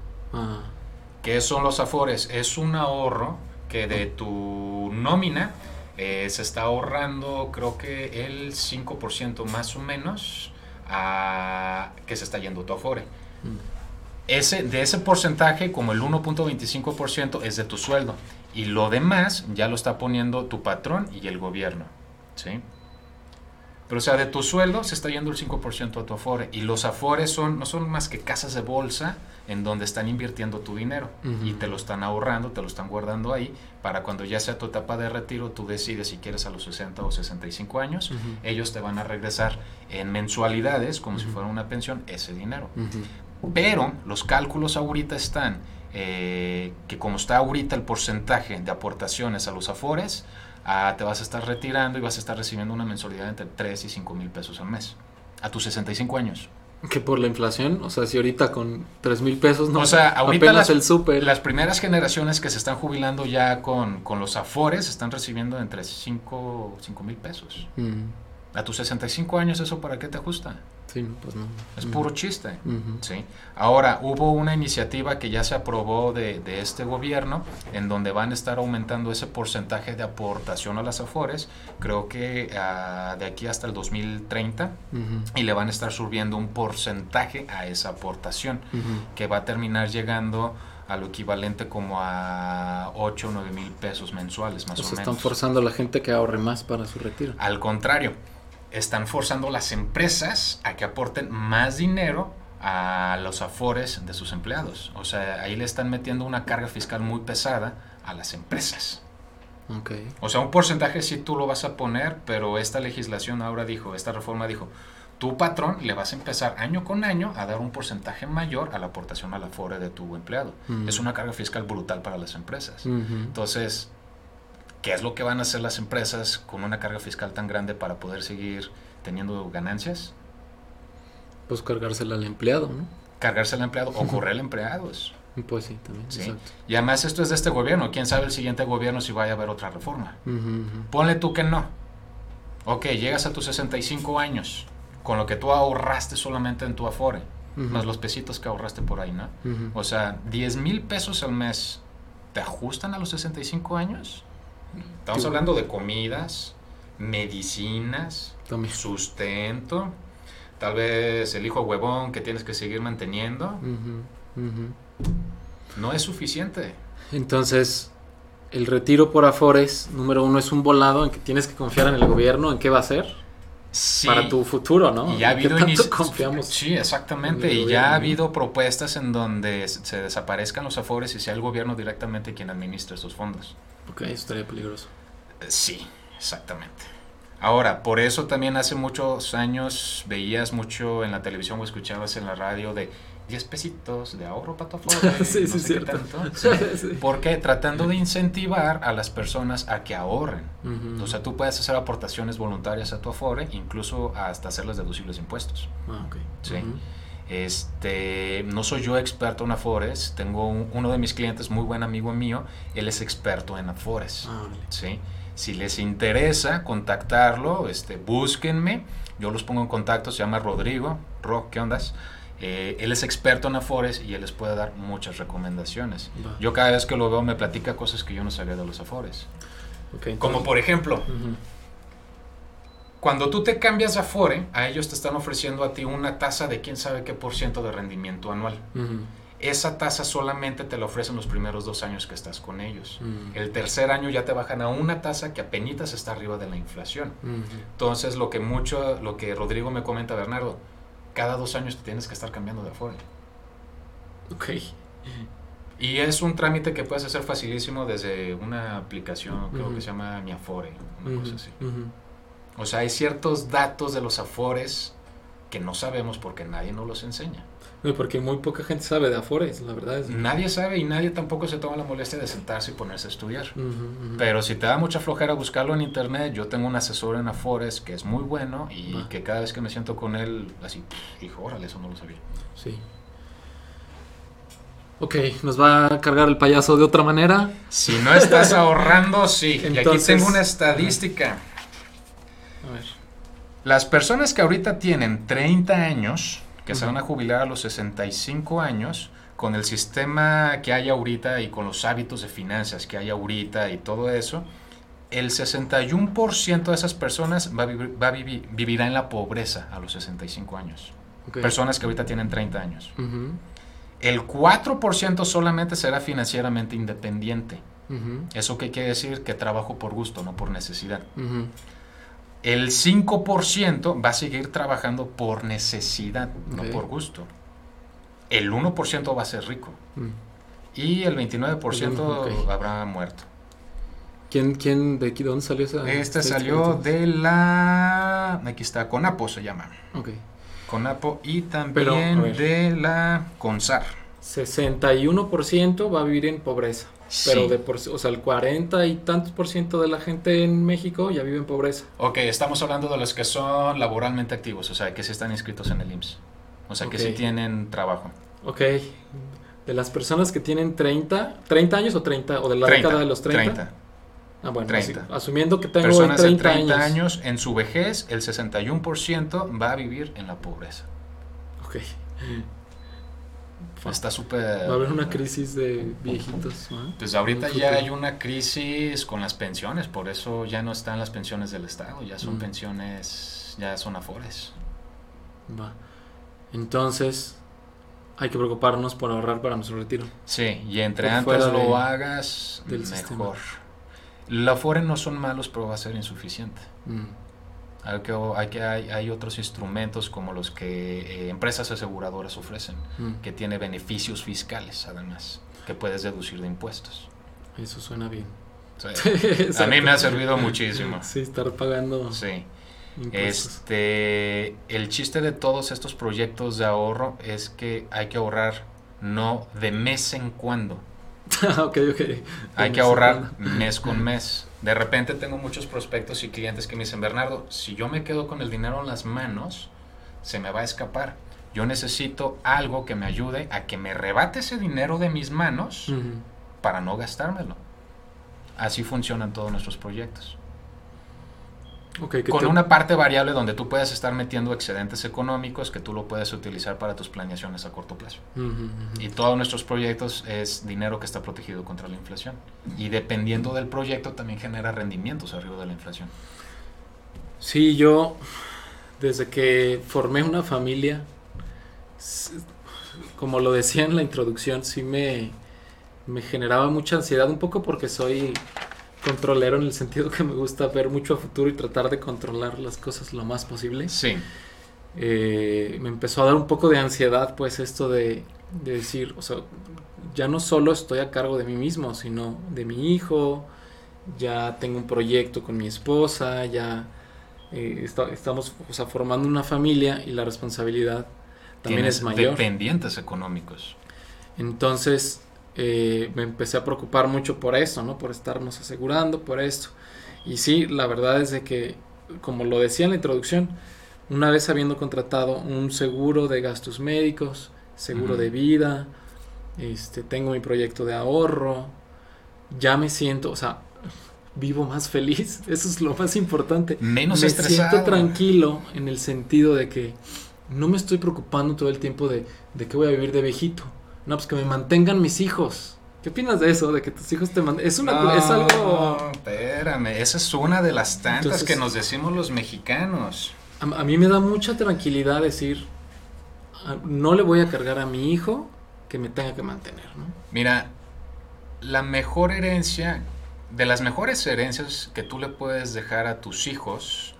¿Qué son los afores? Es un ahorro que de tu nómina eh, se está ahorrando creo que el 5% más o menos a, que se está yendo tu Afore. Mm. Ese, de ese porcentaje, como el 1.25% es de tu sueldo. Y lo demás ya lo está poniendo tu patrón y el gobierno. ¿sí? Pero o sea, de tu sueldo se está yendo el 5% a tu Afore. Y los Afores son, no son más que casas de bolsa en donde están invirtiendo tu dinero. Y te lo están ahorrando, te lo están guardando ahí. Para cuando ya sea tu etapa de retiro, tú decides si quieres a los 60 o 65 años. Ellos te van a regresar en mensualidades, como si fuera una pensión, ese dinero. Pero los cálculos ahorita están, eh, que como está ahorita el porcentaje de aportaciones a los Afores, ah, te vas a estar retirando y vas a estar recibiendo una mensualidad entre 3 y 5 mil pesos al mes, a tus 65 años. Que por la inflación, o sea, si ahorita con 3 mil pesos no. O sea, ahorita las, el super. las primeras generaciones que se están jubilando ya con, con los afores están recibiendo entre 5 mil pesos. Mm. A tus 65 años, ¿eso para qué te ajusta? Sí, pues no. Es puro chiste. ¿sí? Ahora, hubo una iniciativa que ya se aprobó de, de, este gobierno en donde van a estar aumentando ese porcentaje de aportación a las AFORES, creo que uh, de aquí hasta el 2030, y le van a estar subiendo un porcentaje a esa aportación, que va a terminar llegando a lo equivalente como a 8 o 9 mil pesos mensuales, más o, o menos. Están forzando a la gente que ahorre más para su retiro. Al contrario están forzando las empresas a que aporten más dinero a los afores de sus empleados. O sea, ahí le están metiendo una carga fiscal muy pesada a las empresas. Okay. O sea, un porcentaje sí tú lo vas a poner, pero esta legislación ahora dijo, esta reforma dijo, tu patrón le vas a empezar año con año a dar un porcentaje mayor a la aportación al afore de tu empleado. Es una carga fiscal brutal para las empresas. Entonces, ¿Qué es lo que van a hacer las empresas con una carga fiscal tan grande para poder seguir teniendo ganancias? Pues cargársela al empleado, ¿no? Cargársela al empleado o correr empleados. Pues sí, también. Exacto. Y además esto es de este gobierno. ¿Quién sabe el siguiente gobierno si vaya a haber otra reforma? Ponle tú que no. Ok, llegas a tus 65 años con lo que tú ahorraste solamente en tu Afore, más los pesitos que ahorraste por ahí, ¿no? O sea, 10 mil pesos al mes, ¿te ajustan a los 65 años? Estamos hablando de comidas, medicinas, sustento, tal vez el hijo huevón que tienes que seguir manteniendo. No es suficiente. Entonces, el retiro por Afores, número uno, es un volado en que tienes que confiar en el gobierno, en qué va a ser. Para tu futuro, ¿no? Y ya ha habido confiamos? Sí, exactamente. Y ya ha habido propuestas en donde se desaparezcan los afores y sea el gobierno directamente quien administra estos fondos. Ok, eso estaría peligroso. Sí, exactamente. Ahora, por eso también hace muchos años veías mucho en la televisión o escuchabas en la radio de 10 pesitos de ahorro para tu afore. sí, sí, cierto. Porque tratando de incentivar a las personas a que ahorren. O sea, tú puedes hacer aportaciones voluntarias a tu afore, incluso hasta hacerles deducibles impuestos. Ah, ok. Sí. Este, no soy yo experto en Afores, tengo uno de mis clientes, muy buen amigo mío, él es experto en Afores. Ah, ¿sí? Si les interesa contactarlo, este, búsquenme, yo los pongo en contacto, se llama Rodrigo, Ro, ¿qué ondas? Eh, él es experto en Afores y él les puede dar muchas recomendaciones. Yo cada vez que lo veo me platica cosas que yo no sabía de los Afores. Como por ejemplo, cuando tú te cambias a Afore, a ellos te están ofreciendo a ti una tasa de quién sabe qué por ciento de rendimiento anual. Esa tasa solamente te la ofrecen los primeros dos años que estás con ellos. El tercer año ya te bajan a una tasa que apenas está arriba de la inflación. Entonces, lo que mucho, lo que Rodrigo me comenta, Bernardo, cada dos años te tienes que estar cambiando de Afore. Ok. Y es un trámite que puedes hacer facilísimo desde una aplicación, creo que se llama Mi Afore, una cosa así. O sea, hay ciertos datos de los afores que no sabemos porque nadie nos los enseña. Porque muy poca gente sabe de afores, la verdad es. Nadie sabe y nadie tampoco se toma la molestia de sentarse y ponerse a estudiar. Pero si te da mucha flojera buscarlo en internet, yo tengo un asesor en afores que es muy bueno y que cada vez que me siento con él, así, hijo, órale, eso no lo sabía. Sí. Ok, nos va a cargar el payaso de otra manera. Si no estás ahorrando, sí. y aquí tengo una estadística. Las personas que ahorita tienen 30 años, que se van a jubilar a los 65 años, con el sistema que hay ahorita y con los hábitos de finanzas que hay ahorita y todo eso, el 61% de esas personas va, a vivir, va a vivir, vivirá en la pobreza a los 65 años. Personas que ahorita tienen 30 años. El 4% solamente será financieramente independiente. ¿Eso qué quiere decir? Que trabajo por gusto, no por necesidad. El 5% va a seguir trabajando por necesidad, no por gusto. El 1% va a ser rico. Mm. Y el 29% Ok. habrá muerto. ¿Quién, quién, de aquí, dónde salió esa? Esta salió de la... Aquí está, CONAPO se llama. Ok. CONAPO y también de la CONSAR. 61% va a vivir en pobreza. Pero Sí. de por, o sea, el 40 y tantos por ciento de la gente en México ya vive en pobreza. Ok, estamos hablando de los que son laboralmente activos, o sea, que sí están inscritos en el IMSS. O sea, que sí tienen trabajo. Ok. De las personas que tienen 30, 30 años o 30, o de la 30, década de los 30. 30. Ah, bueno, 30. así- asumiendo que tengo Personas hoy de 30, 30 años. años. en su vejez, el 61% va a vivir en la pobreza. Ok. Está súper... Va a haber una crisis de viejitos, ¿no? Pues ahorita ya hay una crisis con las pensiones, por eso ya no están las pensiones del Estado, ya son Mm. pensiones, ya son afores. Va. Entonces, hay que preocuparnos por ahorrar para nuestro retiro. Sí, y entre Por antes lo de- hagas, del mejor. sistema. Los afores no son malos, pero va a ser insuficiente. Mm. Hay, que, hay, que, hay, hay otros instrumentos como los que eh, empresas aseguradoras ofrecen, Mm. que tiene beneficios fiscales además, que puedes deducir de impuestos. Eso suena bien. Sí. A mí me ha servido muchísimo. Sí, estar pagando Sí. impuestos. Este, el chiste de todos estos proyectos de ahorro es que hay que ahorrar no de mes en cuando. ok, ok. Hay que ahorrar mes con mes. De repente tengo muchos prospectos y clientes que me dicen, Bernardo, si yo me quedo con el dinero en las manos, se me va a escapar. Yo necesito algo que me ayude a que me rebate ese dinero de mis manos para no gastármelo. Así funcionan todos nuestros proyectos. Con te- una parte variable donde tú puedes estar metiendo excedentes económicos que tú lo puedes utilizar para tus planeaciones a corto plazo. Y todos nuestros proyectos es dinero que está protegido contra la inflación. Y dependiendo del proyecto también genera rendimientos arriba de la inflación. Sí, yo desde que formé una familia, como lo decía en la introducción, sí me, me generaba mucha ansiedad, un poco porque soy controlero en el sentido que me gusta ver mucho a futuro y tratar de controlar las cosas lo más posible. Sí, Eh, me empezó a dar un poco de ansiedad, pues esto de, de decir, o sea, ya no solo estoy a cargo de mí mismo, sino de mi hijo, ya tengo un proyecto con mi esposa, ya eh, esta- estamos o sea, formando una familia y la responsabilidad también es mayor. dependientes económicos. Entonces eh, me empecé a preocupar mucho por eso, ¿no? Por estarnos asegurando, por esto. Y sí, la verdad es de que, como lo decía en la introducción, una vez habiendo contratado un seguro de gastos médicos, seguro de vida, este, tengo mi proyecto de ahorro, ya me siento, o sea, vivo más feliz, eso es lo más importante. Menos me estresado. siento tranquilo en el sentido de que no me estoy preocupando todo el tiempo de, de qué voy a vivir de viejito. No, pues que me mantengan mis hijos. ¿Qué opinas de eso? De que tus hijos te mantengan. Es, una, No, es algo... espérame, esa es una de las tantas Entonces- que nos decimos los mexicanos. A, a mí me da mucha tranquilidad decir, "Ah, no le voy a cargar a mi hijo que me tenga que mantener, ¿no? Mira, la mejor herencia, de las mejores herencias que tú le puedes dejar a tus hijos,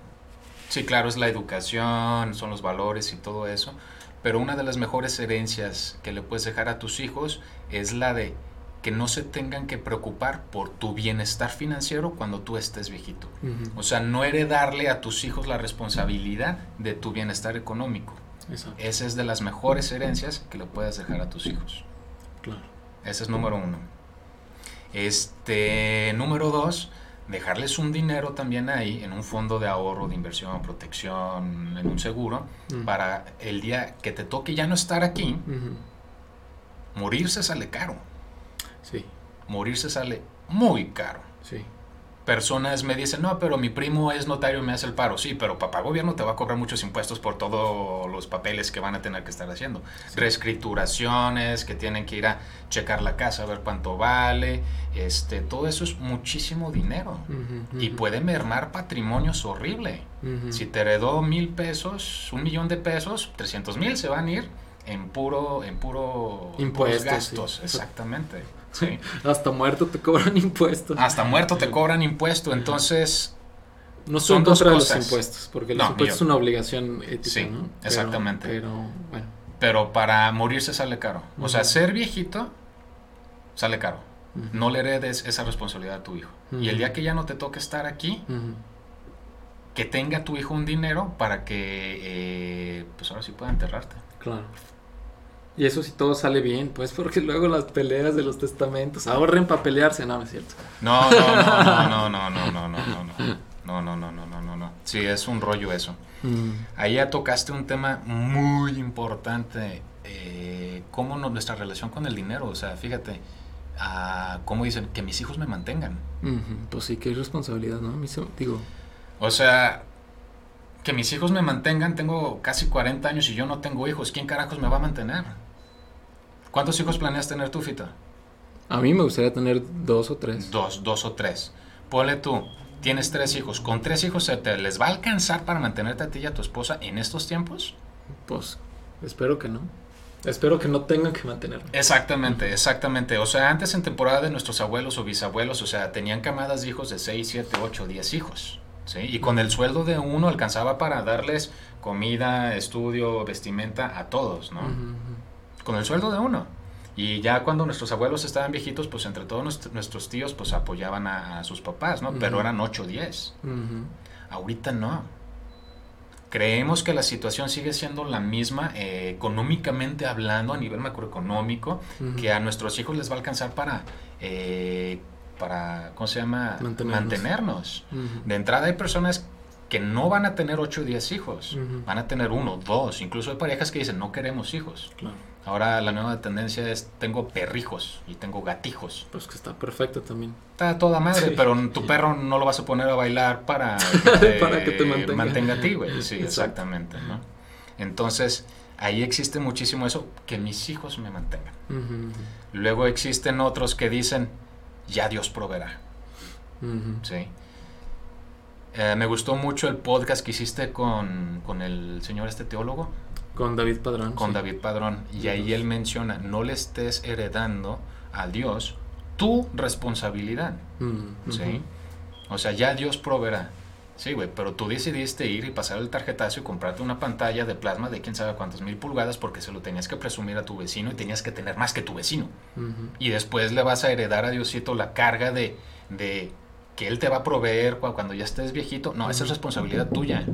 sí, claro, es la educación, son los valores y todo eso, pero una de las mejores herencias que le puedes dejar a tus hijos es la de que no se tengan que preocupar por tu bienestar financiero cuando tú estés viejito. O sea, no heredarle a tus hijos la responsabilidad de tu bienestar económico. Exacto, Esa es de las mejores herencias que le puedes dejar a tus hijos. claro. Ese es número uno. Este, número dos, dejarles un dinero también ahí en un fondo de ahorro, de inversión, protección, en un seguro, para el día que te toque ya no estar aquí, morirse sale caro. Sí, Morirse sale muy caro. sí. Personas me dicen, no, pero mi primo es notario y me hace el paro. Sí, pero papá gobierno te va a cobrar muchos impuestos por todos los papeles que van a tener que estar haciendo. Reescrituraciones, que tienen que ir a checar la casa, a ver cuánto vale. Este, todo eso es muchísimo dinero. Y puede mermar patrimonios horrible. Si te heredó mil pesos, un millón de pesos, 300 mil se van a ir en puro, en puro impuestos, gastos. Exactamente. Sí. Hasta muerto te cobran impuestos. Hasta muerto te cobran impuesto. Entonces. No son contra de los impuestos, porque los impuestos es una obligación ética. Sí, ¿no? exactamente. Pero, bueno. Pero para morirse sale caro. O sea, ser viejito sale caro. No le heredes esa responsabilidad a tu hijo. Y el día que ya no te toque estar aquí, que tenga tu hijo un dinero para que, eh, pues ahora sí pueda enterrarte. Claro. Y eso si todo sale bien, pues porque luego las peleas de los testamentos, ahorren para pelearse, no, no es cierto. No, no, no, no, no, no, no, no, no, no. No, no, no, no, no, no, no. Sí, es un rollo eso. Ahí ya tocaste un tema muy importante, eh, cómo nuestra relación con el dinero, o sea, fíjate, cómo dicen que mis hijos me mantengan. Pues sí, es responsabilidad, ¿no? Digo. O sea, que mis hijos me mantengan, tengo casi 40 años y yo no tengo hijos, ¿quién carajos me va a mantener? ¿Cuántos hijos planeas tener tú, Fita? A mí me gustaría tener dos o tres. Dos, dos o tres. Ponle tú, tienes tres hijos. ¿Con tres hijos se te les va a alcanzar para mantenerte a ti y a tu esposa en estos tiempos? Pues espero que no. Espero que no tengan que mantenerlo. Exactamente, exactamente. O sea, antes en temporada de nuestros abuelos o bisabuelos, o sea, tenían camadas de hijos de 6, 7, 8, 10 hijos. ¿Sí? Y con el sueldo de uno alcanzaba para darles comida, estudio, vestimenta a todos, ¿no? Con el sueldo de uno. Y ya cuando nuestros abuelos estaban viejitos, pues entre todos nuestros tíos, pues apoyaban a, sus papás, ¿no? Pero eran 8 o 10. Ahorita no. Creemos que la situación sigue siendo la misma, eh, económicamente hablando, a nivel macroeconómico, que a nuestros hijos les va a alcanzar para eh, para, ¿cómo se llama? Mantenernos. De entrada hay personas que no van a tener 8 o 10 hijos, van a tener uno, dos, incluso hay parejas que dicen no queremos hijos. Ahora la nueva tendencia es tengo perrijos y tengo gatijos. Pues que está perfecto también. Está toda madre, pero tu perro no lo vas a poner a bailar para que te, mantenga. a ti, güey. Sí, exactamente. Entonces, ahí existe muchísimo eso, que mis hijos me mantengan. Luego existen otros que dicen, ya Dios proveerá. Sí. Eh, me gustó mucho el podcast que hiciste con, el señor este teólogo. Con David Padrón. Con David Padrón. Y ahí él menciona, no le estés heredando a Dios tu responsabilidad. ¿Sí? O sea, ya Dios proveerá. Sí, güey, pero tú decidiste ir y pasar el tarjetazo y comprarte una pantalla de plasma de quién sabe cuántas mil pulgadas porque se lo tenías que presumir a tu vecino y tenías que tener más que tu vecino. Y después le vas a heredar a Diosito la carga de, de que él te va a proveer cuando ya estés viejito. No, esa es responsabilidad tuya.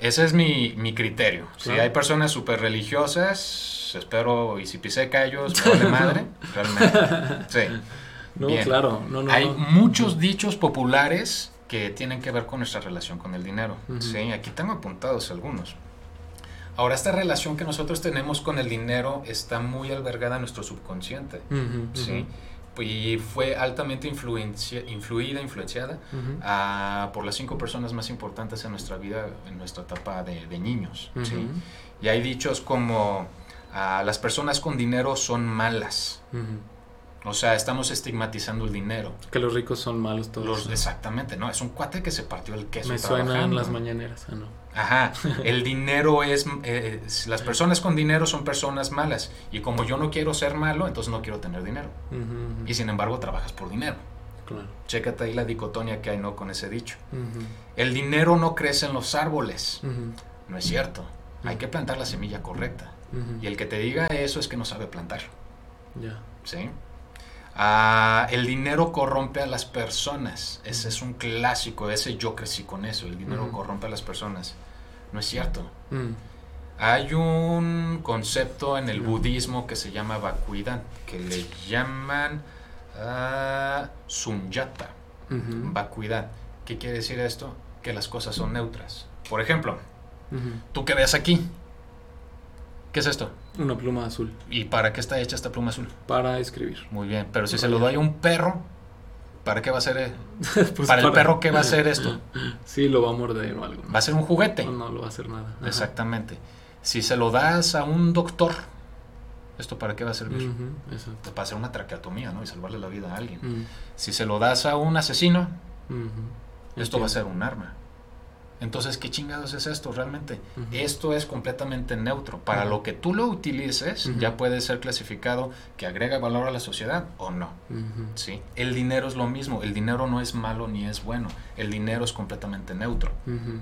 Ese es mi, mi criterio. Si hay personas súper religiosas, espero, y si pisé callos, de madre, realmente. Sí. No, claro. No, no, hay muchos dichos populares que tienen que ver con nuestra relación con el dinero. ¿sí? Aquí tengo apuntados algunos. Ahora, esta relación que nosotros tenemos con el dinero está muy albergada en nuestro subconsciente. ¿sí? Y fue altamente influida, influenciada por las cinco personas más importantes en nuestra vida, en nuestra etapa de, niños. ¿sí? Y hay dichos como, ah, las personas con dinero son malas. O sea, estamos estigmatizando el dinero. Que los ricos son malos todos. exactamente, no, es un cuate que se partió el queso. Me suenan las mañaneras, ah, no. Ajá, el dinero es, eh, las personas con dinero son personas malas y como yo no quiero ser malo, entonces no quiero tener dinero. Y sin embargo trabajas por dinero. Claro. Chécate ahí la dicotomía que hay no con ese dicho. El dinero no crece en los árboles. No es cierto. Hay que plantar la semilla correcta. Y el que te diga eso es que no sabe plantar. Ya. ¿Sí? Ah, el dinero corrompe a las personas. Ese es un clásico, ese yo crecí con eso, el dinero corrompe a las personas. No es cierto. Mm. Hay un concepto en el budismo que se llama vacuidad, que le llaman uh, sunyata, vacuidad. ¿Qué quiere decir esto? Que las cosas son neutras. Por ejemplo, tú que ves aquí, ¿qué es esto? Una pluma azul. ¿Y para qué está hecha esta pluma azul? Para escribir. Muy bien, pero si se lo doy a un perro, ¿Para qué va a ser? eh? Pues para, el perro, ¿qué va a ser esto? Sí, lo va a morder o algo. ¿no? Va a ser un juguete. No, no lo va a hacer nada. Ajá. Exactamente. Si se lo das a un doctor, ¿esto para qué va a servir? Ujú, exacto. Para hacer una traqueotomía, ¿no? Y salvarle la vida a alguien. Mm, Si se lo das a un asesino, esto va a ser un arma. Entonces, ¿qué chingados es esto realmente? Esto es completamente neutro. Para lo que tú lo utilices, ya puede ser clasificado que agrega valor a la sociedad o no. ¿sí? El dinero es lo mismo. El dinero no es malo ni es bueno. El dinero es completamente neutro.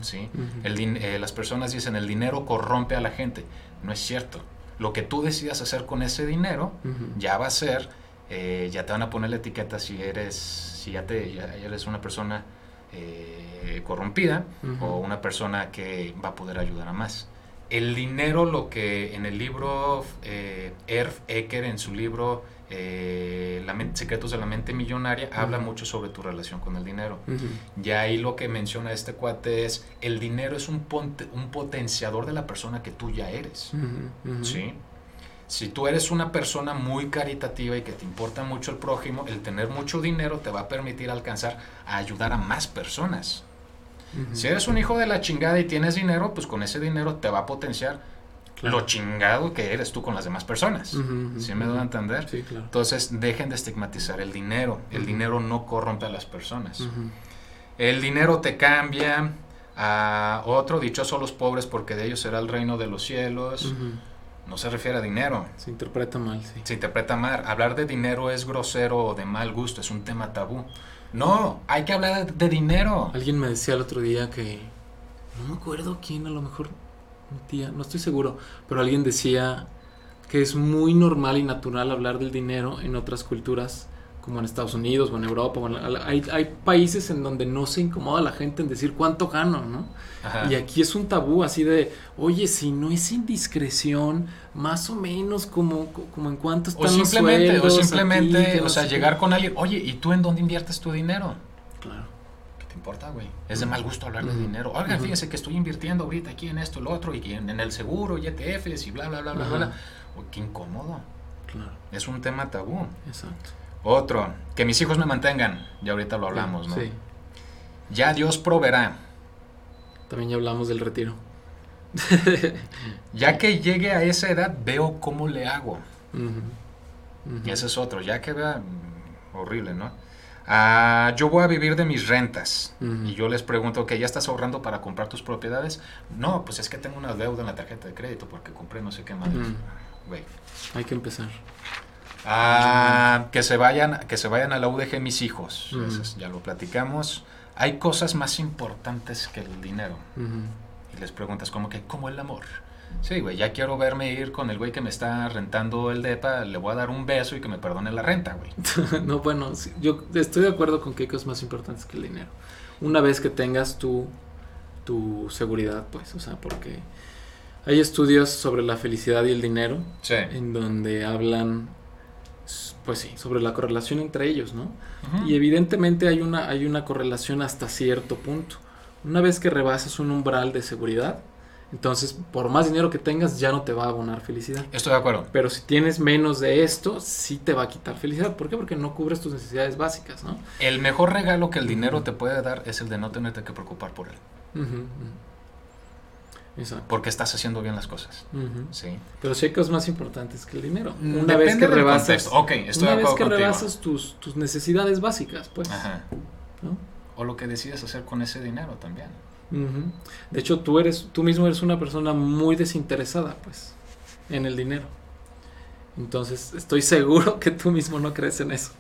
¿sí? Ujú. El din- eh, las personas dicen el dinero corrompe a la gente. No es cierto. Lo que tú decidas hacer con ese dinero ya va a ser, eh, ya te van a poner la etiqueta si eres, si ya, te, ya eres una persona eh, corrompida o una persona que va a poder ayudar a más. El dinero, lo que en el libro, eh, Erf Ecker, en su libro eh, La Secretos de la Mente Millonaria, habla mucho sobre tu relación con el dinero. Ujú. Ya ahí lo que menciona este cuate es, el dinero es un, potenciador de la persona que tú ya eres. ¿sí? Si tú eres una persona muy caritativa y que te importa mucho el prójimo, el tener mucho dinero te va a permitir alcanzar a ayudar a más personas. Si eres un hijo de la chingada y tienes dinero, pues con ese dinero te va a potenciar Claro. lo chingado que eres tú con las demás personas. ¿Sí me doy a entender? Sí, claro. Entonces dejen de estigmatizar el dinero. El dinero no corrompe a las personas. El dinero te cambia a otro, dichosos los pobres porque de ellos será el reino de los cielos. No se refiere a dinero. Se interpreta mal, sí. Se interpreta mal. Hablar de dinero es grosero o de mal gusto, es un tema tabú. No, hay que hablar de, de dinero. Alguien me decía el otro día que. No me acuerdo quién, a lo mejor mi tía, no estoy seguro. Pero alguien decía que es muy normal y natural hablar del dinero en otras culturas, como en Estados Unidos o en Europa. o en la- hay, hay países en donde no se incomoda la gente en decir cuánto gano, ¿no? Ajá. Y aquí es un tabú así de, oye, si no es indiscreción, más o menos como, como en cuánto están O simplemente, los o sueldos simplemente, aquí, que o no sea, llegar con alguien, oye, ¿y tú en dónde inviertes tu dinero? Claro. ¿Qué te importa, güey? Es de mal gusto hablar de dinero. Oiga, Ujú. fíjese que estoy invirtiendo ahorita aquí en esto, lo otro, y en, en el seguro, y ETFs, y bla, bla, bla, bla, Ajá. bla. Uy, qué incómodo. Claro, Es un tema tabú. exacto. Otro, que mis hijos me mantengan. Ya ahorita lo hablamos, ¿no? Sí. Ya Dios proveerá. También ya hablamos del retiro. Ya que llegue a esa edad, veo cómo le hago. Y ese es otro, ya que vea, mm, horrible, ¿no? Ah, yo voy a vivir de mis rentas. Y yo les pregunto, ¿que ya estás ahorrando para comprar tus propiedades? No, pues es que tengo una deuda en la tarjeta de crédito porque compré no sé qué. Güey. Hay que empezar. Ah, que se vayan, que se vayan a la UDG mis hijos. Ya lo platicamos. Hay cosas más importantes que el dinero. Y les preguntas como que, ¿cómo el amor? Sí, güey, ya quiero verme ir con el güey que me está rentando el depa, le voy a dar un beso y que me perdone la renta, güey. no, bueno, sí, yo estoy de acuerdo con que hay cosas más importantes que el dinero. Una vez que tengas tu, tu seguridad, pues, o sea, porque hay estudios sobre la felicidad y el dinero Sí. en donde hablan, pues sí, sobre la correlación entre ellos, ¿no? Y evidentemente hay una, hay una correlación hasta cierto punto. Una vez que rebasas un umbral de seguridad, entonces por más dinero que tengas ya no te va a abonar felicidad. Estoy de acuerdo. Pero si tienes menos de esto, sí te va a quitar felicidad. ¿Por qué? Porque no cubres tus necesidades básicas, ¿no? El mejor regalo que el dinero te puede dar es el de no tenerte que preocupar por él. Exacto. Porque estás haciendo bien las cosas. Sí. Pero sí hay cosas más importantes que el dinero. Una Depende vez que rebasas, contexto. Ok, estoy una de vez que rebasas tus, tus necesidades básicas, pues. Ajá. ¿no? O lo que decides hacer con ese dinero también. De hecho, tú eres, tú mismo eres una persona muy desinteresada, pues, en el dinero. Entonces, estoy seguro que tú mismo no crees en eso.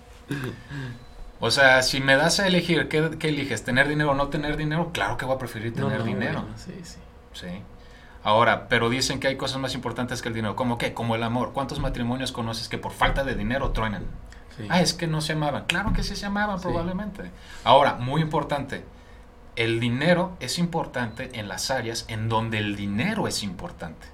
O sea, si me das a elegir, ¿qué, qué eliges? ¿Tener dinero o no tener dinero? Claro que voy a preferir No, tener no, dinero. bueno, sí, sí. Sí. Ahora, pero dicen que hay cosas más importantes que el dinero. ¿Cómo qué? Como el amor. ¿Cuántos matrimonios conoces que por falta de dinero truenan? sí. Ah, es que no se amaban. Claro que sí se amaban Sí. probablemente. Ahora, muy importante. El dinero es importante en las áreas en donde el dinero es importante.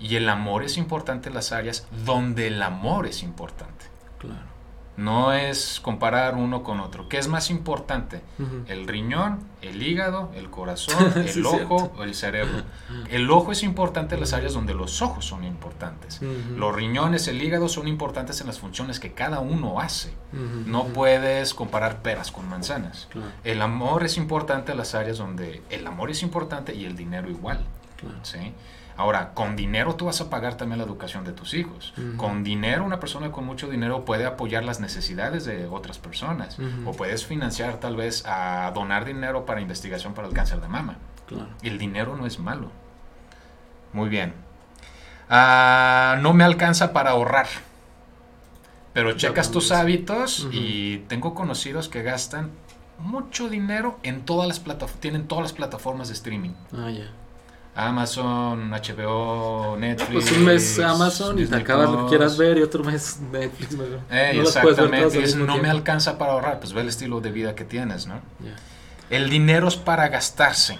Y el amor es importante en las áreas donde el amor es importante. Claro. No es comparar uno con otro. ¿Qué es más importante? El riñón, el hígado, el corazón, el Sí, ojo o el cerebro. El ojo es importante en las áreas donde los ojos son importantes. Los riñones, el hígado son importantes en las funciones que cada uno hace. No puedes comparar peras con manzanas. Claro, El amor es importante en las áreas donde el amor es importante y el dinero igual. claro. ¿sí? Ahora, con dinero tú vas a pagar también la educación de tus hijos. Con dinero, una persona con mucho dinero puede apoyar las necesidades de otras personas. O puedes financiar tal vez a donar dinero para investigación para el cáncer de mama. Claro. El dinero no es malo. Muy bien. Ah, no me alcanza para ahorrar. Pero checas tus hábitos y tengo conocidos que gastan mucho dinero en todas las plataformas, tienen todas las plataformas de streaming. Ah, ya. Amazon, HBO, Netflix. Pues un mes Amazon y te acabas lo que quieras ver y otro mes Netflix. mejor. Eh, No exactamente. Es, no me alcanza para ahorrar. Pues ve el estilo de vida que tienes, ¿no? El dinero es para gastarse.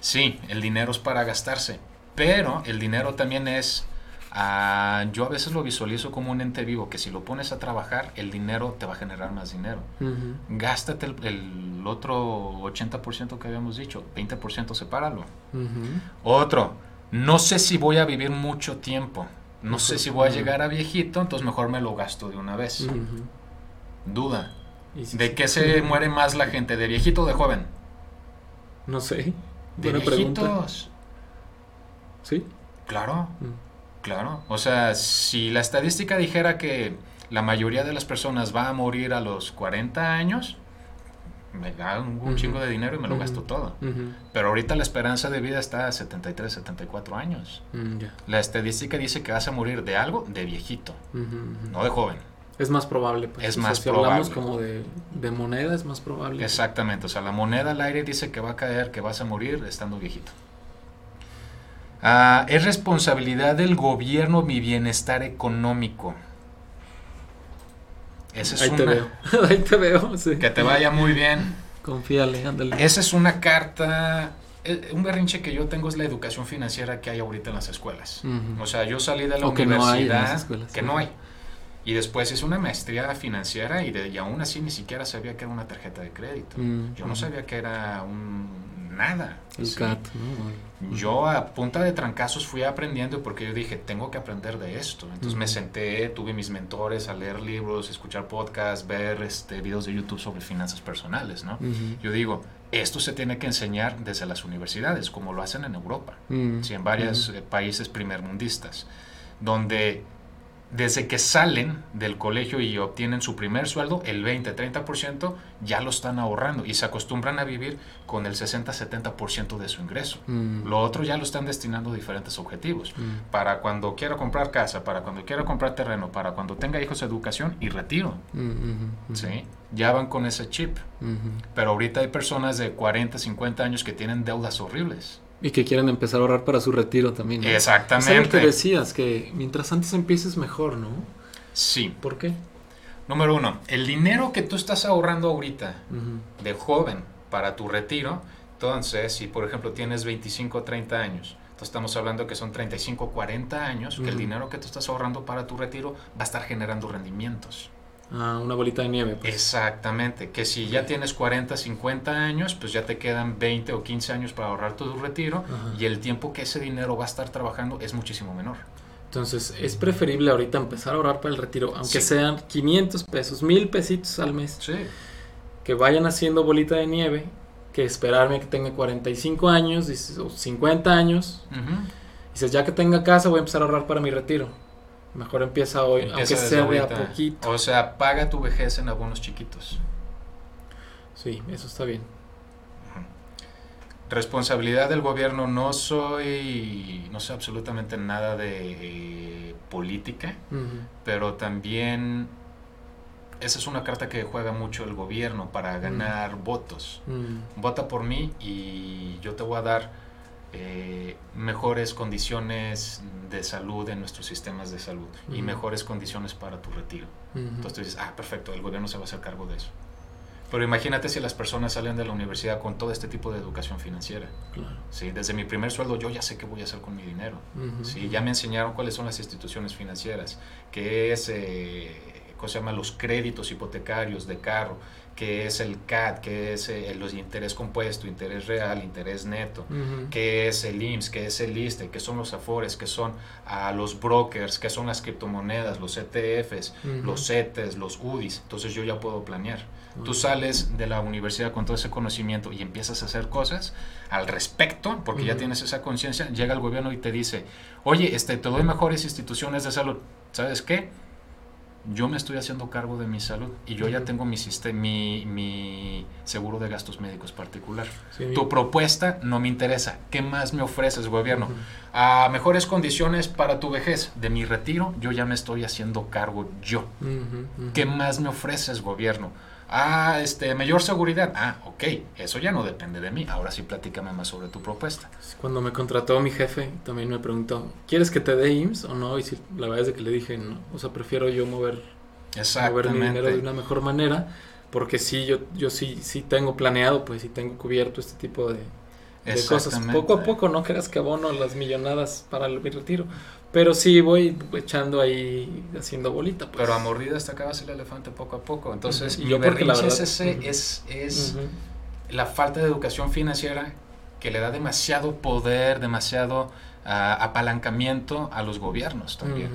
Sí, el dinero es para gastarse. Pero el dinero también es. Ah, yo a veces lo visualizo como un ente vivo, que si lo pones a trabajar, el dinero te va a generar más dinero. Gástate el, el otro 80% que habíamos dicho, 20% sepáralo. Ujú. Otro, no sé si voy a vivir mucho tiempo. No sé si voy a llegar a viejito, entonces mejor me lo gasto de una vez. Duda. Si- ¿De qué se muere más la gente? ¿De viejito o de joven? No sé. De Buena pregunta. viejitos. ¿Sí? Claro, Mm. Claro. O sea, si la estadística dijera que la mayoría de las personas va a morir a los 40 años, me da un, chingo de dinero y me lo gasto todo. Pero ahorita la esperanza de vida está a 73, 74 años. Mm. La estadística dice que vas a morir de algo de viejito, no de joven. Es más probable. Pues. Es O sea, más si hablamos como de, de moneda, es más probable. Exactamente, o sea, la moneda al aire dice que va a caer, que vas a morir estando viejito. Ah, es responsabilidad del gobierno mi bienestar económico. Esa es Ahí te una. veo. Ahí te veo, sí. Que te vaya muy bien. Confíale, ándale. Esa es una carta. eh, Un berrinche que yo tengo es la educación financiera que hay ahorita en las escuelas. O sea, yo salí de la O que no hay en universidad. que no hay. Y después hice una maestría financiera y, de, y aún así ni siquiera sabía que era una tarjeta de crédito. Mm, Yo no ujú. sabía que era un nada. El Sí. CAT, ¿no? Yo a punta de trancazos fui aprendiendo porque yo dije, tengo que aprender de esto. Entonces me senté, tuve mis mentores a leer libros, escuchar podcasts, ver este, videos de YouTube sobre finanzas personales, ¿no? Yo digo, esto se tiene que enseñar desde las universidades, como lo hacen en Europa, Mm, sí, en varios eh, países primermundistas, donde desde que salen del colegio y obtienen su primer sueldo, el 20-30% ya lo están ahorrando y se acostumbran a vivir con el 60-70% de su ingreso. Mm, Lo otro ya lo están destinando a diferentes objetivos. mm, Para cuando quiera comprar casa, para cuando quiera comprar terreno, para cuando tenga hijos, educación y retiro. mm. ¿sí? Ya van con ese chip. Pero ahorita hay personas de 40, 50 años que tienen deudas horribles. Y que quieren empezar a ahorrar para su retiro también. ¿no? Exactamente. Es que decías, que mientras antes empieces mejor, ¿no? Sí. ¿Por qué? Número uno, el dinero que tú estás ahorrando ahorita de joven para tu retiro, entonces, si por ejemplo tienes 25 o 30 años, entonces estamos hablando que son 35 o 40 años, que el dinero que tú estás ahorrando para tu retiro va a estar generando rendimientos. Ah, una bolita de nieve. Pues. Exactamente, que si ya tienes 40, 50 años, pues ya te quedan 20 o 15 años para ahorrar tu retiro Ajá. y el tiempo que ese dinero va a estar trabajando es muchísimo menor. Entonces, es preferible ahorita empezar a ahorrar para el retiro, aunque Sí. sean 500 pesos, 1000 pesitos al mes, Sí. que vayan haciendo bolita de nieve, que esperarme a que tenga 45 años o 50 años. Dices, ya que tenga casa, voy a empezar a ahorrar para mi retiro. Mejor empieza hoy, Empieza aunque sea de a poquito. O sea, paga tu vejez en abonos chiquitos. Sí, eso está bien. Responsabilidad del gobierno, no soy, no sé absolutamente nada de política, pero también esa es una carta que juega mucho el gobierno para ganar votos. Vota por mí y yo te voy a dar eh, mejores condiciones de salud en nuestros sistemas de salud y Ujú. mejores condiciones para tu retiro. ujú. Entonces tú dices, ah, perfecto, el gobierno se va a hacer cargo de eso. Pero imagínate si las personas salen de la universidad con todo este tipo de educación financiera. Claro. ¿sí? Desde mi primer sueldo yo ya sé qué voy a hacer con mi dinero. Ujú. ¿sí? Ya me enseñaron cuáles son las instituciones financieras, qué es eh, cosa se llama los créditos hipotecarios de carro, que es el CAD, que es el interés compuesto, interés real, interés neto, que es el IMSS, que es el ISTE, que son los AFORES, que son a los brokers, que son las criptomonedas, los ETFs, los CETES, los UDIs. Entonces yo ya puedo planear. Tú sales de la universidad con todo ese conocimiento y empiezas a hacer cosas al respecto, porque ya tienes esa conciencia, llega el gobierno y te dice, oye, este, te doy mejores instituciones de salud. ¿Sabes qué? Yo me estoy haciendo cargo de mi salud y yo ya tengo mi, mi, mi seguro de gastos médicos particular. Tu propuesta no me interesa. ¿Qué más me ofreces, gobierno? A mejores condiciones para tu vejez. De mi retiro, yo ya me estoy haciendo cargo yo. ¿Qué más me ofreces, gobierno? Ah, este, mayor seguridad. Ah, ok, eso ya no depende de mí. Ahora sí platícame más sobre tu propuesta. Cuando me contrató mi jefe, también me preguntó, ¿quieres que te dé IMSS o no? Y si, la verdad es que le dije, no. O sea, prefiero yo mover, mover mi dinero de una mejor manera, porque sí, yo, yo sí, sí tengo planeado, pues sí tengo cubierto este tipo de, de cosas. Poco a poco, no creas que abono las millonadas para el, mi retiro. Pero sí voy echando ahí, haciendo bolita. Pues. Pero a mordidas te acabas el elefante poco a poco. Entonces, y yo porque la verdad, es, ese, es, es la falta de educación financiera que le da demasiado poder, demasiado ah, apalancamiento a los gobiernos también.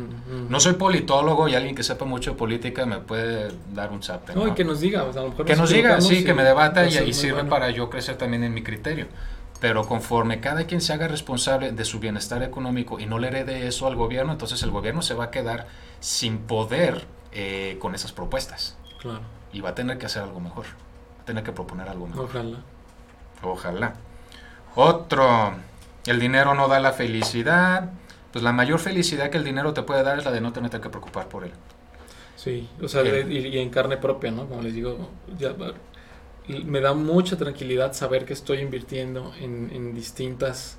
No soy politólogo y alguien que sepa mucho de política me puede dar un zape. No, y que nos diga. O sea, a lo mejor que nos diga, sí, que me debata y, y sirve para yo crecer también en mi criterio. Pero conforme cada quien se haga responsable de su bienestar económico y no le herede eso al gobierno, entonces el gobierno se va a quedar sin poder eh, con esas propuestas. Claro. Y va a tener que hacer algo mejor. Va a tener que proponer algo mejor. Ojalá. Ojalá. Otro, el dinero no da la felicidad. Pues la mayor felicidad que el dinero te puede dar es la de no tener que preocupar por él. Sí, o sea, y, en carne propia, ¿no? Como les digo, ya, me da mucha tranquilidad saber que estoy invirtiendo en, en distintas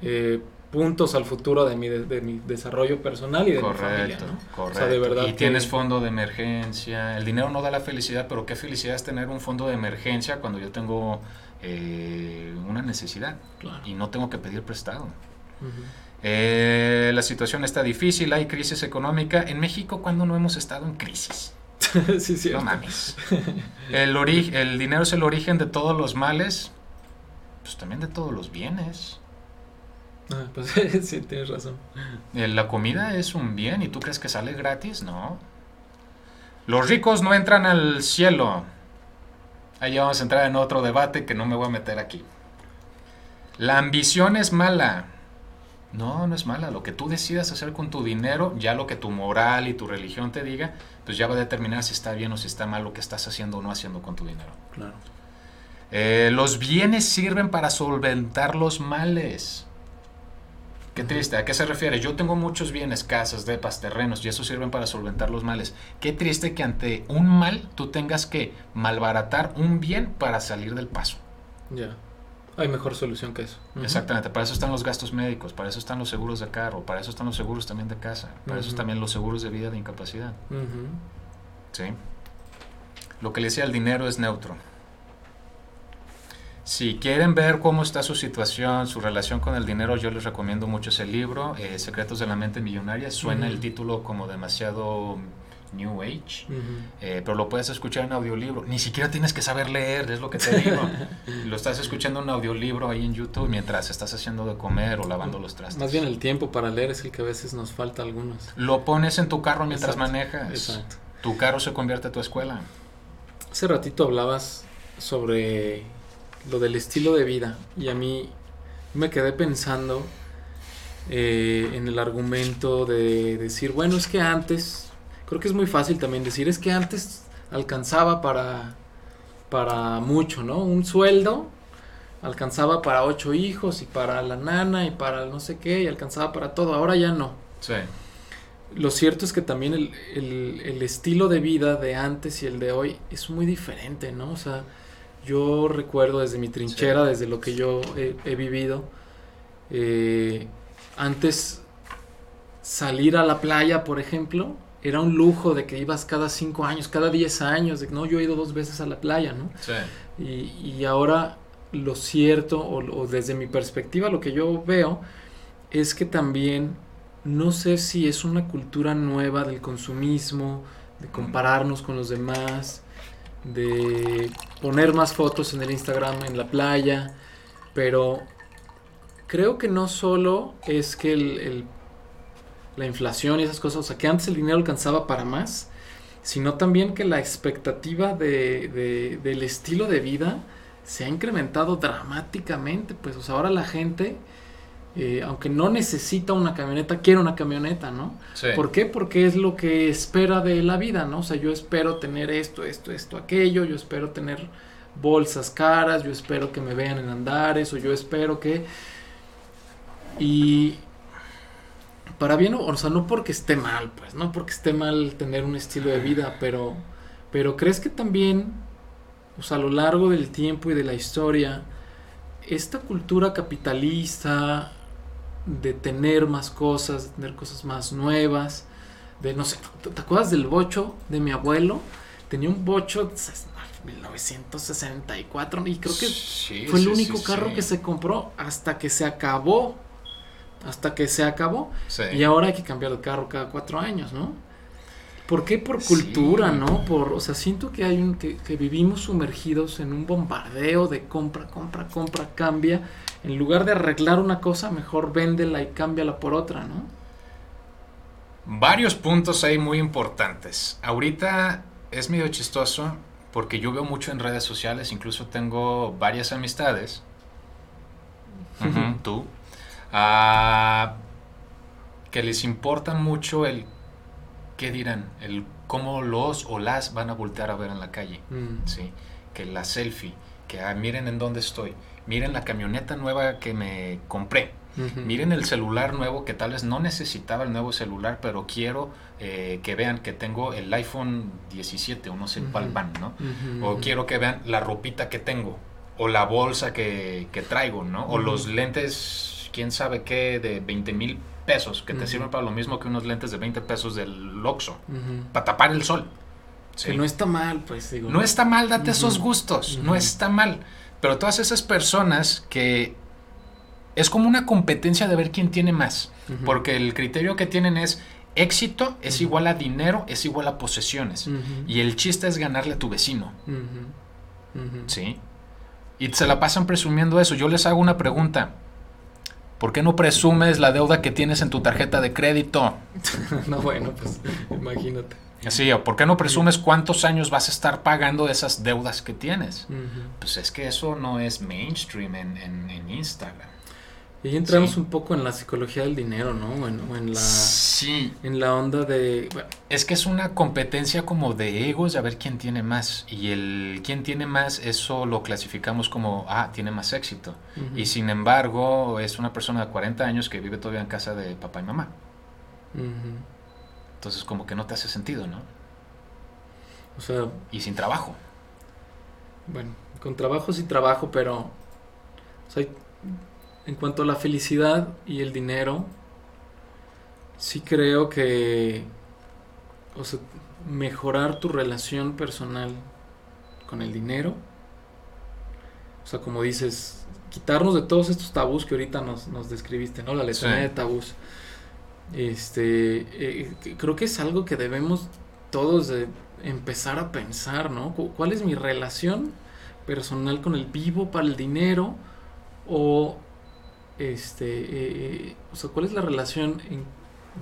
eh, puntos al futuro de mi, de, mi desarrollo personal y de mi familia. Correcto. de verdad y tienes fondo de emergencia. El dinero no da la felicidad, pero qué felicidad es tener un fondo de emergencia cuando yo tengo eh, una necesidad y no tengo que pedir prestado. Eh, la situación está difícil, hay crisis económica. En México, cuando no hemos estado en crisis? sí, No mames. El, el dinero es el origen de todos los males, pues también de todos los bienes. Ah, pues sí, tienes razón. La comida es un bien y tú crees que sale gratis, no. Los ricos no entran al cielo. Ahí vamos a entrar en otro debate que no me voy a meter aquí. La ambición es mala. No, no es mala. Lo que tú decidas hacer con tu dinero, ya lo que tu moral y tu religión te diga, pues ya va a determinar si está bien o si está mal lo que estás haciendo o no haciendo con tu dinero. Claro. Eh, los bienes sirven para solventar los males. Qué triste, ¿a qué se refiere? Yo tengo muchos bienes, casas, depas, terrenos, y eso sirven para solventar los males. Qué triste que ante un mal tú tengas que malbaratar un bien para salir del paso. Ya. Hay mejor solución que eso. Exactamente, para eso están los gastos médicos, para eso están los seguros de carro, para eso están los seguros también de casa, para eso también los seguros de vida de incapacidad. ¿Sí? Lo que le decía el dinero es neutro. Si quieren ver cómo está su situación, su relación con el dinero, yo les recomiendo mucho ese libro, eh, Secretos de la Mente Millonaria. Suena el título como demasiado New Age, eh, pero lo puedes escuchar en audiolibro. Ni siquiera tienes que saber leer, es lo que te digo. lo estás escuchando en audiolibro ahí en YouTube mientras estás haciendo de comer o lavando los trastes. Más bien el tiempo para leer es el que a veces nos falta a algunos. Lo pones en tu carro mientras manejas. Exacto. Tu carro se convierte en tu escuela. Hace ratito hablabas sobre lo del estilo de vida y a mí me quedé pensando eh, en el argumento de decir, bueno, es que antes creo que es muy fácil también decir, es que antes alcanzaba para, para mucho, ¿no? Un sueldo alcanzaba para ocho hijos y para la nana y para no sé qué y alcanzaba para todo, ahora ya no. Sí. Lo cierto es que también el, el, estilo de vida de antes y el de hoy es muy diferente, ¿no? O sea, yo recuerdo desde mi trinchera, desde lo que yo he, vivido, eh, antes salir a la playa, por ejemplo, era un lujo de que ibas cada cinco años, cada diez años, de que no, yo he ido dos veces a la playa, ¿no? Sí. Y, y ahora lo cierto, o, desde mi perspectiva, lo que yo veo, es que también no sé si es una cultura nueva del consumismo, de compararnos con los demás, de poner más fotos en el Instagram en la playa, pero creo que no solo es que el, la inflación y esas cosas, o sea, que antes el dinero alcanzaba para más, sino también que la expectativa de, del estilo de vida se ha incrementado dramáticamente, pues, o sea, ahora la gente eh, aunque no necesita una camioneta, quiere una camioneta, ¿no? ¿Por qué? Porque es lo que espera de la vida, ¿no? O sea, yo espero tener esto, esto, esto, aquello, yo espero tener bolsas caras, yo espero que me vean en andares, o yo espero que... Y para bien, o sea, no porque esté mal, pues, no porque esté mal tener un estilo de vida, pero, pero crees que también, o sea, a lo largo del tiempo y de la historia, esta cultura capitalista, de tener más cosas, de tener cosas más nuevas, de no sé, ¿te acuerdas del bocho de mi abuelo? Tenía un bocho de 1964 y creo que fue el único carro que se compró hasta que se acabó, hasta que se acabó. Y ahora hay que cambiar de carro cada cuatro años, ¿no? ¿Por qué? Por cultura, ¿no? Por, o sea, siento que hay un, que, que vivimos sumergidos en un bombardeo de compra, compra, compra, cambia en lugar de arreglar una cosa, mejor véndela y cámbiala por otra, ¿no? Varios puntos ahí muy importantes. Ahorita es medio chistoso porque yo veo mucho en redes sociales, incluso tengo varias amistades, tú, ah, que les importa mucho el qué dirán, el cómo los o las van a voltear a ver en la calle, mm. ¿sí? que la selfie, que ah, miren en dónde estoy miren la camioneta nueva que me compré, miren el celular nuevo que tal vez no necesitaba el nuevo celular, pero quiero eh, que vean que tengo el iPhone 17 o no sé cuál van, ¿no? O quiero que vean la ropita que tengo, o la bolsa que, traigo, ¿no? O los lentes, quién sabe qué, de 20 mil pesos, que te sirven para lo mismo que unos lentes de 20 pesos del Oxxo, para tapar el sol. Que no está mal, pues digo. No está mal, date esos gustos, no está mal. Pero todas esas personas que es como una competencia de ver quién tiene más, porque el criterio que tienen es éxito es igual a dinero, es igual a posesiones. Y el chiste es ganarle a tu vecino. ¿Sí? Y se la pasan presumiendo eso. Yo les hago una pregunta. ¿Por qué no presumes la deuda que tienes en tu tarjeta de crédito? no, bueno, pues imagínate. Sí, ¿por qué no presumes cuántos años vas a estar pagando esas deudas que tienes? Pues es que eso no es mainstream en, en, Instagram. Y ahí entramos un poco en la psicología del dinero, ¿no? En, en la, sí. En la onda de... Es que es una competencia como de egos de a ver quién tiene más. Y el quién tiene más, eso lo clasificamos como, ah, tiene más éxito. Y sin embargo, es una persona de 40 años que vive todavía en casa de papá y mamá. Entonces como que no te hace sentido, ¿no? O sea... Y sin trabajo. Bueno, con trabajo sí trabajo, pero... O sea, en cuanto a la felicidad y el dinero, sí creo que... O sea, mejorar tu relación personal con el dinero. O sea, como dices, quitarnos de todos estos tabús que ahorita nos, nos describiste, ¿no? La lección de tabús este, eh, creo que es algo que debemos todos de empezar a pensar, ¿no? ¿Cuál es mi relación personal con el vivo para el dinero? O, este, eh, eh, o sea, ¿cuál es la relación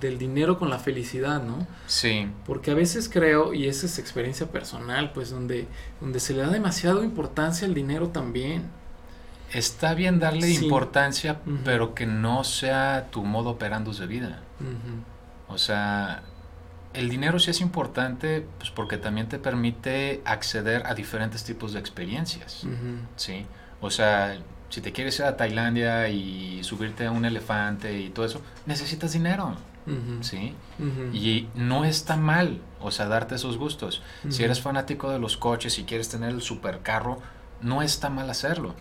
del dinero con la felicidad, ¿no? Sí. Porque a veces creo, y esa es experiencia personal, pues donde, donde se le da demasiado importancia al dinero también. Está bien darle importancia, pero que no sea tu modo operando de vida. O sea, el dinero sí es importante pues porque también te permite acceder a diferentes tipos de experiencias, ¿sí? O sea, si te quieres ir a Tailandia y subirte a un elefante y todo eso, necesitas dinero, ¿sí? Y no está mal, o sea, darte esos gustos. Si eres fanático de los coches y quieres tener el supercarro, no está mal hacerlo.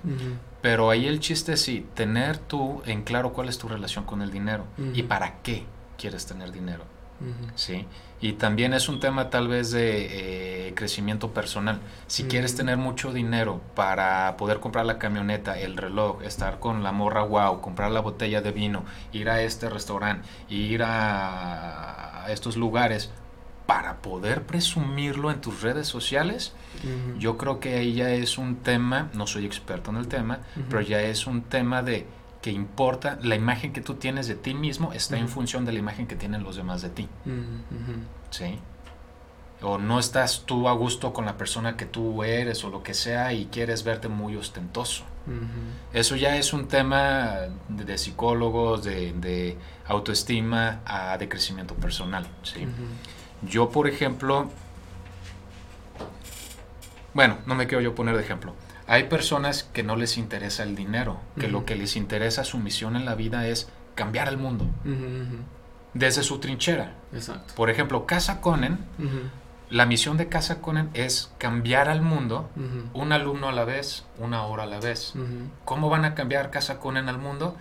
Pero ahí el chiste es sí, tener tú en claro cuál es tu relación con el dinero y para qué quieres tener dinero. ¿sí? Y también es un tema tal vez de eh, crecimiento personal. Si quieres tener mucho dinero para poder comprar la camioneta, el reloj, estar con la morra wow, comprar la botella de vino, ir a este restaurante, ir a, a estos lugares, para poder presumirlo en tus redes sociales, yo creo que ahí ya es un tema, no soy experto en el tema, pero ya es un tema de que importa, la imagen que tú tienes de ti mismo está en función de la imagen que tienen los demás de ti. ¿Sí? O no estás tú a gusto con la persona que tú eres o lo que sea y quieres verte muy ostentoso. Eso ya es un tema de, psicólogos, de, autoestima, de crecimiento personal. ¿sí? Yo, por ejemplo, bueno, no me quiero yo poner de ejemplo. Hay personas que no les interesa el dinero, que lo que les interesa, su misión en la vida es cambiar el mundo. Desde su trinchera. Exacto. Por ejemplo, Casa Conen, la misión de Casa Conen es cambiar al mundo un alumno a la vez, una hora a la vez. ¿Cómo van a cambiar Casa Conen al mundo?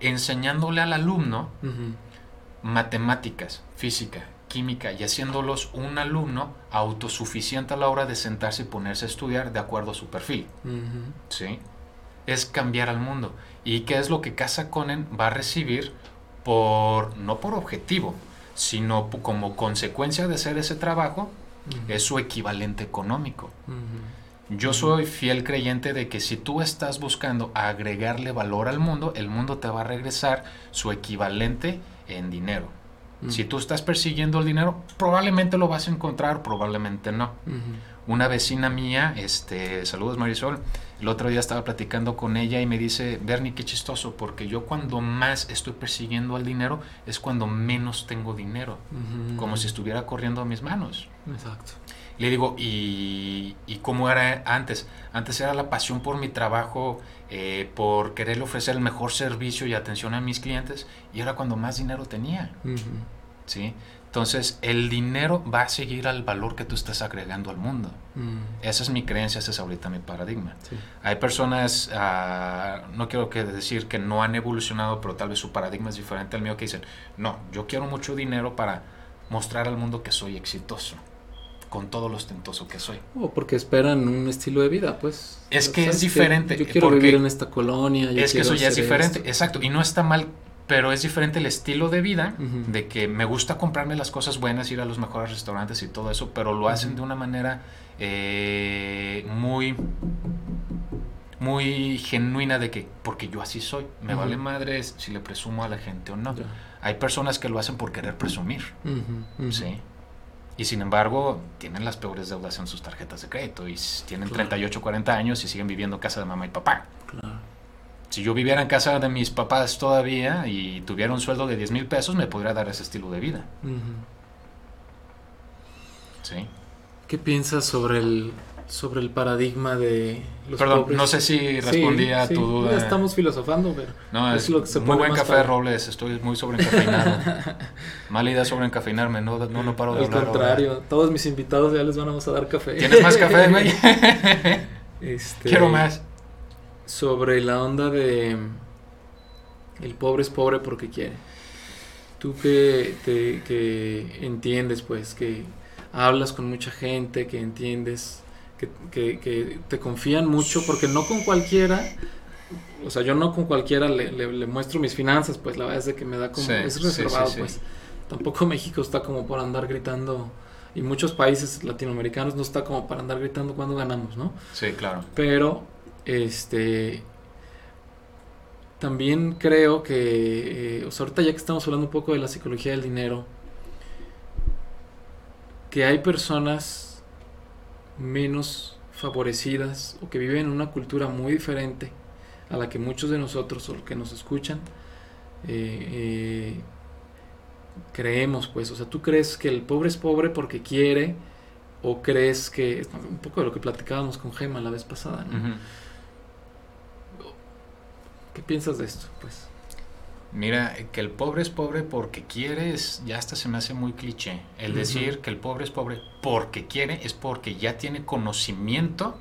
Enseñándole al alumno matemáticas, física, química y haciéndolos un alumno autosuficiente a la hora de sentarse y ponerse a estudiar de acuerdo a su perfil. ¿Sí? Es cambiar al mundo. ¿Y qué es lo que Casa Conen va a recibir por, no por objetivo, sino como consecuencia de hacer ese trabajo? Es su equivalente económico. Yo soy fiel creyente de que si tú estás buscando agregarle valor al mundo, el mundo te va a regresar su equivalente en dinero. Si tú estás persiguiendo el dinero, probablemente lo vas a encontrar, probablemente no. Una vecina mía, este, saludos Marisol, el otro día estaba platicando con ella y me dice, Bernie, qué chistoso, porque yo cuando más estoy persiguiendo el dinero es cuando menos tengo dinero, como si estuviera corriendo a mis manos. Exacto. Le digo, ¿y, ¿y cómo era antes? Antes era la pasión por mi trabajo, eh, por querer ofrecer el mejor servicio y atención a mis clientes, y era cuando más dinero tenía. ¿Sí? Entonces, el dinero va a seguir al valor que tú estás agregando al mundo. Mm. Esa es mi creencia, ese es ahorita mi paradigma. Hay personas, ah, no quiero que decir que no han evolucionado, pero tal vez su paradigma es diferente al mío, que dicen, no, yo quiero mucho dinero para mostrar al mundo que soy exitoso con todo lo ostentoso que soy. O porque esperan un estilo de vida, pues. Es que es diferente. yo quiero vivir en esta colonia. es que eso ya es diferente, exacto. Y no está mal, pero es diferente el estilo de vida, de que me gusta comprarme las cosas buenas, ir a los mejores restaurantes y todo eso, pero lo hacen de una manera eh, muy muy genuina de que, porque yo así soy, me vale madre si le presumo a la gente o no. Hay personas que lo hacen por querer presumir, ¿sí? Y sin embargo, tienen las peores deudas en sus tarjetas de crédito y tienen 38, 40 años y siguen viviendo en casa de mamá y papá. Si yo viviera en casa de mis papás todavía y tuviera un sueldo de 10 mil pesos, me podría dar ese estilo de vida. ¿Sí? ¿Qué piensas sobre el sobre el paradigma de los Perdón, no sé si respondí a tu duda. Estamos filosofando, pero no, es, lo que se muy buen café, Robles. Estoy muy sobreencafeinado. Mala idea sobreencafeinarme, no, no, no paro de Al contrario, todos mis invitados ya les vamos a dar café. ¿Tienes más café, güey? este, Quiero más. Sobre la onda de el pobre es pobre porque quiere. Tú que, te, que entiendes, pues, que hablas con mucha gente, que entiendes que, te confían mucho, porque no con cualquiera, o sea, yo no con cualquiera le, muestro mis finanzas, pues la verdad es de que me da como, es reservado, pues. Tampoco México está como por andar gritando, y muchos países latinoamericanos no está como para andar gritando cuando ganamos, ¿no? Sí, claro. Pero, este, también creo que, eh, o ahorita ya que estamos hablando un poco de la psicología del dinero, que hay personas menos favorecidas o que viven en una cultura muy diferente a la que muchos de nosotros o que nos escuchan eh, eh, creemos pues. O sea tú crees que el pobre es pobre porque quiere o crees que un poco de lo que platicábamos con Gema la vez pasada ¿qué piensas de esto pues Mira, que el pobre es pobre porque quiere, ya hasta se me hace muy cliché. El decir que el pobre es pobre porque quiere es porque ya tiene conocimiento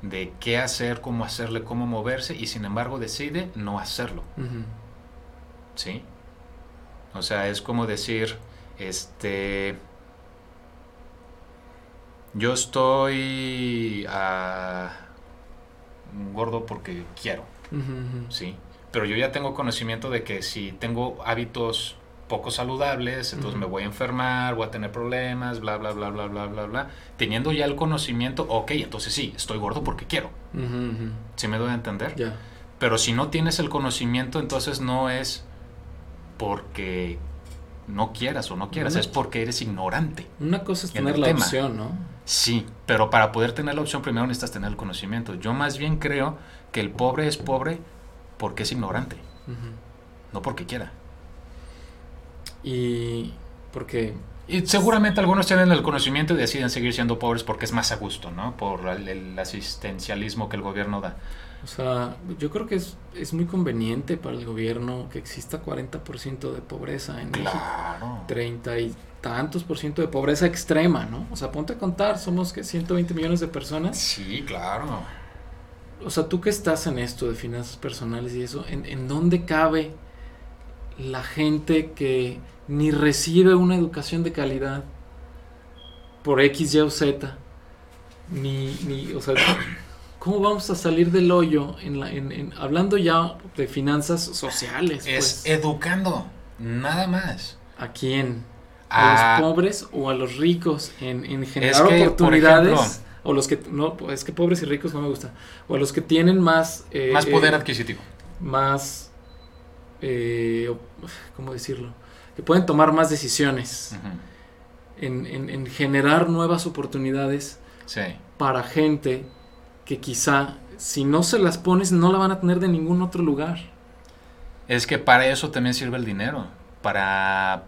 de qué hacer, cómo hacerle, cómo moverse y sin embargo decide no hacerlo. ¿Sí? O sea, es como decir, este, yo estoy ah, gordo porque quiero. ¿Sí? pero yo ya tengo conocimiento de que si tengo hábitos poco saludables, entonces me voy a enfermar, voy a tener problemas, bla, bla, bla, bla, bla, bla, bla. Teniendo ya el conocimiento, ok, entonces sí, estoy gordo porque quiero. ¿Sí me doy a entender? Ya. Pero si no tienes el conocimiento, entonces no es porque no quieras o no quieras, es porque eres ignorante. Una cosa es tener la opción, ¿no? Sí, pero para poder tener la opción primero necesitas tener el conocimiento. Yo más bien creo que el pobre es pobre porque es ignorante, no porque quiera. Y porque... Y seguramente algunos tienen el conocimiento y deciden seguir siendo pobres porque es más a gusto, ¿no? Por el, asistencialismo que el gobierno da. O sea, yo creo que es, es muy conveniente para el gobierno que exista 40% de pobreza en claro. México. 30 y tantos por ciento de pobreza extrema, ¿no? O sea, ponte a contar, somos que 120 millones de personas. Sí, claro. O sea, tú que estás en esto de finanzas personales y eso, ¿en, en dónde cabe la gente que ni recibe una educación de calidad por X, Y o Z? Ni, ni o sea, ¿cómo vamos a salir del hoyo en la, en, hablando ya de finanzas sociales? Es pues? educando, nada más. ¿A quién? ¿A, los pobres o a los ricos en, en generar oportunidades? O los que no es que pobres y ricos no me gusta. O a los que tienen más eh, más poder adquisitivo. más eh, cómo decirlo que pueden tomar más decisiones en, en, generar nuevas oportunidades para gente que quizá si no se las pones no la van a tener de ningún otro lugar. Es que para eso también sirve el dinero para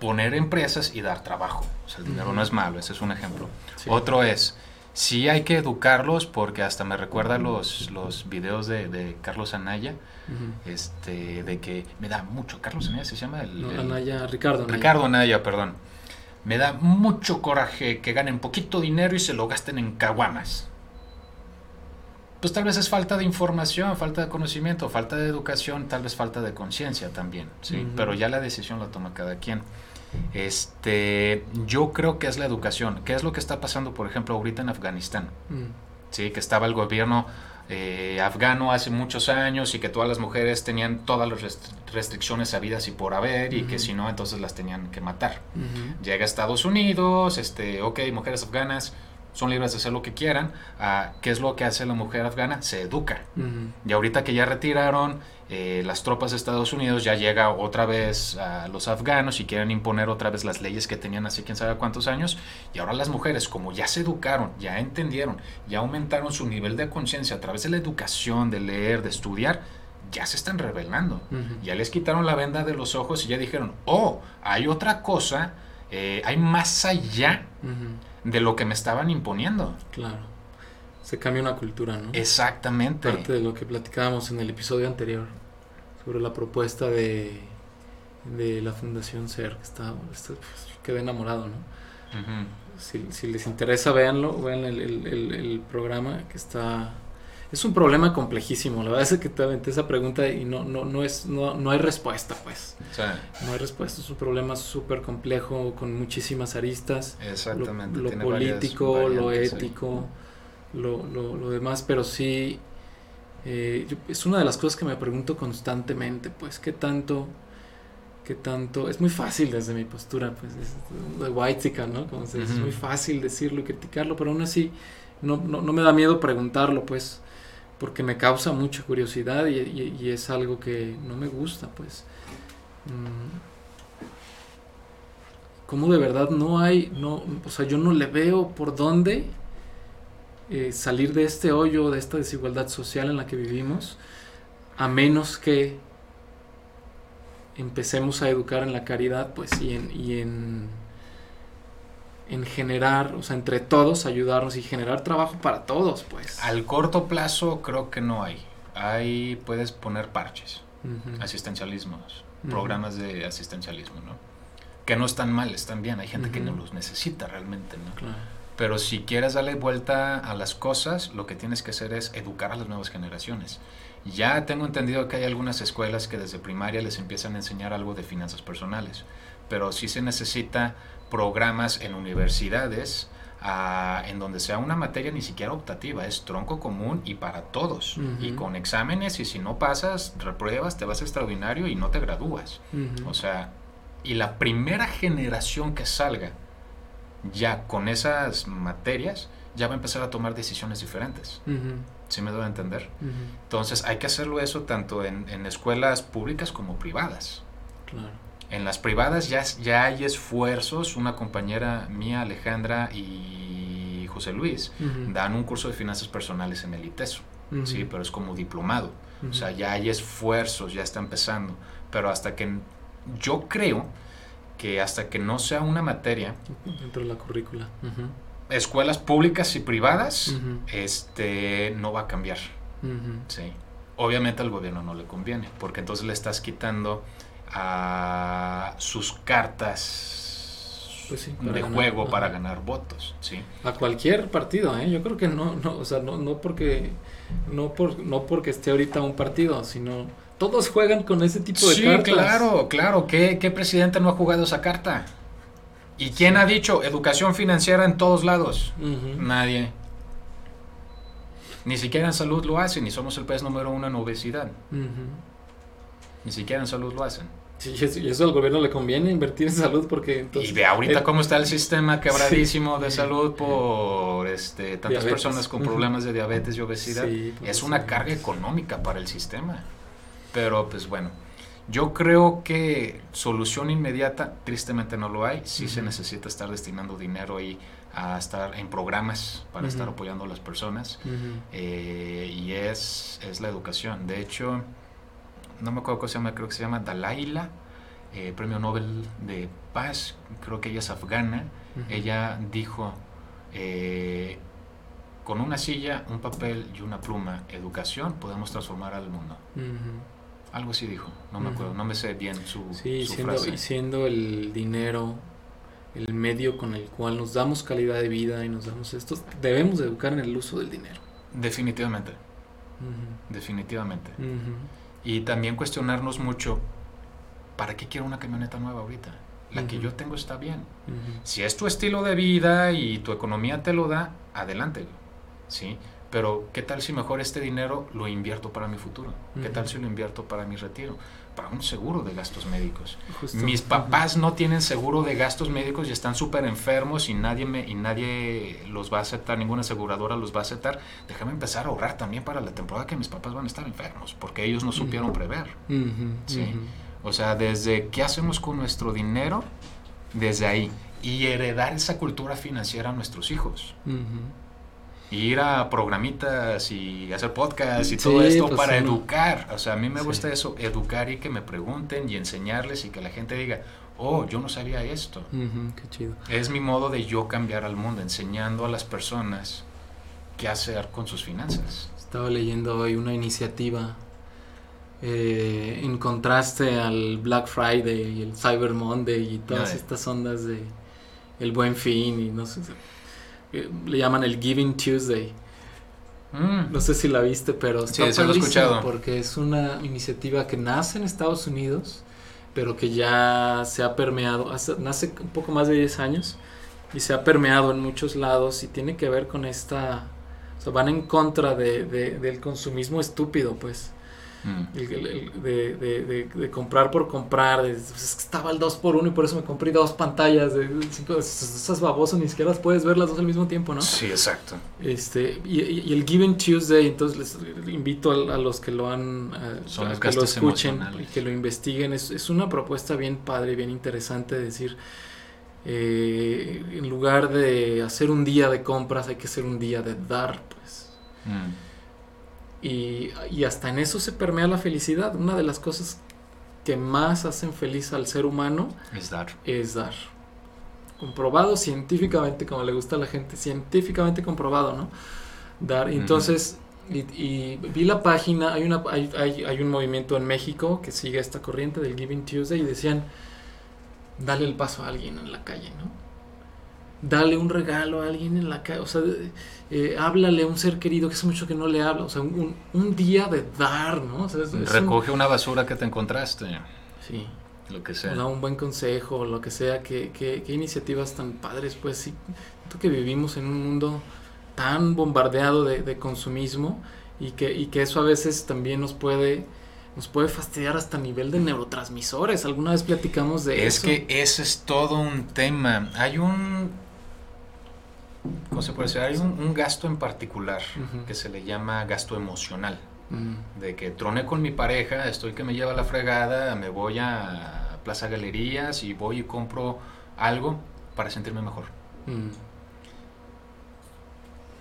poner empresas y dar trabajo. O sea el dinero no es malo ese es un ejemplo. Otro es sí hay que educarlos porque hasta me recuerda los, los videos de, Carlos Anaya, este, de que me da mucho, Carlos Anaya se llama el, Anaya, Ricardo Anaya. Ricardo Anaya, perdón. Me da mucho coraje que ganen poquito dinero y se lo gasten en caguamas. Pues tal vez es falta de información, falta de conocimiento, falta de educación, tal vez falta de conciencia también, ¿sí? Pero ya la decisión la toma cada quien. Este, yo creo que es la educación. ¿Qué es lo que está pasando, por ejemplo, ahorita en Afganistán? Mm. Sí, que estaba el gobierno eh, afgano hace muchos años y que todas las mujeres tenían todas las restricciones habidas y por haber y que si no, entonces las tenían que matar. Llega a Estados Unidos, este, ok, mujeres afganas, son libres de hacer lo que quieran. Ah, ¿Qué es lo que hace la mujer afgana? Se educa. Y ahorita que ya retiraron eh, las tropas de Estados Unidos, ya llega otra vez a los afganos y quieren imponer otra vez las leyes que tenían hace quién sabe cuántos años. Y ahora las mujeres, como ya se educaron, ya entendieron, ya aumentaron su nivel de conciencia a través de la educación, de leer, de estudiar, ya se están revelando. Ya les quitaron la venda de los ojos y ya dijeron, oh, hay otra cosa, eh, hay más allá de lo que me estaban imponiendo. Claro. Se cambia una cultura, ¿no? Exactamente. Parte de lo que platicábamos en el episodio anterior sobre la propuesta de, de la Fundación SER, que está, está pues, quedé enamorado, ¿no? si, si, les interesa, véanlo, vean el, el, el programa que está es un problema complejísimo. La verdad es que te aventé esa pregunta y no, no, no, es, no, no hay respuesta, pues. No hay respuesta. Es un problema súper complejo con muchísimas aristas. Exactamente. Lo, político, lo ético, lo, lo, lo, demás, pero sí. Eh, es una de las cosas que me pregunto constantemente, pues, ¿qué tanto, qué tanto? Es muy fácil desde mi postura, pues, de white ¿no? Como Es muy fácil decirlo y criticarlo, pero aún así no, no, no me da miedo preguntarlo, pues porque me causa mucha curiosidad y, es algo que no me gusta, pues. Mm, ¿Cómo de verdad no hay, no, o sea, yo no le veo por dónde eh, salir de este hoyo, de esta desigualdad social en la que vivimos, a menos que empecemos a educar en la caridad, pues, y en, y en en generar, o sea, entre todos ayudarnos y generar trabajo para todos, pues. Al corto plazo creo que no hay. Ahí puedes poner parches, asistencialismos, programas de asistencialismo, ¿no? Que no están mal, están bien. Hay gente que no los necesita realmente, ¿no? Claro. Pero si quieres darle vuelta a las cosas, lo que tienes que hacer es educar a las nuevas generaciones. Ya tengo entendido que hay algunas escuelas que desde primaria les empiezan a enseñar algo de finanzas personales, pero sí se necesita programas en universidades ah, en donde sea una materia ni siquiera optativa, es tronco común y para todos. Y con exámenes y si no pasas, repruebas, te vas extraordinario y no te gradúas. O sea, y la primera generación que salga ya con esas materias, ya va a empezar a tomar decisiones diferentes. ¿Sí me doy a entender? Entonces hay que hacerlo eso tanto en, en escuelas públicas como privadas. Claro. En las privadas ya, ya hay esfuerzos, una compañera mía, Alejandra y José Luis, dan un curso de finanzas personales en el ITESO, sí, pero es como diplomado. O sea, ya hay esfuerzos, ya está empezando. Pero hasta que yo creo que hasta que no sea una materia dentro de la currícula, escuelas públicas y privadas, este no va a cambiar. Sí. Obviamente al gobierno no le conviene, porque entonces le estás quitando a sus cartas pues de juego para ganar votos, ¿sí? A cualquier partido, ¿eh? Yo creo que no, no, o sea, no, no porque no por, no porque esté ahorita un partido, sino todos juegan con ese tipo de cartas. Sí, claro, claro. ¿Qué, ¿Qué, presidente no ha jugado esa carta? ¿Y quién ha dicho educación financiera en todos lados? Nadie. Ni siquiera en salud lo hacen, y somos el país número uno en obesidad. Ni siquiera en salud lo hacen. Sí, y eso al gobierno le conviene invertir en salud porque Y ve ahorita cómo está el sistema quebradísimo de salud por este, tantas personas con problemas de diabetes y obesidad. Pues, es una carga económica para el sistema. Pero pues bueno, yo creo que solución inmediata, tristemente no lo hay. Sí se necesita estar destinando dinero ahí a estar en programas para estar apoyando a las personas. Eh, y es, es la educación. De hecho no me acuerdo cómo se llama, creo que se llama Dalaila, eh, premio Nobel de Paz, creo que ella es afgana. Ella dijo, eh, con una silla, un papel y una pluma, educación, podemos transformar al mundo. Algo así dijo, no me acuerdo, no me sé bien su, sí, siendo, siendo el dinero el medio con el cual nos damos calidad de vida y nos damos esto, debemos educar en el uso del dinero. Definitivamente. Definitivamente. Y también cuestionarnos mucho, ¿para qué quiero una camioneta nueva ahorita? La que yo tengo está bien. Si es tu estilo de vida y tu economía te lo da, adelante. ¿sí? Pero ¿qué tal si mejor este dinero lo invierto para mi futuro? ¿Qué tal si lo invierto para mi retiro? Para un seguro de gastos médicos. Mis papás no tienen seguro de gastos médicos y están súper enfermos y nadie, me, y nadie los va a aceptar, ninguna aseguradora los va a aceptar. Déjame empezar a ahorrar también para la temporada que mis papás van a estar enfermos, porque ellos no supieron prever. ¿sí? O sea, desde qué hacemos con nuestro dinero, desde ahí. Y heredar esa cultura financiera a nuestros hijos ir a programitas y hacer podcasts y todo esto pues para educar. O sea, a mí me gusta eso, educar y que me pregunten y enseñarles y que la gente diga, oh, yo no sabía esto. qué chido. Es mi modo de yo cambiar al mundo, enseñando a las personas qué hacer con sus finanzas. Estaba leyendo hoy una iniciativa eh, en contraste al Black Friday y el Cyber Monday y todas estas ondas de el buen fin y no sé le llaman el Giving Tuesday. Mm. No sé si la viste, pero está sí, escuchado. porque es una iniciativa que nace en Estados Unidos, pero que ya se ha permeado, nace un poco más de 10 años y se ha permeado en muchos lados y tiene que ver con esta, o sea, van en contra de, del consumismo estúpido, pues. Mm. de, comprar por comprar. Pues, estaba el 2 por 1 y por eso me compré dos pantallas. De, esas babosas ni siquiera las puedes ver las dos al mismo tiempo, ¿no? Sí, exacto. Este, y, el Given Tuesday, entonces les invito a, los que lo han, que lo escuchen y que lo investiguen. Es, es, una propuesta bien padre, bien interesante de decir. Eh, en lugar de hacer un día de compras, hay que hacer un día de dar, pues. Mm. Y, hasta en eso se permea la felicidad. Una de las cosas que más hacen feliz al ser humano es dar. Es dar. Comprobado científicamente, como le gusta a la gente, científicamente comprobado, ¿no? Dar. Entonces, y, vi la página, hay, una, hay, hay, hay, un movimiento en México que sigue esta corriente del Giving Tuesday y decían, dale el paso a alguien en la calle, ¿no? Dale un regalo a alguien en la calle, o sea, eh, háblale a un ser querido que hace mucho que no le habla, o sea, un, un día de dar, ¿no? Recoge una basura que te encontraste. Sí. Lo que sea. O da un buen consejo, lo que sea, qué que, iniciativas tan padres, pues sí, tú que vivimos en un mundo tan bombardeado de, de consumismo y que, y que eso a veces también nos puede nos puede fastidiar hasta a nivel de neurotransmisores. Alguna vez platicamos de es eso. Es que ese es todo un tema. Hay un. ¿Cómo se puede decir? Hay un, gasto en particular que se le llama gasto emocional. De que troné con mi pareja, estoy que me lleva la fregada, me voy a Plaza Galerías y voy y compro algo para sentirme mejor.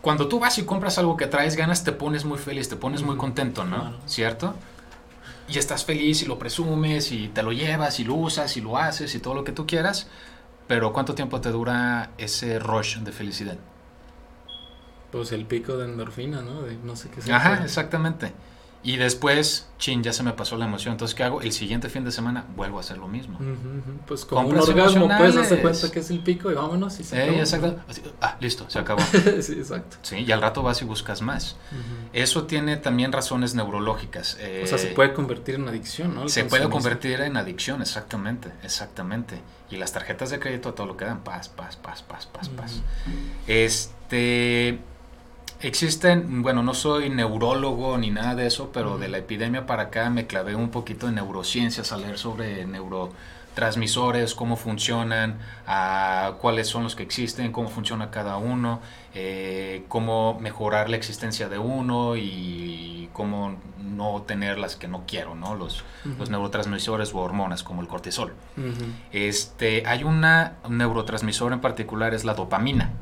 Cuando tú vas y compras algo que traes ganas, te pones muy feliz, te pones muy contento, ¿no? ¿Cierto? Y estás feliz y lo presumes y te lo llevas y lo usas y lo haces y todo lo que tú quieras. Pero ¿cuánto tiempo te dura ese rush de felicidad? Pues el pico de endorfina, ¿no? De no sé qué sea. Ajá, exactamente. Y después, chin, ya se me pasó la emoción. Entonces, ¿qué hago? El siguiente fin de semana vuelvo a hacer lo mismo. Pues como un orgasmo, pues, hace cuenta que es el pico y vámonos y se eh, exacto. ah, listo, se acabó. sí, exacto. Sí, y al rato vas y buscas más. Eso tiene también razones neurológicas. o sea, se eh, puede convertir en adicción, ¿no? se puede convertir en adicción, exactamente, exactamente. Y las tarjetas de crédito, todo lo que dan, paz, paz, paz, paz, paz, paz. Este Existen, bueno, no soy neurólogo ni nada de eso, pero de la epidemia para acá me clavé un poquito en neurociencias, a leer sobre neurotransmisores, cómo funcionan, a cuáles son los que existen, cómo funciona cada uno, eh, cómo mejorar la existencia de uno y cómo no tener las que no quiero, ¿no? Los, los neurotransmisores o hormonas como el cortisol. este, hay una, un neurotransmisor en particular, es la dopamina.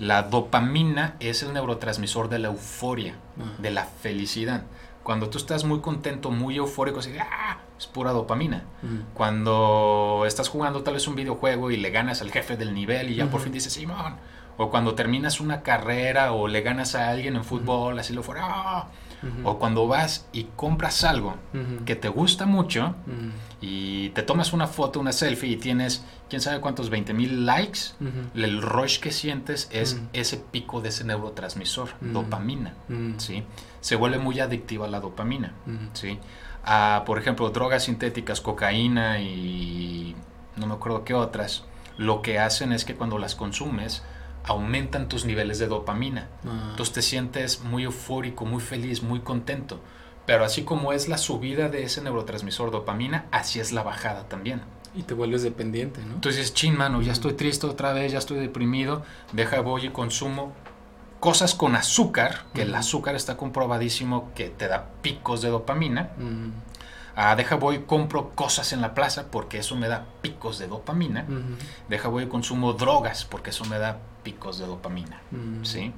La dopamina es el neurotransmisor de la euforia, de la felicidad. Cuando tú estás muy contento, muy eufórico, así, ¡ah! es pura dopamina. Cuando estás jugando tal vez un videojuego y le ganas al jefe del nivel y ya por fin dices, Simón. O cuando terminas una carrera o le ganas a alguien en fútbol, así lo fuera. ¡ah! O cuando vas y compras algo que te gusta mucho y te tomas una foto, una selfie y tienes quién sabe cuántos 20 mil likes, el rush que sientes es ese pico de ese neurotransmisor, dopamina. ¿sí? Se vuelve muy adictiva la dopamina. ¿sí? A, por ejemplo, drogas sintéticas, cocaína y no me acuerdo qué otras, lo que hacen es que cuando las consumes, aumentan tus niveles de dopamina. Ah. Entonces te sientes muy eufórico, muy feliz, muy contento. Pero así como es la subida de ese neurotransmisor dopamina, así es la bajada también. Y te vuelves dependiente, ¿no? Entonces, chin, mano, ya estoy triste otra vez, ya estoy deprimido, deja, voy y consumo cosas con azúcar, que el azúcar está comprobadísimo que te da picos de dopamina. Ah, deja voy compro cosas en la plaza porque eso me da picos de dopamina. Deja voy consumo drogas porque eso me da picos de dopamina. ¿Sí?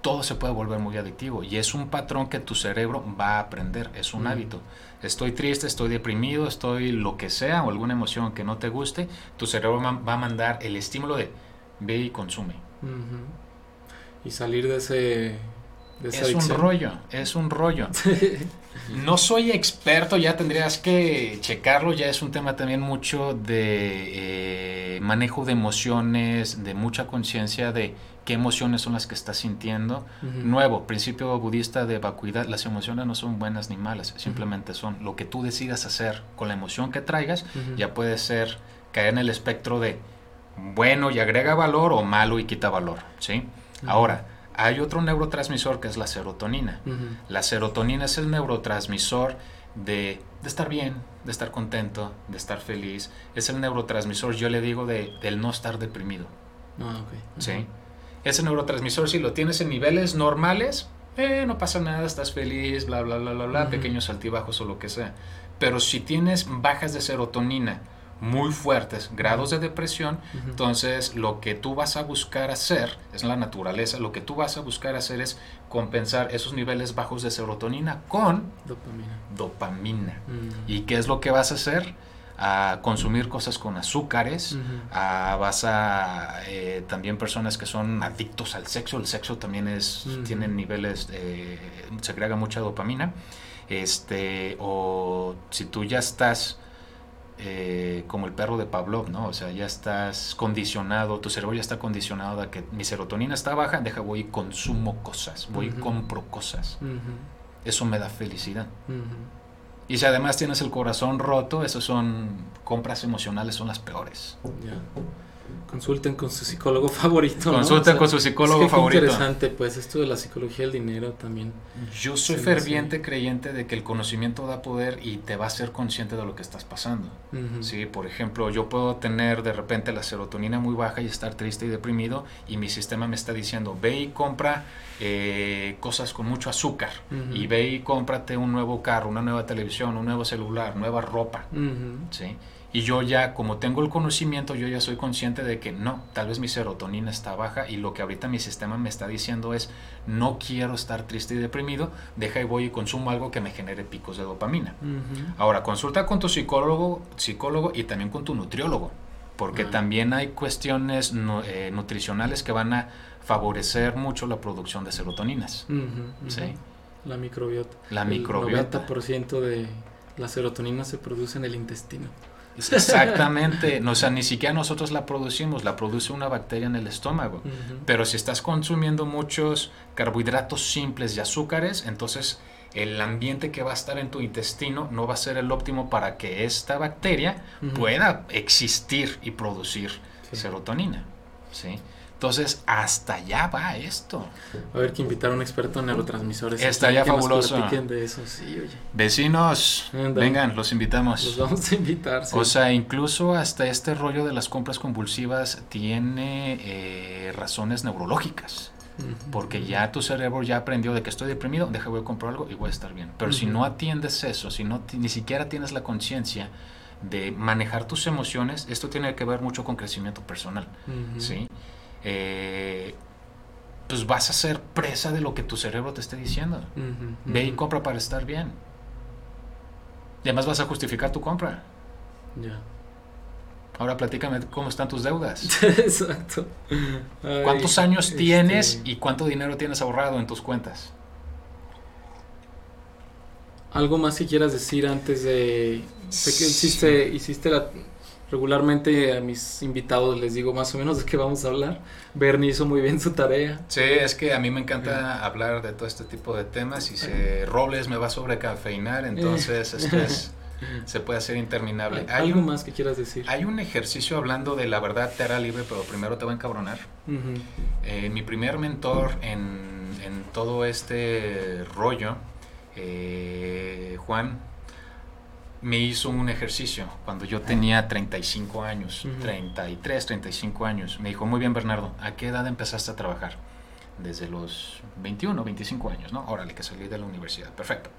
Todo se puede volver muy adictivo y es un patrón que tu cerebro va a aprender, es un hábito. Estoy triste, estoy deprimido, estoy lo que sea o alguna emoción que no te guste, tu cerebro va a mandar el estímulo de ve y consume. Y salir de ese es un rollo, es un rollo. No soy experto, ya tendrías que checarlo, ya es un tema también mucho de eh, manejo de emociones, de mucha conciencia de qué emociones son las que estás sintiendo. Nuevo, principio budista de vacuidad, las emociones no son buenas ni malas, simplemente son lo que tú decidas hacer con la emoción que traigas, ya puede ser caer en el espectro de bueno y agrega valor o malo y quita valor, ¿sí? Ahora, hay otro neurotransmisor que es la serotonina. La serotonina es el neurotransmisor de, estar bien, de estar contento, de estar feliz. Es el neurotransmisor, yo le digo, de, del no estar deprimido. Ah, ¿Sí? Ese neurotransmisor, si lo tienes en niveles normales, eh, no pasa nada, estás feliz, bla, bla, bla, bla, bla, pequeños altibajos o lo que sea. Pero si tienes bajas de serotonina, muy fuertes, grados de depresión, entonces lo que tú vas a buscar hacer, es la naturaleza, lo que tú vas a buscar hacer es compensar esos niveles bajos de serotonina con dopamina. dopamina. Mm. ¿Y qué es lo que vas a hacer? a consumir cosas con azúcares, vas a eh, también personas que son adictos al sexo, el sexo también es, tiene niveles, eh, se agrega mucha dopamina, este, o si tú ya estás eh, como el perro de Pavlov, ¿no? O sea, ya estás condicionado, tu cerebro ya está condicionado a que mi serotonina está baja, deja, voy y consumo cosas, voy y compro cosas. Eso me da felicidad. Y si además tienes el corazón roto, esas son compras emocionales, son las peores. Consulten con su psicólogo favorito. Consulten con su psicólogo es favorito. interesante, pues, esto de la psicología del dinero también. Yo soy ferviente creyente de que el conocimiento da poder y te va a ser consciente de lo que estás pasando. Sí, por ejemplo, yo puedo tener de repente la serotonina muy baja y estar triste y deprimido y mi sistema me está diciendo, ve y compra eh, cosas con mucho azúcar y ve y cómprate un nuevo carro, una nueva televisión, un nuevo celular, nueva ropa. ¿sí? Y yo ya, como tengo el conocimiento, yo ya soy consciente de que no, tal vez mi serotonina está baja y lo que ahorita mi sistema me está diciendo es, no quiero estar triste y deprimido, deja y voy y consumo algo que me genere picos de dopamina. Ahora, consulta con tu psicólogo, psicólogo y también con tu nutriólogo, porque también hay cuestiones eh, nutricionales que van a favorecer mucho la producción de serotoninas. ¿sí? La microbiota. La microbiota. El 90% de la serotonina se produce en el intestino. Exactamente, no, o sea, ni siquiera nosotros la producimos, la produce una bacteria en el estómago. Pero si estás consumiendo muchos carbohidratos simples y azúcares, entonces el ambiente que va a estar en tu intestino no va a ser el óptimo para que esta bacteria pueda existir y producir serotonina. ¿sí? Entonces, hasta allá va esto. A ver que invitar a un experto en neurotransmisores. Está ya fabuloso. de eso, sí, oye. Vecinos, vengan, los invitamos. Los vamos a invitar. O sea, incluso hasta este rollo de las compras convulsivas tiene eh, razones neurológicas. Porque ya tu cerebro ya aprendió de que estoy deprimido, deja voy a comprar algo y voy a estar bien. Pero si no atiendes eso, si no ni siquiera tienes la conciencia de manejar tus emociones, esto tiene que ver mucho con crecimiento personal, ¿sí? Eh, pues vas a ser presa de lo que tu cerebro te esté diciendo. Ve y compra para estar bien. Y además vas a justificar tu compra. Ya. Ahora platícame cómo están tus deudas. Exacto. ¿Cuántos años este tienes y cuánto dinero tienes ahorrado en tus cuentas? ¿Algo más que quieras decir antes de... Sé que hiciste, hiciste la, regularmente a mis invitados les digo más o menos de qué vamos a hablar. Bernie hizo muy bien su tarea. Sí, es que a mí me encanta hablar de todo este tipo de temas y si Robles me va a sobrecafeinar, entonces esto se puede hacer interminable. ¿Hay ¿Algo más que quieras decir? Hay un ejercicio hablando de la verdad te hará libre, pero primero te va a encabronar. Eh, mi primer mentor en, en todo este rollo, eh, Juan, me hizo un ejercicio cuando yo tenía 35 años, 33, 35 años. Me dijo, muy bien Bernardo, ¿a qué edad empezaste a trabajar? Desde los 21, 25 años, ¿no? Órale, que salí de la universidad. Perfecto.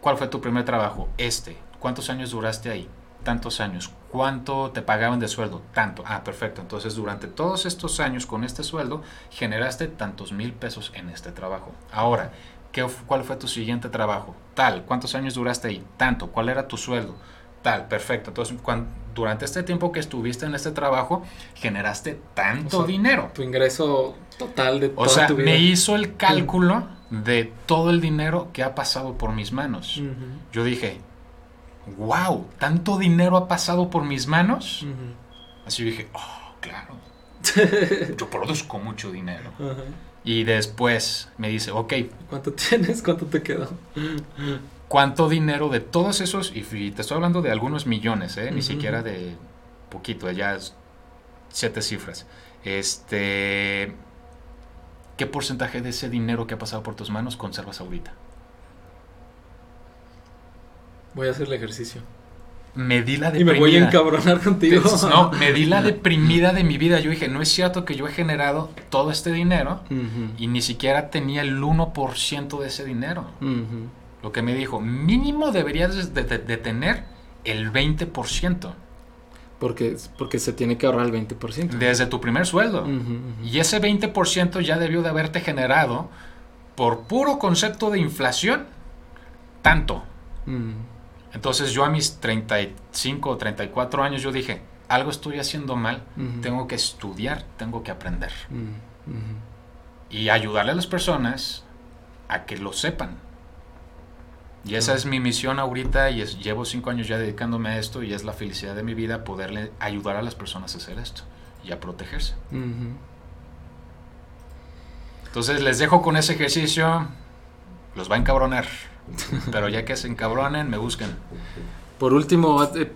¿Cuál fue tu primer trabajo? Este. ¿Cuántos años duraste ahí? Tantos años. ¿Cuánto te pagaban de sueldo? Tanto. Ah, perfecto. Entonces, durante todos estos años con este sueldo, generaste tantos mil pesos en este trabajo. Ahora, ¿Cuál fue tu siguiente trabajo? Tal. ¿Cuántos años duraste ahí? Tanto. ¿Cuál era tu sueldo? Tal. Perfecto. Entonces, durante este tiempo que estuviste en este trabajo, generaste tanto dinero. Tu ingreso total de O sea, me hizo el cálculo de todo el dinero que ha pasado por mis manos. Yo dije, wow, tanto dinero ha pasado por mis manos. Así dije, oh, claro. Yo produzco mucho dinero. Y después me dice, ok. ¿Cuánto tienes? ¿Cuánto te quedó? ¿Cuánto dinero de todos esos? Y te estoy hablando de algunos millones, ¿eh? Ni siquiera de poquito, ya siete cifras. Este. ¿Qué porcentaje de ese dinero que ha pasado por tus manos conservas ahorita? Voy a hacer el ejercicio me di la deprimida. Y me voy a encabronar contigo. No, me di la deprimida de mi vida. Yo dije, no es cierto que yo he generado todo este dinero y ni siquiera tenía el 1% de ese dinero. Lo que me dijo, mínimo deberías de, tener el 20%. Porque, porque se tiene que ahorrar el 20%. Desde tu primer sueldo. Y ese 20% ya debió de haberte generado, por puro concepto de inflación, tanto. Entonces yo a mis 35 o 34 años yo dije, algo estoy haciendo mal, tengo que estudiar, tengo que aprender. Y ayudarle a las personas a que lo sepan. Y esa es mi misión ahorita y es, llevo cinco años ya dedicándome a esto y es la felicidad de mi vida poderle ayudar a las personas a hacer esto y a protegerse. Entonces les dejo con ese ejercicio, los va a encabronar. Pero ya que se encabronen, me busquen. Por último, eh,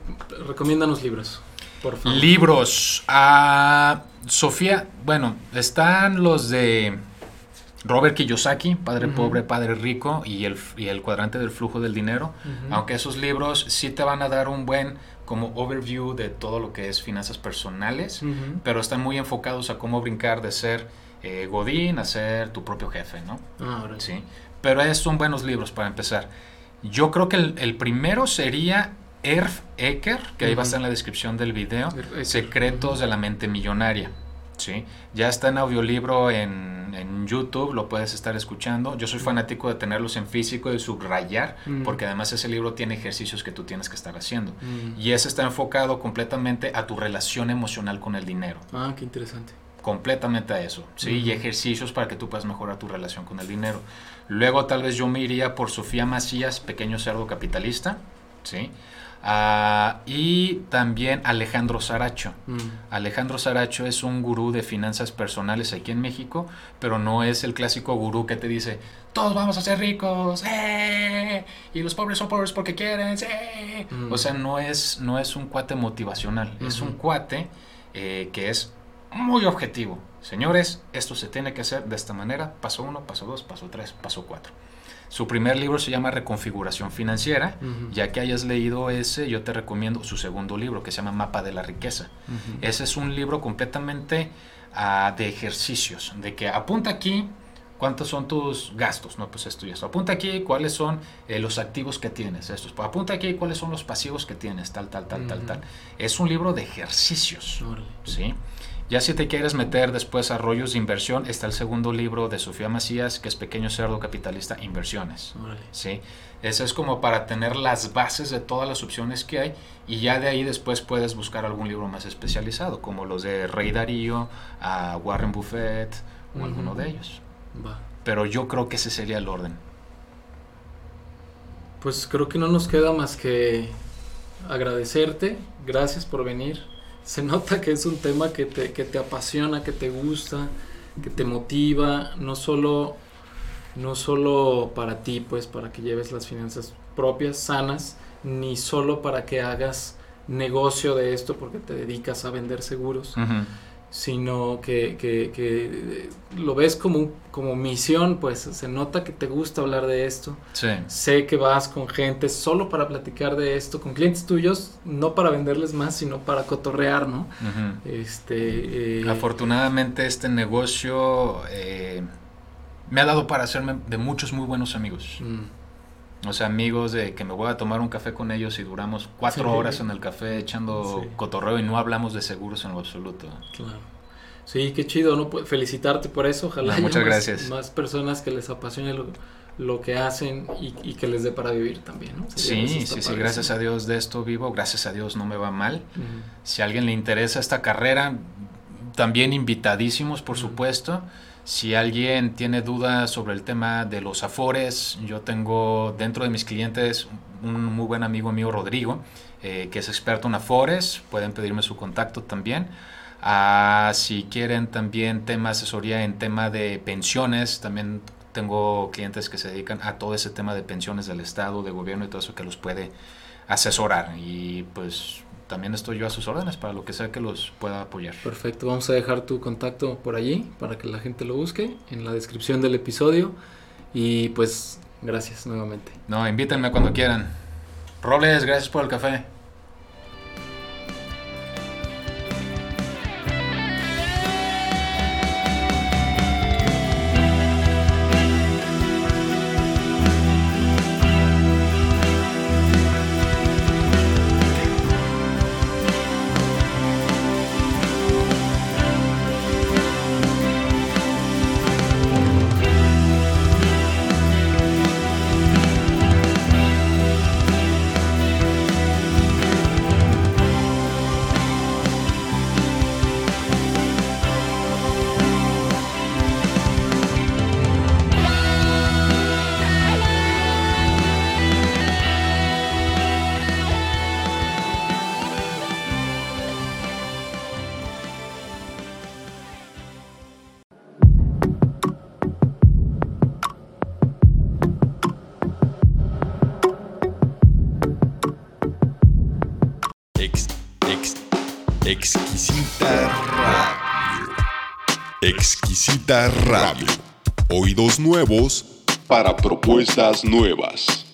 recomiéndanos libros. Por favor. Libros. Ah, Sofía, bueno, están los de Robert Kiyosaki, Padre. Pobre, Padre Rico y el, y el cuadrante del flujo del dinero. Aunque esos libros sí te van a dar un buen como overview de todo lo que es finanzas personales, pero están muy enfocados a cómo brincar de ser eh, Godín a ser tu propio jefe, ¿no? Ah. Sí. Pero es, son buenos libros para empezar. Yo creo que el, el primero sería Erf Ecker, que ahí va a estar en la descripción del video, Ecker. Secretos de la mente millonaria. ¿sí? Ya está en audiolibro en, en YouTube, lo puedes estar escuchando. Yo soy fanático de tenerlos en físico y subrayar, porque además ese libro tiene ejercicios que tú tienes que estar haciendo. Y ese está enfocado completamente a tu relación emocional con el dinero Ah, qué interesante. completamente a eso, ¿sí? Y ejercicios para que tú puedas mejorar tu relación con el dinero. Luego tal vez yo me iría por Sofía Macías, Pequeño Cerdo Capitalista, ¿sí? Ah, y también Alejandro Saracho. Mm. Alejandro Saracho es un gurú de finanzas personales aquí en México, pero no es el clásico gurú que te dice, todos vamos a ser ricos, ¡eh! y los pobres son pobres porque quieren, ¡eh! Mm. o sea, no es, no es un cuate motivacional, es un cuate eh, que es muy objetivo. Señores, esto se tiene que hacer de esta manera, paso 1, paso 2, paso 3, paso 4. Su primer libro se llama Reconfiguración Financiera. Ya que hayas leído ese, yo te recomiendo su segundo libro que se llama Mapa de la Riqueza. Ese es un libro completamente ah, de ejercicios, de que apunta aquí cuántos son tus gastos, no, pues esto y esto. Apunta aquí cuáles son eh, los activos que tienes, estos. Apunta aquí cuáles son los pasivos que tienes, tal, tal, tal, tal, tal. Es un libro de ejercicios. ¿sí? Ya si te quieres meter después a rollos de inversión, está el segundo libro de Sofía Macías, que es Pequeño Cerdo Capitalista, Inversiones. Órale. ¿sí? Eso es como para tener las bases de todas las opciones que hay y ya de ahí después puedes buscar algún libro más especializado, como los de Rey Darío, a Warren Buffett o alguno de ellos. Va. Pero yo creo que ese sería el orden. Pues creo que no nos queda más que agradecerte. Gracias por venir. Se nota que es un tema que te, que te apasiona, que te gusta, que te motiva, no solo, no solo para ti, pues para que lleves las finanzas propias, sanas, ni solo para que hagas negocio de esto porque te dedicas a vender seguros, sino que, que- que, eh, lo ves como, como misión, pues se nota que te gusta hablar de esto. Sí. Sé que vas con gente solo para platicar de esto, con clientes tuyos, no para venderles más, sino para cotorrear, ¿no? Este, eh, Afortunadamente este negocio eh, me ha dado para hacerme de muchos muy buenos amigos. mm, O sea, amigos de que me voy a tomar un café con ellos y duramos cuatro Sí. horas en el café echando Sí. cotorreo y no hablamos de seguros en lo absoluto. claro. Sí, qué chido, ¿no? Pues, Felicitarte por eso. Ojalá No, haya más, gracias. más personas que les apasione lo, lo que hacen y, y que les dé para vivir también, ¿no? Sería- eso Sí, sí, sí, gracias a Dios de esto vivo, gracias a Dios no me va mal. Si a alguien le interesa esta carrera, también invitadísimos, por supuesto. Si alguien tiene dudas sobre el tema de los afores, yo tengo dentro de mis clientes un muy buen amigo mío, Rodrigo, eh, que es experto en afores, pueden pedirme su contacto también. Ah, si quieren también tema asesoría en tema de pensiones, también tengo clientes que se dedican a todo ese tema de pensiones del Estado, de gobierno y todo eso que los puede asesorar. Y pues también estoy yo a sus órdenes para lo que sea que los pueda apoyar. Perfecto, vamos a dejar tu contacto por allí para que la gente lo busque en la descripción del episodio. Y pues, gracias nuevamente. No, invítenme cuando quieran. Robles, gracias por el café. Oídos nuevos para propuestas nuevas.